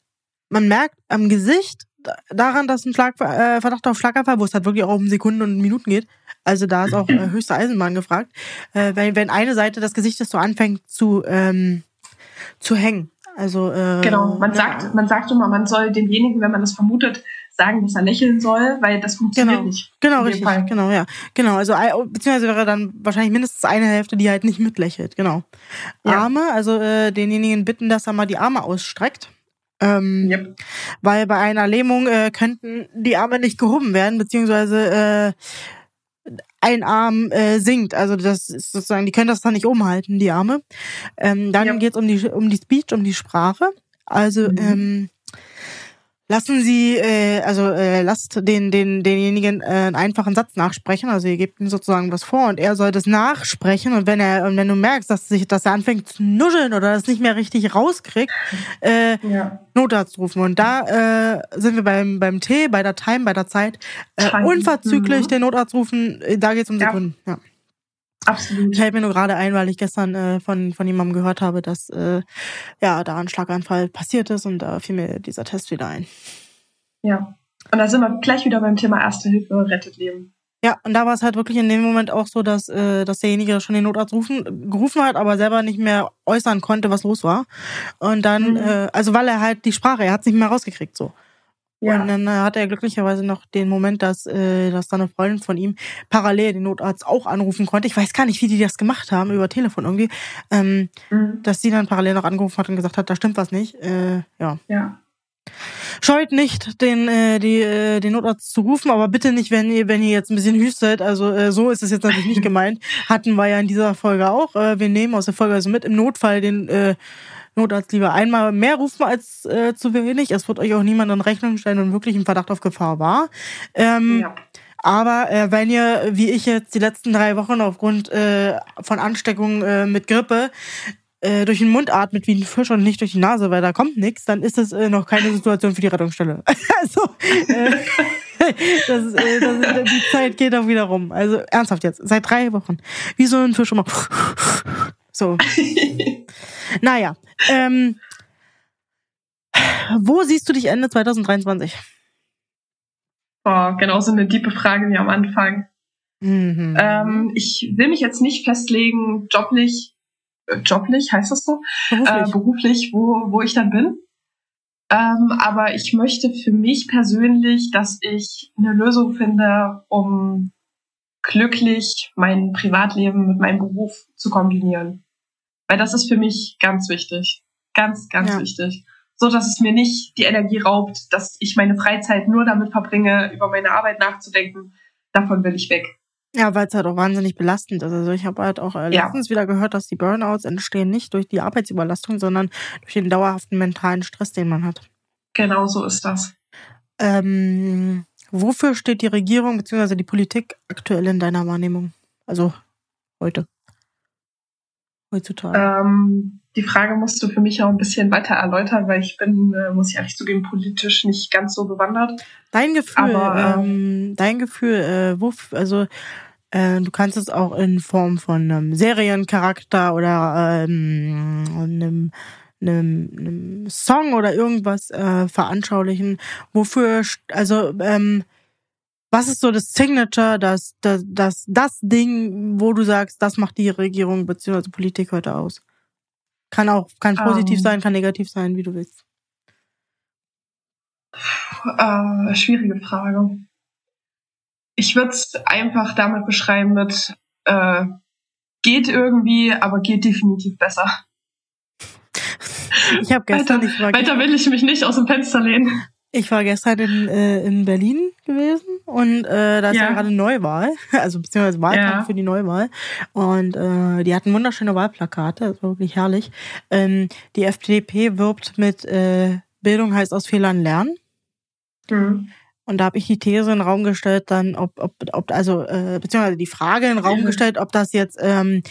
man merkt am Gesicht, daran, dass ein Schlag, äh, Verdacht auf Schlaganfall, wo es halt wirklich auch um Sekunden und Minuten geht. Also da ist auch äh, höchste Eisenbahn gefragt. Äh, wenn, wenn eine Seite des Gesichtes so anfängt zu, ähm, zu hängen. Also äh, genau, man sagt, man sagt immer, man soll demjenigen, wenn man das vermutet, sagen, dass er lächeln soll, weil das funktioniert genau. nicht. Genau, richtig. Fall. Genau, ja. Genau, also beziehungsweise wäre dann wahrscheinlich mindestens eine Hälfte, die halt nicht mitlächelt. Genau. Ja. Arme, also äh, denjenigen bitten, dass er mal die Arme ausstreckt. Ähm, yep. Weil bei einer Lähmung äh, könnten die Arme nicht gehoben werden, beziehungsweise äh, ein Arm äh, sinkt. Also das ist sozusagen, die können das dann nicht umhalten, die Arme. Ähm, dann yep. geht es um die, um die Speech, um die Sprache. Also mhm. ähm, Lassen Sie, äh, also äh, lasst den, den, denjenigen äh, einen einfachen Satz nachsprechen. Also ihr gebt ihm sozusagen was vor und er soll das nachsprechen. Und wenn er, und wenn du merkst, dass sich, dass er anfängt zu nuscheln oder das nicht mehr richtig rauskriegt, äh, ja. Notarzt rufen. Und da äh, sind wir beim, beim T, bei der Time, bei der Zeit. Äh, unverzüglich mhm. den Notarzt rufen, da geht's um Sekunden. Ja. ja. Absolut. Fällt mir nur gerade ein, weil ich gestern äh, von, von jemandem gehört habe, dass äh, ja da ein Schlaganfall passiert ist und da fiel mir dieser Test wieder ein. Ja. Und da sind wir gleich wieder beim Thema Erste Hilfe rettet Leben. Ja, und da war es halt wirklich in dem Moment auch so, dass, äh, dass derjenige schon den Notarzt rufen, gerufen hat, aber selber nicht mehr äußern konnte, was los war. Und dann, mhm. äh, also weil er halt die Sprache, er hat es nicht mehr rausgekriegt so. Ja. Und dann äh, hatte er glücklicherweise noch den Moment, dass, äh, dass dann eine Freundin von ihm parallel den Notarzt auch anrufen konnte. Ich weiß gar nicht, wie die das gemacht haben, über Telefon irgendwie. Ähm, mhm. Dass sie dann parallel noch angerufen hat und gesagt hat, da stimmt was nicht. Äh, ja. Ja. scheut nicht, den, äh, die, äh, den Notarzt zu rufen, aber bitte nicht, wenn ihr, wenn ihr jetzt ein bisschen hüstet. Also äh, so ist es jetzt natürlich nicht gemeint. Hatten wir ja in dieser Folge auch. Äh, wir nehmen aus der Folge also mit im Notfall den äh, Notarzt lieber einmal mehr rufen als äh, zu wenig. Es wird euch auch niemand in Rechnung stellen und wirklich ein Verdacht auf Gefahr war. Ähm, ja. Aber äh, wenn ihr, wie ich jetzt die letzten drei Wochen aufgrund äh, von Ansteckungen äh, mit Grippe äh, durch den Mund atmet wie ein Fisch und nicht durch die Nase, weil da kommt nichts, dann ist das äh, noch keine Situation für die Rettungsstelle. also äh, das, ist, äh, das ist, die Zeit geht auch wieder rum. Also ernsthaft jetzt, seit drei Wochen. Wie so ein Fisch immer. So. naja. Ähm, wo siehst du dich Ende 2023? Oh, genauso eine tiefe Frage wie am Anfang. Mhm. Ähm, ich will mich jetzt nicht festlegen, joblich, äh, joblich heißt das so, beruflich, äh, beruflich wo, wo ich dann bin. Ähm, aber ich möchte für mich persönlich, dass ich eine Lösung finde, um glücklich mein Privatleben mit meinem Beruf zu kombinieren. Weil das ist für mich ganz wichtig. Ganz, ganz ja. wichtig so dass es mir nicht die Energie raubt, dass ich meine Freizeit nur damit verbringe, über meine Arbeit nachzudenken. Davon will ich weg. Ja, weil es halt auch wahnsinnig belastend ist. Also ich habe halt auch äh, letztens ja. wieder gehört, dass die Burnouts entstehen nicht durch die Arbeitsüberlastung, sondern durch den dauerhaften mentalen Stress, den man hat. Genau so ist das. Ähm, wofür steht die Regierung bzw. die Politik aktuell in deiner Wahrnehmung? Also heute. Heutzutage. Ähm, die Frage musst du für mich auch ein bisschen weiter erläutern, weil ich bin, äh, muss ich ehrlich zugeben, politisch nicht ganz so bewandert. Dein Gefühl, Aber, ähm, dein Gefühl, äh, wo, also äh, du kannst es auch in Form von einem Seriencharakter oder ähm, einem, einem, einem Song oder irgendwas äh, veranschaulichen. Wofür, also ähm, was ist so das Signature, das, das, das, das Ding, wo du sagst, das macht die Regierung bzw. Politik heute aus? Kann auch, kann positiv um, ähm. sein, kann negativ sein, wie du willst. Äh, schwierige Frage. Ich würde es einfach damit beschreiben mit äh, geht irgendwie, aber geht definitiv besser. Ich habe gestern weiter, ich war weiter will ich mich nicht aus dem Fenster lehnen. Ich war gestern in, äh, in Berlin gewesen und äh, da ist ja, ja gerade Neuwahl, also beziehungsweise Wahlkampf ja. für die Neuwahl. Und äh, die hatten wunderschöne Wahlplakate, das war wirklich herrlich. Ähm, die FDP wirbt mit äh, Bildung heißt aus Fehlern lernen. Mhm. Und da habe ich die These in den Raum gestellt, dann, ob, ob, ob also, äh, beziehungsweise die Frage in den Raum gestellt, ob das jetzt ähm,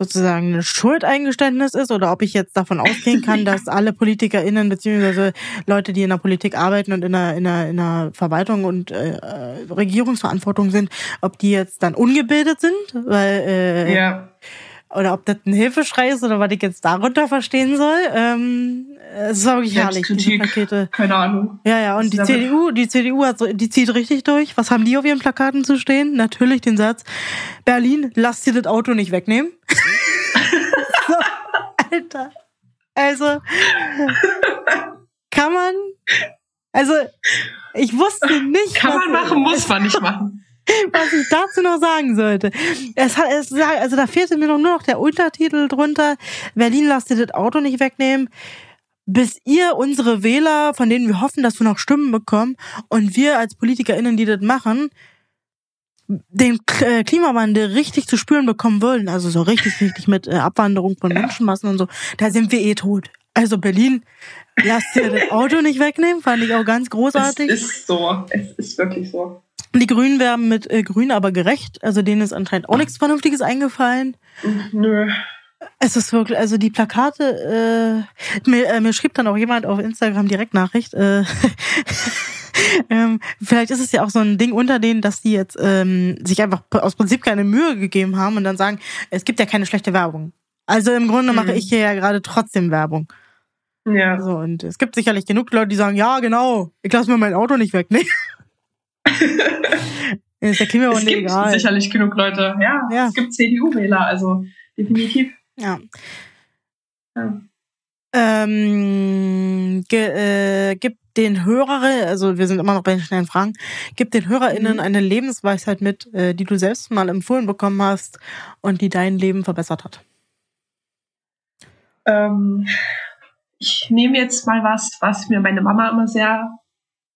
sozusagen ein Schuldeingeständnis ist oder ob ich jetzt davon ausgehen kann, dass alle PolitikerInnen beziehungsweise Leute, die in der Politik arbeiten und in der, in der, in der Verwaltung und äh, Regierungsverantwortung sind, ob die jetzt dann ungebildet sind, weil äh, ja. Oder ob das ein Hilfeschrei ist oder was ich jetzt darunter verstehen soll. Ähm, es ist wirklich herrlich, diese Pakete. Keine Ahnung. Ja, ja, und die CDU, die CDU hat so, die zieht richtig durch. Was haben die auf ihren Plakaten zu stehen? Natürlich den Satz, Berlin, lass dir das Auto nicht wegnehmen. so, Alter. Also, kann man, also, ich wusste nicht. Kann man machen, muss man nicht machen. Was ich dazu noch sagen sollte. Es hat, es, also da fehlte mir noch nur noch der Untertitel drunter. Berlin lasst dir das Auto nicht wegnehmen bis ihr unsere Wähler, von denen wir hoffen, dass wir noch Stimmen bekommen, und wir als PolitikerInnen, die das machen, den äh, Klimawandel richtig zu spüren bekommen wollen, also so richtig, richtig mit äh, Abwanderung von Menschenmassen und so, da sind wir eh tot. Also Berlin, lasst ihr das Auto nicht wegnehmen, fand ich auch ganz großartig. Es ist so, es ist wirklich so. Die Grünen werben mit äh, Grün aber gerecht, also denen ist anscheinend auch nichts Vernünftiges eingefallen. Nö. Es ist wirklich, also die Plakate, äh, mir, äh, mir schrieb dann auch jemand auf Instagram Direktnachricht, äh, ähm, vielleicht ist es ja auch so ein Ding unter denen, dass die jetzt ähm, sich einfach aus Prinzip keine Mühe gegeben haben und dann sagen, es gibt ja keine schlechte Werbung. Also im Grunde mache mhm. ich hier ja gerade trotzdem Werbung. Ja. So, und es gibt sicherlich genug Leute, die sagen, ja, genau, ich lasse mir mein Auto nicht weg. Nee. ist der Klimawandel es gibt egal. sicherlich genug Leute. Ja, ja. es gibt CDU-Wähler, also definitiv. Ja. ja. Ähm, ge, äh, gibt den Hörerinnen, also wir sind immer noch bei den schnellen Fragen, gib den HörerInnen mhm. eine Lebensweisheit mit, äh, die du selbst mal empfohlen bekommen hast und die dein Leben verbessert hat. Ähm, ich nehme jetzt mal was, was mir meine Mama immer sehr,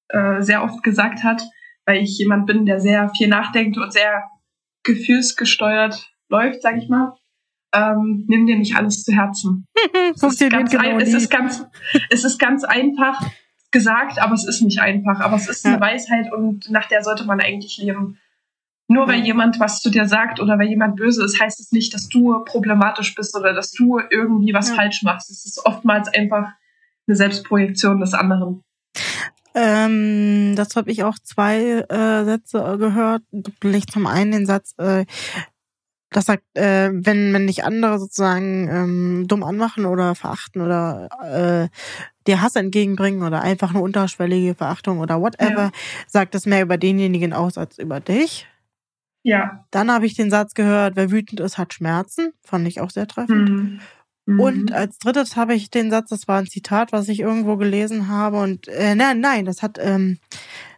äh, sehr oft gesagt hat, weil ich jemand bin, der sehr viel nachdenkt und sehr gefühlsgesteuert läuft, sag ich mal. Ähm, nimm dir nicht alles zu Herzen. es, ist ganz genau es, ist ganz, es ist ganz einfach gesagt, aber es ist nicht einfach. Aber es ist ja. eine Weisheit und nach der sollte man eigentlich leben. Nur weil jemand was zu dir sagt oder weil jemand böse ist, heißt es nicht, dass du problematisch bist oder dass du irgendwie was ja. falsch machst. Es ist oftmals einfach eine Selbstprojektion des anderen. Ähm, dazu habe ich auch zwei äh, Sätze gehört. Nicht zum einen den Satz, äh, das sagt, äh, wenn, wenn dich andere sozusagen ähm, dumm anmachen oder verachten oder äh, dir Hass entgegenbringen oder einfach eine unterschwellige Verachtung oder whatever, ja. sagt das mehr über denjenigen aus als über dich. Ja. Dann habe ich den Satz gehört, wer wütend ist, hat Schmerzen. Fand ich auch sehr treffend. Mhm. Mhm. Und als drittes habe ich den Satz, das war ein Zitat, was ich irgendwo gelesen habe. Und äh, nein, nein, das hat ähm,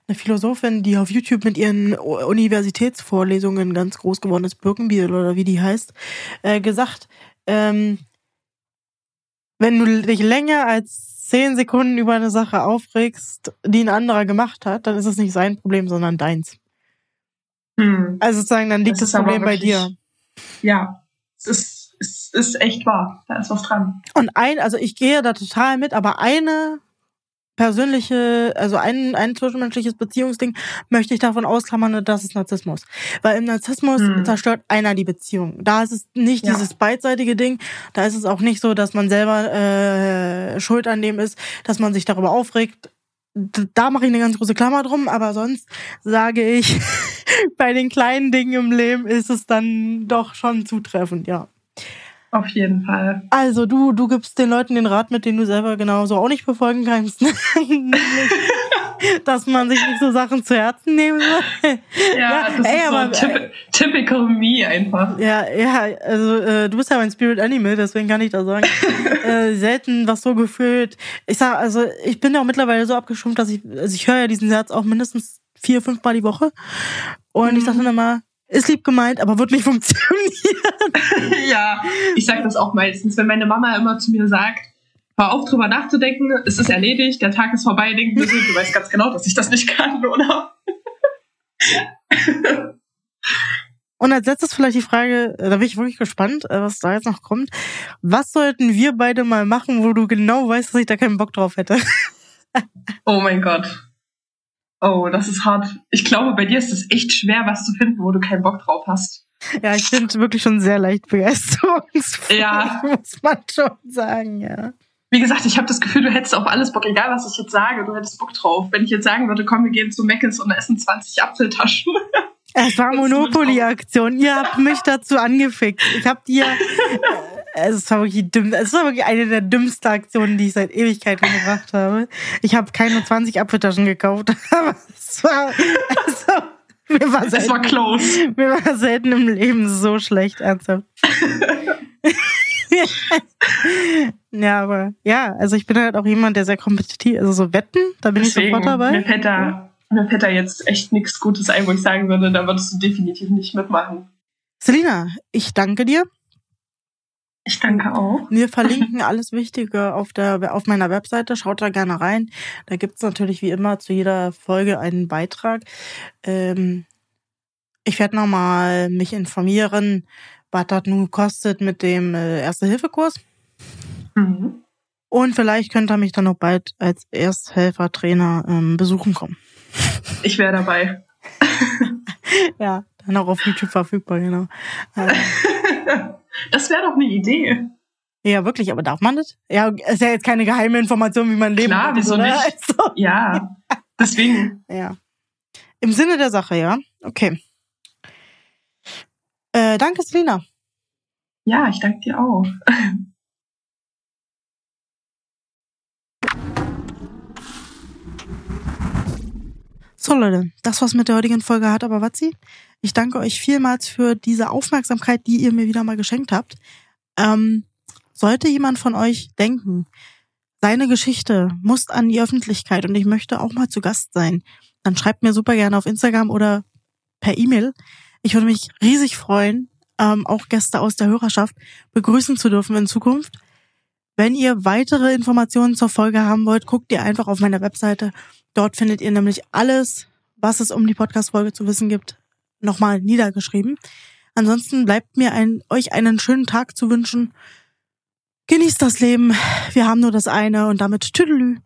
eine Philosophin, die auf YouTube mit ihren Universitätsvorlesungen ganz groß geworden ist, Birkenbiel oder wie die heißt, äh, gesagt, ähm, wenn du dich länger als zehn Sekunden über eine Sache aufregst, die ein anderer gemacht hat, dann ist es nicht sein Problem, sondern deins. Hm. Also sozusagen, dann liegt das, das Problem wirklich, bei dir. Ja, es ist es ist echt wahr. Da ist was dran. Und ein, also ich gehe da total mit, aber eine persönliche, also ein, ein zwischenmenschliches Beziehungsding möchte ich davon ausklammern, das ist Narzissmus. Weil im Narzissmus hm. zerstört einer die Beziehung. Da ist es nicht ja. dieses beidseitige Ding, da ist es auch nicht so, dass man selber äh, schuld an dem ist, dass man sich darüber aufregt. Da mache ich eine ganz große Klammer drum, aber sonst sage ich, bei den kleinen Dingen im Leben ist es dann doch schon zutreffend, ja. Auf jeden Fall. Also du, du gibst den Leuten den Rat mit, den du selber genauso auch nicht befolgen kannst. dass man sich nicht so Sachen zu Herzen nehmen soll. Ja, ja das ey, ist aber, so typ, typical me einfach. Ja, ja, also äh, du bist ja mein Spirit Animal, deswegen kann ich da sagen. äh, selten was so gefühlt. Ich sag, also ich bin ja auch mittlerweile so abgeschrumpft, dass ich, also ich höre ja diesen Satz auch mindestens vier, fünf Mal die Woche. Und mhm. ich sage dann immer, ist lieb gemeint, aber wird nicht funktionieren. ja, ich sag das auch meistens, wenn meine Mama immer zu mir sagt, hör auf drüber nachzudenken, es ist erledigt, der Tag ist vorbei, denken wir so, du weißt ganz genau, dass ich das nicht kann, oder? Und als letztes vielleicht die Frage, äh, da bin ich wirklich gespannt, äh, was da jetzt noch kommt. Was sollten wir beide mal machen, wo du genau weißt, dass ich da keinen Bock drauf hätte? oh mein Gott. Oh, das ist hart. Ich glaube, bei dir ist es echt schwer, was zu finden, wo du keinen Bock drauf hast. Ja, ich bin wirklich schon sehr leicht begeisterungsvoll, ja. muss man schon sagen, ja. Wie gesagt, ich habe das Gefühl, du hättest auf alles Bock, egal was ich jetzt sage, du hättest Bock drauf. Wenn ich jetzt sagen würde, komm, wir gehen zu Meckes und essen 20 Apfeltaschen. Es war Monopoly-Aktion. Ihr habt mich dazu angefickt. Ich habe dir es war wirklich dumm. Es war wirklich eine der dümmsten Aktionen, die ich seit Ewigkeiten gemacht habe. Ich habe keine 20 Apfeltaschen gekauft, aber es war, also, mir war selten, es war close. Mir war selten im Leben so schlecht, ernsthaft. ja, aber ja, also ich bin halt auch jemand, der sehr kompetitiv, also so Wetten, da bin Deswegen, ich sofort dabei. Mir fällt da, mir fällt da jetzt echt nichts Gutes ein, wo ich sagen würde, da würdest du definitiv nicht mitmachen. Selina, ich danke dir. Ich danke auch. Wir verlinken alles Wichtige auf der auf meiner Webseite. Schaut da gerne rein. Da gibt's natürlich wie immer zu jeder Folge einen Beitrag. Ähm, ich werde nochmal mich informieren, was das nun kostet mit dem äh, Erste-Hilfe-Kurs. Mhm. Und vielleicht könnt ihr mich dann noch bald als Ersthelfer-Trainer ähm, besuchen kommen. Ich wäre dabei. ja, dann auch auf YouTube verfügbar, genau. Ähm, Das wäre doch eine Idee. Ja, wirklich, aber darf man das? Ja, ist ja jetzt keine geheime Information, wie man leben Klar, wieso oder? nicht? Also, ja, deswegen. Ja. Im Sinne der Sache, ja. Okay. Äh, danke, Selina. Ja, ich danke dir auch. So Leute, das war's mit der heutigen Folge hat aber Watzi. Ich danke euch vielmals für diese Aufmerksamkeit, die ihr mir wieder mal geschenkt habt. Ähm, sollte jemand von euch denken, seine Geschichte muss an die Öffentlichkeit und ich möchte auch mal zu Gast sein, dann schreibt mir super gerne auf Instagram oder per E-Mail. Ich würde mich riesig freuen, ähm, auch Gäste aus der Hörerschaft begrüßen zu dürfen in Zukunft. Wenn ihr weitere Informationen zur Folge haben wollt, guckt ihr einfach auf meiner Webseite. Dort findet ihr nämlich alles, was es um die Podcast-Folge zu wissen gibt, nochmal niedergeschrieben. Ansonsten bleibt mir ein, euch einen schönen Tag zu wünschen. Genießt das Leben. Wir haben nur das eine und damit Tüdelü.